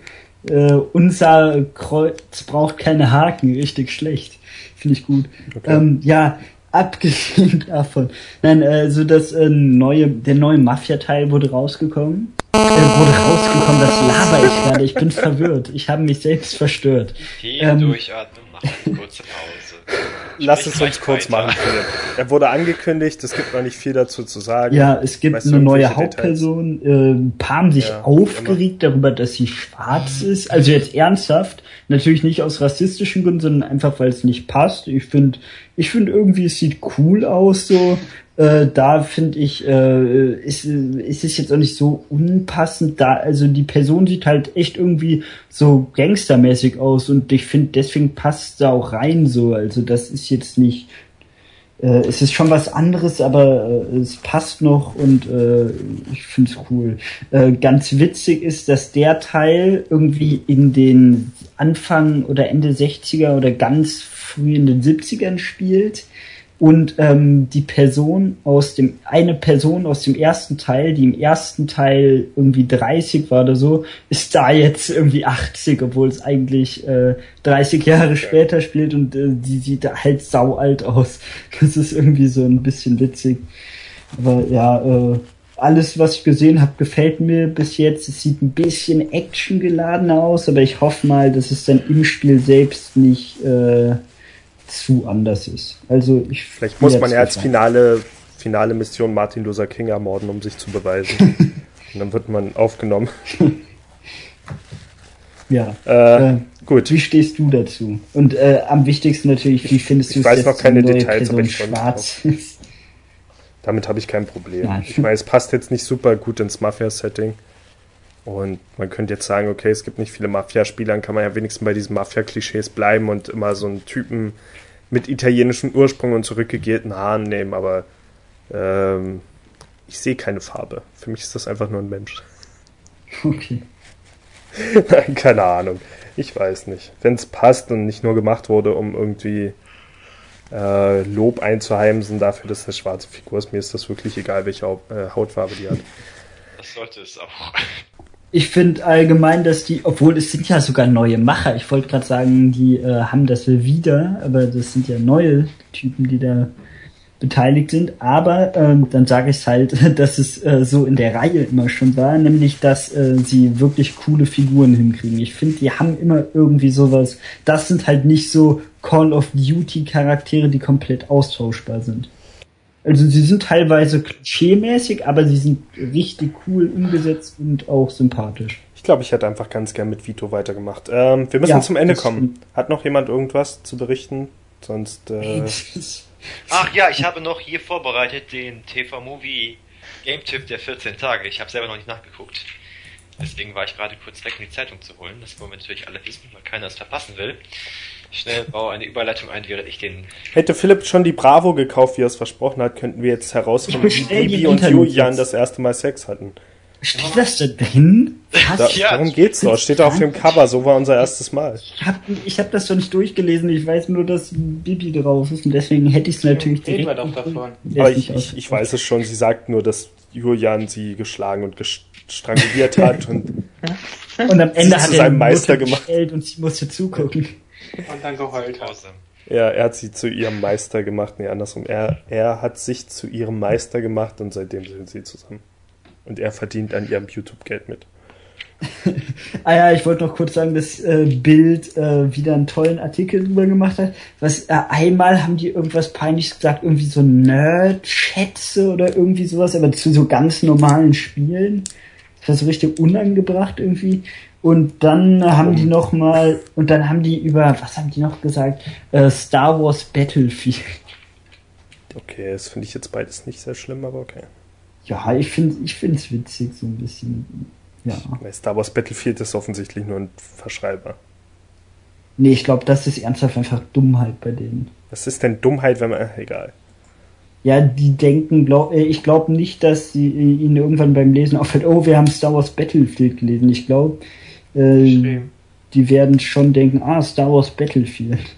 äh, unser Kreuz braucht keine Haken, richtig schlecht. Finde ich gut. Okay. Ähm, ja, abgesehen davon. Nein, äh, so das äh, neue, der neue Mafia-Teil wurde rausgekommen. Äh, wurde rausgekommen, das laber ich gerade. Ich bin verwirrt. Ich habe mich selbst verstört. Hier Ähm, durchatmen, mach eine kurze Pause. Lass es uns kurz weiter. machen, Philipp. Er wurde angekündigt, es gibt noch nicht viel dazu zu sagen. Ja, es gibt Weißt du eine neue Hauptperson. Äh, ein paar haben sich Ja, aufgeregt darüber, dass sie schwarz ist. Also jetzt ernsthaft. Natürlich nicht aus rassistischen Gründen, sondern einfach, weil es nicht passt. Ich finde, ich finde irgendwie, es sieht cool aus so. Äh, da finde ich, äh, ist, ist es jetzt auch nicht so unpassend da. Also die Person sieht halt echt irgendwie so gangstermäßig aus und ich finde, deswegen passt da auch rein so. Also das ist jetzt nicht äh, es ist schon was anderes, aber äh, es passt noch und äh, ich finde es cool. Ganz witzig ist, dass der Teil irgendwie in den Anfang oder Ende 60er oder ganz früh in den 70ern spielt und ähm, die Person aus dem, eine Person aus dem ersten Teil, die im ersten Teil irgendwie 30 war oder so, ist da jetzt irgendwie 80, obwohl es eigentlich äh, 30 Jahre später spielt und äh, die sieht halt sau alt aus. Das ist irgendwie so ein bisschen witzig. Aber ja, äh, alles, was ich gesehen habe, gefällt mir bis jetzt. Es sieht ein bisschen actiongeladener aus, aber ich hoffe mal, dass es dann im Spiel selbst nicht äh, zu anders ist. Also ich Vielleicht muss man ja als finale, finale Mission Martin Luther King ermorden, um sich zu beweisen. Und dann wird man aufgenommen. Ja. Äh, gut. Wie stehst du dazu? Und äh, am wichtigsten natürlich, wie findest du Ich weiß noch keine Details, aber ich schwarz? Damit habe ich kein Problem. Nein. Ich meine, es passt jetzt nicht super gut ins Mafia-Setting. Und man könnte jetzt sagen, okay, es gibt nicht viele Mafia-Spiele, dann kann man ja wenigstens bei diesen Mafia-Klischees bleiben und immer so einen Typen mit italienischem Ursprung und zurückgegelten Haaren nehmen, aber ähm, ich sehe keine Farbe. Für mich ist das einfach nur ein Mensch. Okay. Nein, keine Ahnung. Ich weiß nicht. Wenn es passt und nicht nur gemacht wurde, um irgendwie äh, Lob einzuheimsen dafür, dass das schwarze Figur ist, mir ist das wirklich egal, welche Haut, äh, Hautfarbe die hat. Das sollte es auch. Ich finde allgemein, dass die, obwohl es sind ja sogar neue Macher. Ich wollte gerade sagen, die äh, haben das wieder, aber das sind ja neue Typen, die da beteiligt sind. Aber ähm, dann sage ich halt, dass es äh, so in der Reihe immer schon war, nämlich dass äh, sie wirklich coole Figuren hinkriegen. Ich finde, die haben immer irgendwie sowas. Das sind halt nicht so Call of Duty Charaktere, die komplett austauschbar sind. Also sie sind teilweise klischeemäßig, aber sie sind richtig cool umgesetzt und auch sympathisch. Ich glaube, ich hätte einfach ganz gern mit Vito weitergemacht. Ähm, wir müssen Ja, zum Ende kommen. stimmt. Hat noch jemand irgendwas zu berichten? Sonst, äh, Ach ja, ich habe noch hier vorbereitet den TV-Movie Game-Tipp der 14 Tage. Ich habe selber noch nicht nachgeguckt. Deswegen war ich gerade kurz weg, um die Zeitung zu holen. Das wollen wir natürlich alle wissen, weil keiner es verpassen will. Schnell baue eine Überleitung ein, während ich den... hätte Philipp schon die Bravo gekauft, wie er es versprochen hat, könnten wir jetzt herausfinden, wie Bibi und Internet Julian jetzt. das erste Mal Sex hatten. Steht das da drin? Da, Was? Ja. darum geht's doch. Steht auf dem Cover, so war unser erstes Mal. Ich habe ich hab das doch nicht durchgelesen. Ich weiß nur, dass Bibi drauf ist und deswegen hätte ich es natürlich Reden wir direkt. doch davon. Aber ich, ich, ich weiß es schon, sie sagt nur, dass Julian sie geschlagen und gestranguliert hat und Und am Ende hat er seinem die Meister gemacht. und sie musste zugucken. Und dann geheult hat. Ja, er hat sie zu ihrem Meister gemacht. Nee, andersrum. Er, er hat sich zu ihrem Meister gemacht und seitdem sind sie zusammen. Und er verdient an ihrem YouTube-Geld mit. Ah ja, ich wollte noch kurz sagen, dass äh, Bild äh, wieder einen tollen Artikel drüber gemacht hat. Was äh, einmal haben die irgendwas peinliches gesagt, irgendwie so Nerd-Schätze oder irgendwie sowas, aber zu so ganz normalen Spielen. Das war so richtig unangebracht irgendwie. Und dann haben die noch mal und dann haben die über was haben die noch gesagt? Äh, Star Wars Battlefield. Okay, das finde ich jetzt beides nicht sehr schlimm, aber okay. Ja, ich finde ich find's witzig so ein bisschen. Ja. Star Wars Battlefield ist offensichtlich nur ein Verschreiber. Nee, ich glaube, das ist ernsthaft einfach Dummheit bei denen. Was ist denn Dummheit, wenn man. Egal. Ja, die denken, glaub, äh, ich glaube nicht, dass sie äh, ihnen irgendwann beim Lesen auffällt, oh, wir haben Star Wars Battlefield gelesen. Ich glaube, äh, die werden schon denken, ah, Star Wars Battlefield.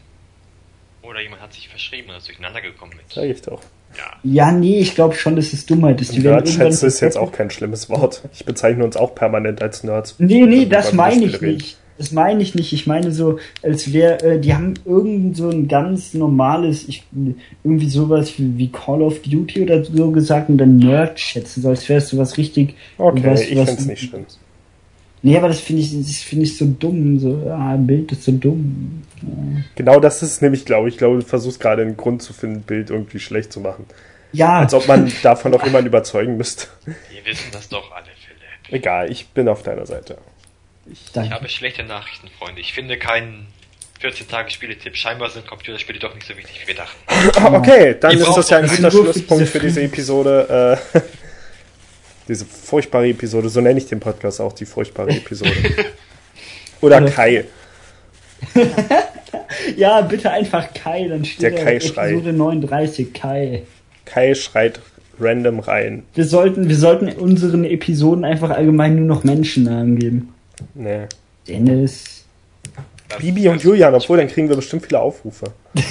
Oder jemand hat sich verschrieben und ist durcheinander gekommen mit. Sag ich doch. Ja. Ja, nee, ich glaube schon, dass es Dummheit ist. Die Nerdschätze ist jetzt auch kein schlimmes Wort. Ich bezeichne uns auch permanent als Nerds. Nee, nee, wir das meine ich reden. nicht. Das meine ich nicht. Ich meine so, als wäre, äh, die haben irgend so ein ganz normales, ich, irgendwie sowas wie, wie Call of Duty oder so gesagt und dann Nerd schätzen, so als wäre es sowas richtig. Okay, was- ich finde es nicht schlimm. Nee, aber das finde ich, das finde ich so dumm. So, ah, Bild ist so dumm. Genau das ist es nämlich, glaube ich. Ich glaube, du versuchst gerade einen Grund zu finden, ein Bild irgendwie schlecht zu machen. Ja, Als ob man davon noch jemanden überzeugen müsste. Wir wissen das doch alle, Philipp. Egal, ich bin auf deiner Seite. Ich danke. habe schlechte Nachrichten, Freunde. Ich finde keinen 14-Tage-Spieletipp. Scheinbar sind Computerspiele doch nicht so wichtig, wie wir dachten. Okay, dann Ich ist das ja ein guter Schlusspunkt für diese Episode. Äh, diese furchtbare Episode, so nenne ich den Podcast auch, die furchtbare Episode. Oder Kai. Ja, bitte einfach Kai, dann steht Der Kai schreit. Episode 39 Kai. Kai schreit random rein. Wir sollten, wir sollten unseren Episoden einfach allgemein nur noch Menschennamen geben. Nee. Dennis. Das- Bibi und Julian, obwohl dann kriegen wir bestimmt viele Aufrufe.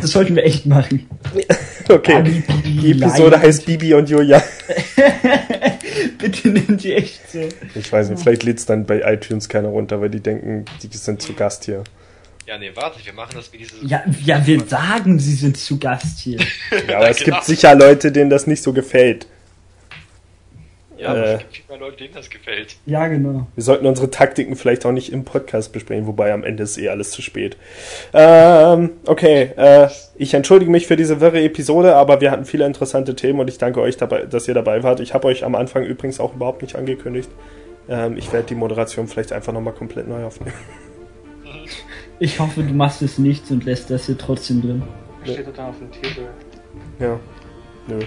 Das sollten wir echt machen. Okay. Bibi, Bibi, Die Episode Lion. heißt Bibi und Julian. Bitte nimm die echt so. Ich weiß nicht, vielleicht lädt's dann bei iTunes keiner runter, weil die denken, die sind zu Gast hier. Ja, nee, warte, wir machen das wie dieses. Ja, ja, wir sagen, sie sind zu Gast hier. Ja, aber es Genau. gibt sicher Leute, denen das nicht so gefällt. Ja, aber äh, es gibt viel mehr Leute, denen das gefällt. Ja, genau. Wir sollten unsere Taktiken vielleicht auch nicht im Podcast besprechen, wobei am Ende ist eh alles zu spät. Ähm, okay, äh, ich entschuldige mich für diese wirre Episode, aber wir hatten viele interessante Themen und ich danke euch, dabei, dass ihr dabei wart. Ich habe euch am Anfang übrigens auch überhaupt nicht angekündigt. Ähm, ich werde die Moderation vielleicht einfach nochmal komplett neu aufnehmen. Ich hoffe, du machst es nicht und lässt das hier trotzdem drin. Steht da auf dem Titel. Ja. Nö.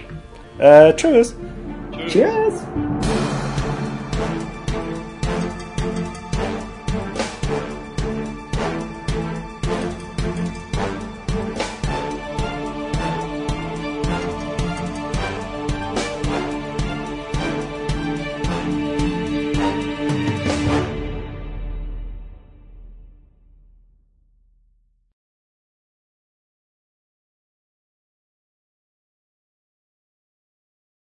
Äh, tschüss. Tschüss. Cheers.